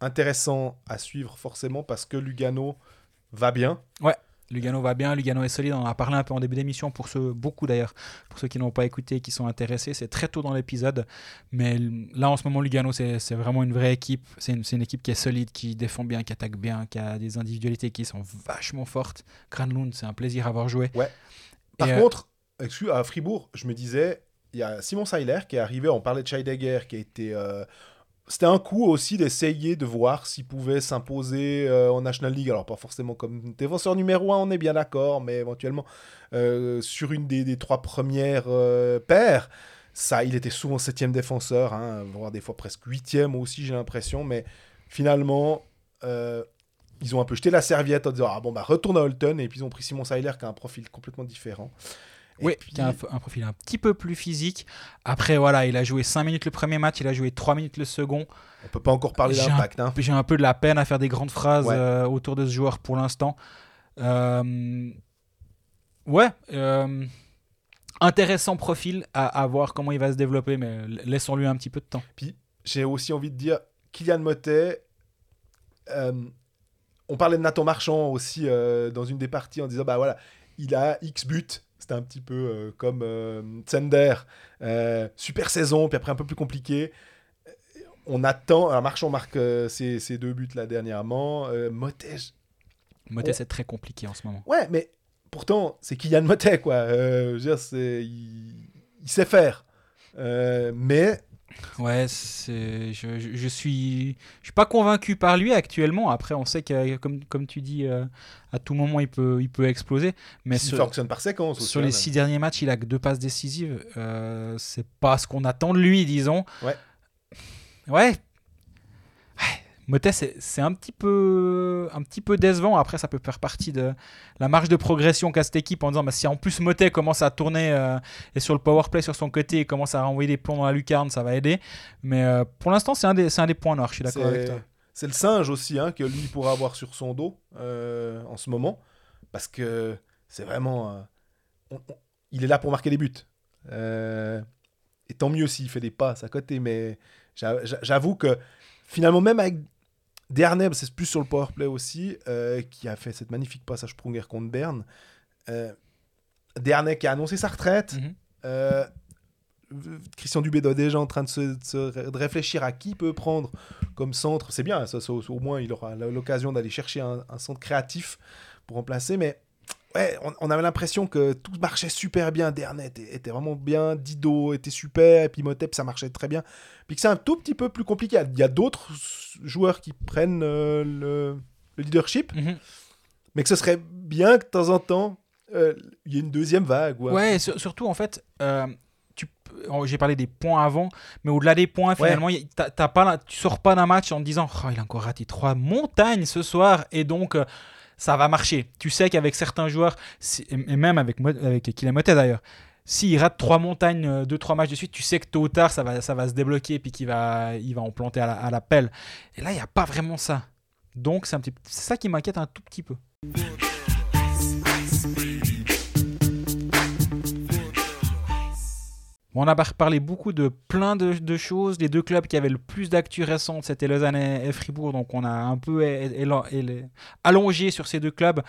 intéressant à suivre forcément parce que Lugano va bien. Lugano va bien, Lugano est solide. On en a parlé un peu en début d'émission pour ceux, beaucoup d'ailleurs, pour ceux qui n'ont pas écouté et qui sont intéressés. C'est très tôt dans l'épisode, mais là en ce moment, Lugano c'est vraiment une vraie équipe. C'est une, équipe qui est solide, qui défend bien, qui attaque bien, qui a des individualités qui sont vachement fortes. Granlund, c'est un plaisir à avoir joué. Par Et, euh, contre, excuse, à Fribourg, je me disais, il y a Simon Seiler qui est arrivé, on parlait de Scheidegger qui a été... euh, c'était un coup aussi d'essayer de voir s'il pouvait s'imposer euh, en National League. Alors, pas forcément comme défenseur numéro 1, on est bien d'accord, mais éventuellement euh, sur une des, des trois premières euh, paires. Ça, il était souvent septième défenseur, hein, voire des fois presque huitième aussi, j'ai l'impression. Mais finalement, ils ont un peu jeté la serviette en disant Ah bon, bah retourne à Holton. Et puis ils ont pris Simon Seiler qui a un profil complètement différent. Et Oui, puis- qui a un, profil un petit peu plus physique. Après, voilà, il a joué 5 minutes le premier match, il a joué 3 minutes le second. On peut pas encore parler J'ai d'impact. Hein. J'ai un peu de la peine à faire des grandes phrases Ouais. euh, autour de ce joueur pour l'instant. Euh, Ouais. euh, Intéressant profil à, à voir comment il va se développer, mais laissons-lui un petit peu de temps. J'ai aussi envie de dire Kylian Motet. euh, on parlait de Nathan Marchand aussi euh, dans une des parties en disant bah voilà, il a X buts. C'était un petit peu euh, comme euh, Tsender. Euh, super saison, puis après un peu plus compliqué. Euh, On attend. Alors Marchand marque ses, ses deux buts là dernièrement. Motet, Motet, c'est très compliqué en ce moment. Ouais, mais pourtant, c'est Kylian Motet, quoi. Je veux dire, il, il sait faire. Mais Ouais, c'est, je, je, je suis, je suis pas convaincu par lui actuellement. Après, on sait que, comme, comme tu dis, euh, à tout moment, il peut, il peut exploser. Mais il sur, fonctionne par séquence. sur les même. six derniers matchs, il a que deux passes décisives. Euh, c'est pas ce qu'on attend de lui, disons. Ouais. Ouais. Motet, c'est, un petit peu, un petit peu décevant. Après, ça peut faire partie de la marge de progression qu'a cette équipe en disant, bah, si en plus Motet commence à tourner euh, et sur le power play sur son côté et commence à renvoyer des plombs dans la lucarne, ça va aider. Mais euh, pour l'instant, c'est un des, un des points noirs. Je suis d'accord avec toi. C'est le singe aussi hein, que lui pourra avoir sur son dos euh, en ce moment. Parce que c'est vraiment. on- on- il est là pour marquer des buts. Et tant mieux s'il fait des passes à côté. Mais j'a- j'a- j'avoue que finalement, même avec Derneb, c'est plus sur le powerplay aussi, euh, qui a fait cette magnifique passe à Sprunger contre Berne. Euh, Dernay qui a annoncé sa retraite. Mhm. Euh, Christian Dubé doit déjà en train de, se, de se- de réfléchir à qui peut prendre comme centre. C'est bien, ça, ça, au moins il aura l'occasion d'aller chercher un, un centre créatif pour remplacer. Mais ouais, on, on avait l'impression que tout marchait super bien. Dernet était, était vraiment bien, Dido était super, et puis Motep ça marchait très bien. Puis que c'est un tout petit peu plus compliqué. Il y a d'autres joueurs qui prennent euh, le, le leadership, Mhm. mais que ce serait bien que de temps en temps euh, il y ait une deuxième vague. Ouais, sur- surtout en fait, euh, j'ai parlé des points avant, mais au-delà des points, finalement, t'as- t'as pas, tu sors pas d'un match en te disant oh, il a encore raté trois montagnes ce soir et donc ça va marcher. Tu sais qu'avec certains joueurs, et même avec, avec d'ailleurs, s'il rate trois montagnes, euh, deux, trois matchs de suite, tu sais que tôt ou tard ça va, ça va se débloquer et qu'il va, il va en planter à la, à la pelle. Et là, il n'y a pas vraiment ça. Donc c'est ça qui m'inquiète un tout petit peu. On a par- parlé beaucoup de plein de, de choses. Les deux clubs qui avaient le plus d'actu récente, c'était Lausanne et et Fribourg. Donc on a un peu allongé sur ces deux clubs.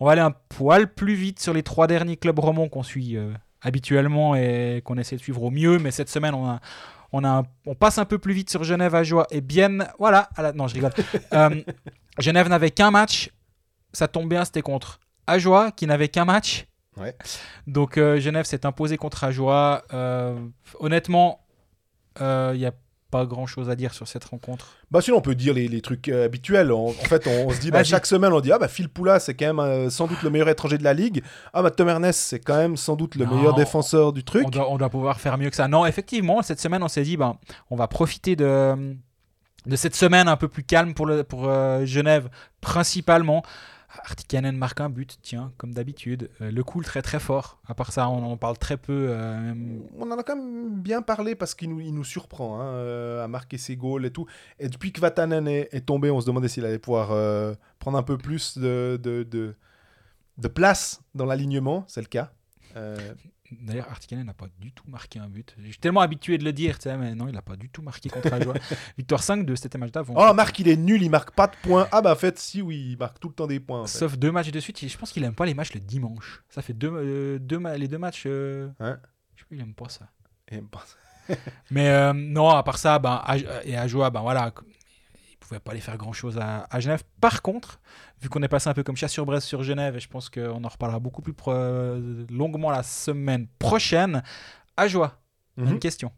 On va aller un poil plus vite sur les trois derniers clubs romans qu'on suit euh, habituellement et qu'on essaie de suivre au mieux. Mais cette semaine, on a, On, a un- on passe un peu plus vite sur Genève à joie. Et bien, voilà. à la- non, je rigole. Euh, Genève n'avait qu'un match. Ça tombe bien, c'était contre Ajoie qui n'avait qu'un match. Ouais. Donc euh, Genève s'est imposé contre Ajoie. Euh, honnêtement, il n'y a pas grand chose à dire sur cette rencontre. Bah sinon on peut dire les, les trucs euh, habituels. En, en fait on, on se dit bah, chaque semaine on dit ah bah Phil Poula c'est quand même euh, sans doute le meilleur étranger de la ligue. Ah bah Tom Ernest c'est quand même sans doute le Non. meilleur défenseur du truc. On doit, on doit pouvoir faire mieux que ça. Non, effectivement, cette semaine, on s'est dit, ben, on va profiter de, de cette semaine un peu plus calme pour, le, pour euh, Genève, principalement. Artikanen marque un but, tiens, comme d'habitude. Euh, le cool très très fort. À part ça, on en parle très peu. euh, On en a quand même bien parlé parce qu'il nous, il nous surprend hein, euh, à marquer ses goals et tout. Et depuis que Vatanen est, tombé, on se demandait s'il allait pouvoir euh, prendre un peu plus de, de, de place dans l'alignement. C'est le cas. D'ailleurs, Artikanen n'a pas du tout marqué un but. Je suis tellement habitué de le dire, tu sais, mais non, il n'a pas du tout marqué contre Ajoie. Victoire 5-2, c'était match d'avant. Oh, Marc, il est nul, il marque pas de points. Ah bah en fait, si, oui, il marque tout le temps des points. en fait. Sauf deux matchs de suite. Je pense qu'il aime pas les matchs le dimanche. Ça fait deux, euh, deux les deux matchs. euh, Hein je sais pas, il aime pas ça. Et bon, Mais euh, non, à part ça, ben, à- et à Joie, ben voilà, il pouvait pas aller faire grand chose à, à Genève. Par contre, vu qu'on est passé un peu comme chat sur Brest sur Genève, et je pense qu'on en reparlera beaucoup plus longuement la semaine prochaine, à Joie, a Mhm. une question.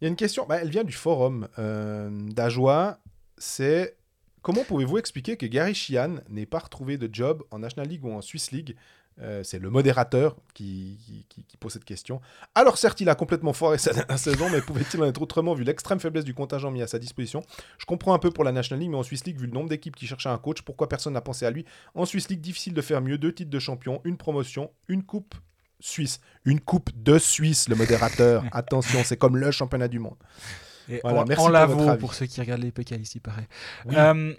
Il y a une question, bah, elle vient du forum euh, d'Ajoie. C'est comment pouvez-vous expliquer que Gary Sheehan n'ait pas retrouvé de job en National League ou en Swiss League Euh, C'est le modérateur qui, qui- qui- qui pose cette question. Alors certes, il a complètement foiré sa dernière saison, mais pouvait-il en être autrement vu l'extrême faiblesse du contingent mis à sa disposition? Je comprends un peu pour la National League, mais en Swiss League, vu le nombre d'équipes qui cherchaient un coach, pourquoi personne n'a pensé à lui? En Swiss League, difficile de faire mieux. Deux titres de champion, une promotion, une coupe suisse. Une coupe de Suisse, le modérateur. Attention, c'est comme le championnat du monde. Et Voilà, en, merci en pour pour ceux qui regardent les PK ici, pareil. Oui. Euh,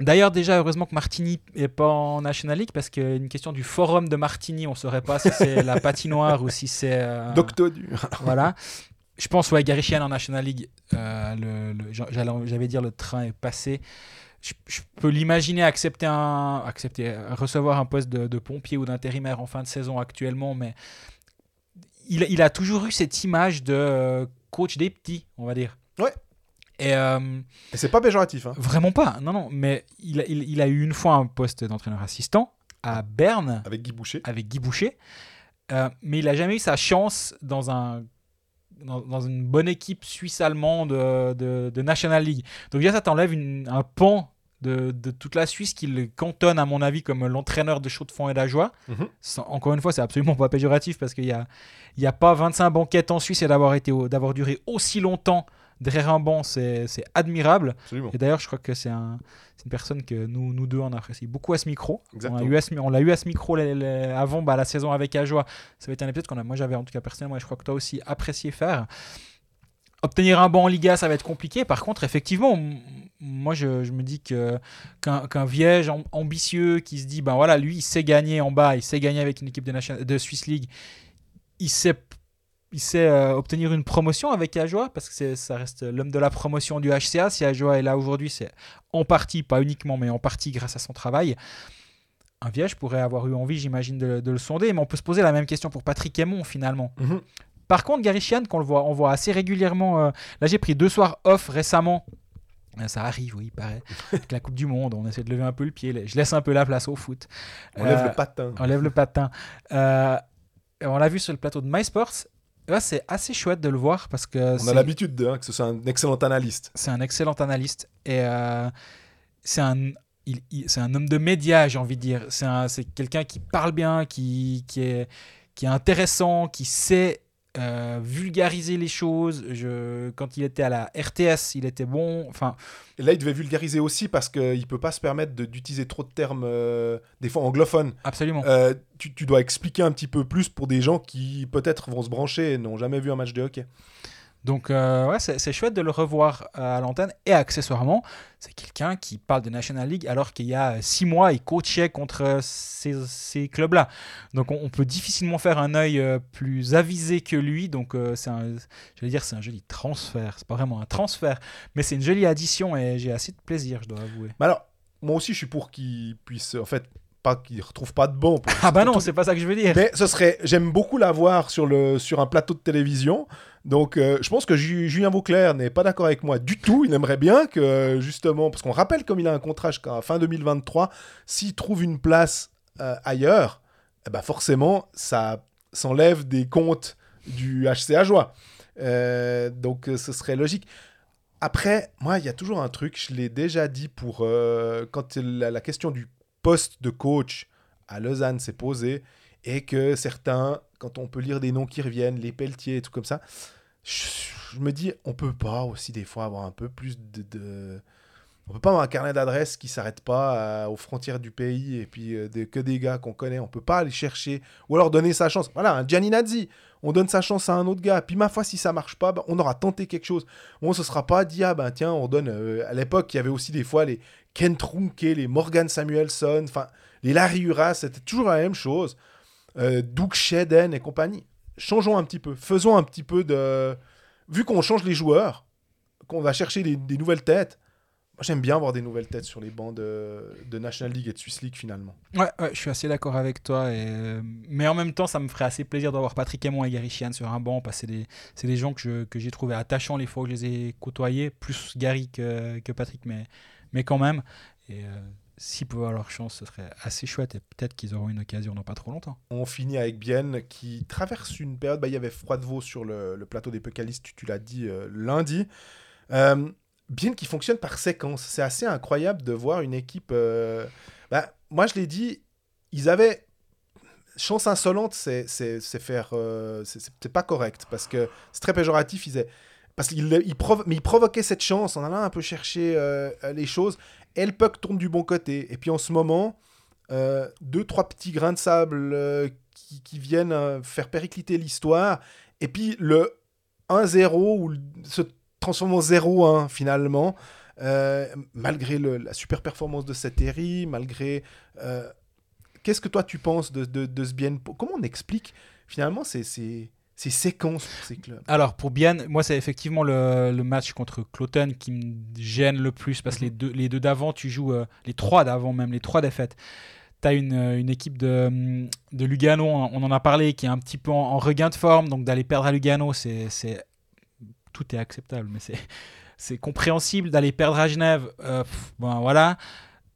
D'ailleurs, déjà, heureusement que Martini est pas en National League parce qu'il y a une question du forum de Martini, on saurait pas si c'est la patinoire ou si c'est. euh, voilà. Je pense, ouais, Gary Sheehan en National League, euh, j'allais- dire le train est passé. Je, je peux l'imaginer accepter un, accepter, recevoir un poste de, de pompier ou d'intérimaire en fin de saison actuellement, mais il, il a toujours eu cette image de euh, coach des petits, on va dire. Ouais. Et euh, Et c'est pas péjoratif. Hein. vraiment pas, non, non, mais il, a- il, il a eu une fois un poste d'entraîneur assistant à Berne Avec Guy Boucher. avec Guy Boucher. Euh, mais il n'a jamais eu sa chance dans, un, dans, dans une bonne équipe suisse-allemande de, de, de National League. Donc déjà, ça t'enlève un pan de, de toute la Suisse qui le cantonne, à mon avis, comme l'entraîneur de Chaux-de-Fonds et d'Ajoie. Mhm. Sans- Encore une fois, c'est absolument pas péjoratif parce qu'il n'y a, y a pas 25 banquettes en Suisse et d'avoir duré aussi longtemps derrière un banc, c'est, admirable. Absolument. Et d'ailleurs, je crois que c'est, un, une personne que nous, nous deux, on apprécie beaucoup à ce micro. On, Exactement. l'a eu à ce micro les- les- avant bah, la saison avec Ajoie. Ça va être un épisode qu'on a, moi j'avais en tout cas personnellement, et je crois que toi aussi apprécié faire. Obtenir un banc en Liga, ça va être compliqué. Par contre, effectivement, moi je, je me dis que, qu'un, qu'un Viège am- ambitieux qui se dit, ben voilà, lui il sait gagner en bas, il sait gagner avec une équipe de, Nation- de Swiss League, il sait il sait euh, obtenir une promotion avec Ajoie parce que ça reste l'homme de la promotion du HCA. Si Ajoie est là aujourd'hui, c'est en partie, pas uniquement, mais en partie grâce à son travail. Un Viège pourrait avoir eu envie, j'imagine, de, de le sonder, mais on peut se poser la même question pour Patrick Aymon finalement. Mhm. Par contre, Gary qu'on le voit, on voit assez régulièrement. euh, là, j'ai pris deux soirs off récemment. Euh, Ça arrive, oui, il paraît. Avec la Coupe du Monde, on essaie de lever un peu le pied. Je laisse un peu la place au foot. On lève le patin. on lève le patin. Euh, on l'a vu sur le plateau de MySports. Là, c'est assez chouette de le voir parce que On a l'habitude de, hein, que ce soit un excellent analyste. c'est un excellent analyste et euh, c'est un il- il- c'est un homme de médias j'ai envie de dire c'est un- c'est quelqu'un qui parle bien qui, qui est qui est intéressant qui sait euh, vulgariser les choses je, quand il était à la RTS il était bon enfin Et là, il devait vulgariser aussi parce qu'il ne peut pas se permettre d'utiliser trop de termes, euh, des fois anglophones. absolument Euh, tu, tu dois expliquer un petit peu plus pour des gens qui peut-être vont se brancher et n'ont jamais vu un match de hockey. Donc, euh, ouais, c'est chouette de le revoir euh, à l'antenne. Et accessoirement, c'est quelqu'un qui parle de National League alors qu'il y a six mois, il coachait contre euh, ces, ces clubs-là. Donc, on, on peut difficilement faire un œil euh, plus avisé que lui. Donc, euh, c'est un, je vais dire, c'est un joli transfert. C'est pas vraiment un transfert, mais c'est une jolie addition et j'ai assez de plaisir, je dois avouer. Mais alors, moi aussi, je suis pour qu'il puisse, en fait, pas qu'il retrouve pas de pour- Ah bah non, c'est pas ça que je veux dire. Mais ce serait, j'aime beaucoup la voir sur, le, sur un plateau de télévision. Donc, euh, je pense que Ju- Julien Vauclair n'est pas d'accord avec moi du tout. Il aimerait bien que, justement, parce qu'on rappelle comme il a un contrat jusqu'à fin 2023, s'il trouve une place euh, ailleurs, eh ben forcément, ça s'enlève des comptes du HCA Joie. Euh, donc, euh, ce serait logique. Après, moi, il y a toujours un truc, je l'ai déjà dit pour euh, quand la question du poste de coach à Lausanne s'est posée et que certains, quand on peut lire des noms qui reviennent, les Pelletier et tout comme ça, je, me dis, on peut pas aussi des fois avoir un peu plus de... de- On peut pas avoir un carnet d'adresses qui s'arrête pas euh, aux frontières du pays et puis euh, que des gars qu'on connaît. On peut pas aller chercher ou alors donner sa chance. Voilà, un Gianni Nazzi, on donne sa chance à un autre gars. Puis ma foi, si ça marche pas, ben, on aura tenté quelque chose. Bon, ce sera pas dit, ah ben tiens, on donne. euh, à l'époque, il y avait aussi des fois les Ken Trunke, les Morgan Samuelson, enfin, les Larry Uras, c'était toujours la même chose. Euh, Doug et compagnie. Changeons un petit peu. Faisons un petit peu de. Vu qu'on change les joueurs, qu'on va chercher des, nouvelles têtes. Moi, j'aime bien avoir des nouvelles têtes sur les bancs de, National League et de Swiss League finalement. Ouais, je suis assez d'accord avec toi. Euh, Mais en même temps, ça me ferait assez plaisir d'avoir Patrick Aymon et Gary Sheehan sur un banc parce que c'est des, gens que, je- que j'ai trouvé attachants les fois où je les ai côtoyés, plus Gary que, que Patrick, mais, mais quand même. Et euh, s'ils pouvaient avoir leur chance, ce serait assez chouette et peut-être qu'ils auront une occasion dans pas trop longtemps. On finit avec Bienne qui traverse une période. bah, il y avait Froidevaux sur le, plateau des Pécalistes, tu, l'as dit euh, lundi. Euh, Bienne qui fonctionne par séquence. C'est assez incroyable de voir une équipe. euh, bah, moi, je l'ai dit, ils avaient. Chance insolente, c'est faire. euh, c'est- pas correct parce que c'est très péjoratif. Ils parce provo- mais ils provoquaient cette chance en allant un peu chercher les choses. Et le puck tourne du bon côté. Et puis en ce moment, euh, deux, trois petits grains de sable euh, qui, viennent euh, faire péricliter l'histoire. Et puis le 1-0 ou se transforme en 0-1 finalement. euh, malgré la super performance de cette série, malgré... Qu'est-ce que toi tu penses de, de, de ce bien Comment on explique finalement ces, ces, ces séquences pour ces clubs Alors pour Bian, moi c'est effectivement le, le match contre Cloton qui me gêne le plus parce que Mhm. les deux, les deux d'avant, tu joues euh, les trois d'avant même, les trois défaites. Tu as une, euh, une équipe de, de Lugano, on en a parlé, qui est un petit peu en, en regain de forme, donc d'aller perdre à Lugano, c'est c'est- tout est acceptable, mais c'est c'est compréhensible d'aller perdre à Genève, euh, pff, ben voilà,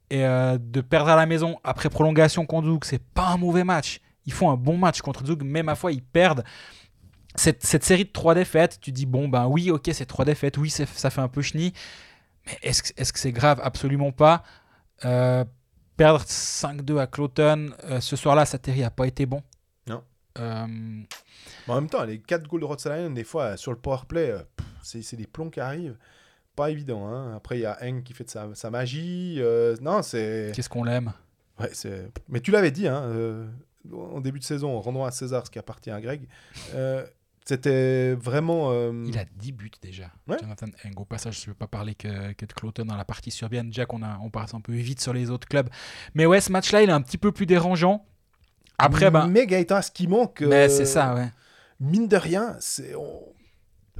et euh, de perdre à la maison après prolongation contre Zug, c'est pas un mauvais match. Ils font un bon match contre Zug, mais ma foi, ils perdent cette, cette série de trois défaites, tu dis bon ben oui ok c'est trois défaites, oui ça fait un peu chenille, mais est-ce que c'est grave? Absolument pas. Euh, perdre 5-2 à Cloton euh, ce soir-là, Sateri a pas été bon. Non. Euh, en même temps, les 4 goals de Rotsalainen, des fois, sur le powerplay, c'est des plombs qui arrivent. Pas évident. Hein. Après, il y a Heng qui fait de sa, sa magie. non, c'est... Qu'est-ce qu'on l'aime? Ouais, c'est... Mais tu l'avais dit, hein, en début de saison, rendons à César ce qui appartient à Greg. C'était vraiment... euh, Il a 10 buts déjà. Ouais. Jonathan Heng. Au passage, je ne veux pas parler que, que de Cloton dans la partie sur Bienne. Déjà qu'on a, on passe un peu vite sur les autres clubs. Mais ouais, ce match-là, il est un petit peu plus dérangeant. Après, ben, Mais Gaëtan, ce qui manque... mais euh, c'est ça, ouais. mine de rien, c'est, on,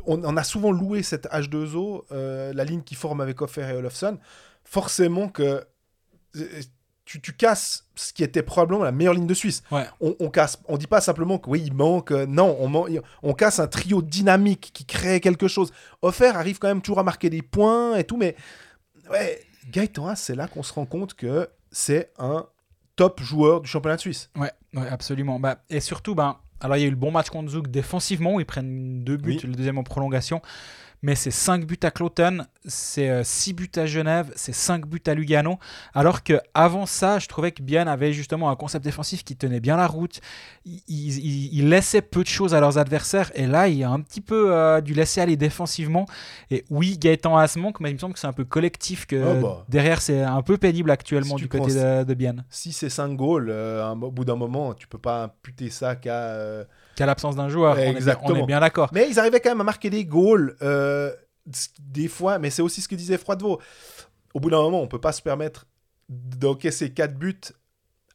on- on a souvent loué cette H2O, euh, la ligne qui forme avec Offer et Olofsson. Forcément que tu, tu casses ce qui était probablement la meilleure ligne de Suisse. Ouais. On, on casse, on dit pas simplement que oui, il manque. euh, non, on, man- on casse un trio dynamique qui crée quelque chose. Offer arrive quand même toujours à marquer des points et tout, mais ouais, Gaëtan, c'est là qu'on se rend compte que c'est un top joueur du championnat de Suisse. Ouais, ouais, absolument. Bah, et surtout, ben, alors il y a eu le bon match contre Zug défensivement, où ils prennent deux buts, Oui. le deuxième en prolongation. Mais c'est 5 buts à Cloton, c'est 6 buts à Genève, c'est 5 buts à Lugano. Alors que avant ça, je trouvais que Bian avait justement un concept défensif qui tenait bien la route. Il, il- il- il laissait peu de choses à leurs adversaires. Et là, il y a un petit peu euh, dû laisser aller défensivement. Et oui, Gaëtan Haas manque, mais il me semble que c'est un peu collectif. que Ah bah. Derrière, c'est un peu pénible actuellement Si du côté de, de si c'est 5 goals, euh, au bout d'un moment, tu peux pas imputer ça qu'à. euh, Qu'à l'absence d'un joueur, on est bien- on est Exactement. bien d'accord. Mais ils arrivaient quand même à marquer des goals, euh, des fois, mais c'est aussi ce que disait Froidevaux. Au bout d'un moment, on peut pas se permettre d'encaisser 4 buts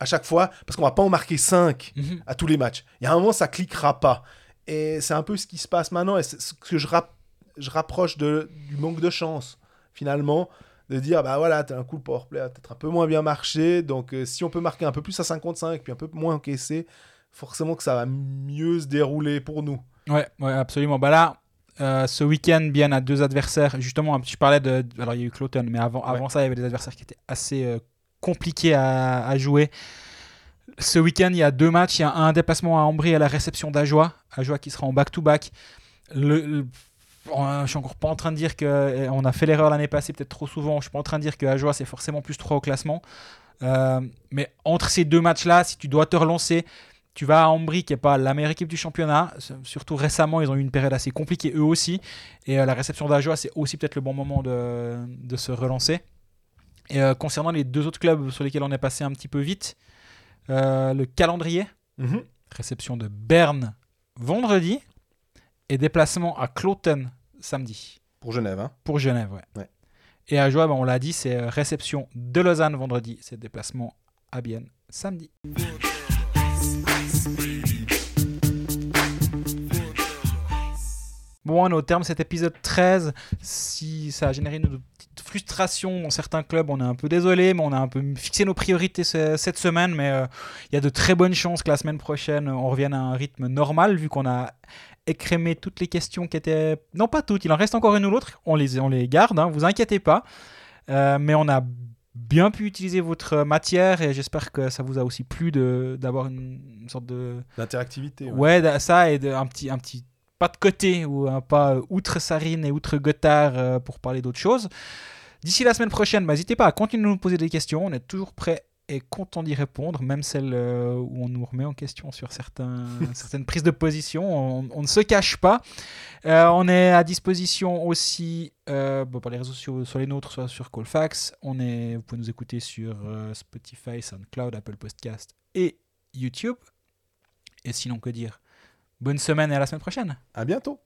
à chaque fois, parce qu'on va pas en marquer 5 Mhm. à tous les matchs. Il y a un moment, ça cliquera pas. Et c'est un peu ce qui se passe maintenant, et ce que je, rap- je rapproche de, du manque de chance, finalement. de dire bah voilà, t'as un coup le powerplay a peut-être un peu moins bien marché, donc euh, si on peut marquer un peu plus à 55 puis un peu moins encaisser, forcément que ça va mieux se dérouler pour nous. Ouais, ouais, absolument. Bah là, euh, ce week-end, bien à deux adversaires. Justement, je parlais de. Alors, il y a eu Cloton, mais avant, avant ça, il y avait des adversaires qui étaient assez euh, compliqués à, à jouer. Ce week-end, il y a deux matchs. Il y a un déplacement à Ambry à la réception d'Ajoie. Ajoie qui sera en back-to-back. Le, le- je suis encore pas en train de dire que on a fait l'erreur l'année passée, peut-être trop souvent. Je suis pas en train de dire que Ajoie c'est forcément plus 3 au classement. Euh, mais entre ces deux matchs-là, si tu dois te relancer, tu vas à Ambry, qui n'est pas la meilleure équipe du championnat. Surtout récemment, ils ont eu une période assez compliquée eux aussi. Et euh, la réception d'Ajoie, c'est aussi peut-être le bon moment de, de se relancer. Et euh, concernant les deux autres clubs sur lesquels on est passé un petit peu vite, euh, le calendrier, Mhm. réception de Berne vendredi et déplacement à Cloten samedi Pour Genève. Hein. pour Genève. Ouais. Ouais. Et à Joie, ben, on l'a dit, c'est réception de Lausanne vendredi, c'est déplacement à Bienne samedi. Bon, on est au terme de cet épisode 13. Si ça a généré une petite frustration dans certains clubs, on est un peu désolé, mais on a un peu fixé nos priorités ce- cette semaine. Mais euh, il y a de très bonnes chances que la semaine prochaine, on revienne à un rythme normal, vu qu'on a écrémé toutes les questions qui étaient. Non, pas toutes, il en reste encore une ou l'autre. On les, on les garde, hein, vous inquiétez pas. Euh, mais on a bien pu utiliser votre matière et j'espère que ça vous a aussi plu d'avoir une, une sorte de. D'interactivité. ouais. Ça et de, un, petit, un petit pas de côté ou un pas outre Sarine et outre Gothard euh, pour parler d'autres choses. D'ici la semaine prochaine, bah, n'hésitez pas à continuer de nous poser des questions. On est toujours prêt et content d'y répondre, même celles euh, où on nous remet en question sur certains, certaines prises de position. On, on ne se cache pas. Euh, on est à disposition aussi euh, bon, par les réseaux sociaux, soit les nôtres, soit sur Colfax. On est, vous pouvez nous écouter sur euh, Spotify, SoundCloud, Apple Podcast et YouTube. Et sinon, que dire? Bonne semaine et à la semaine prochaine. À bientôt.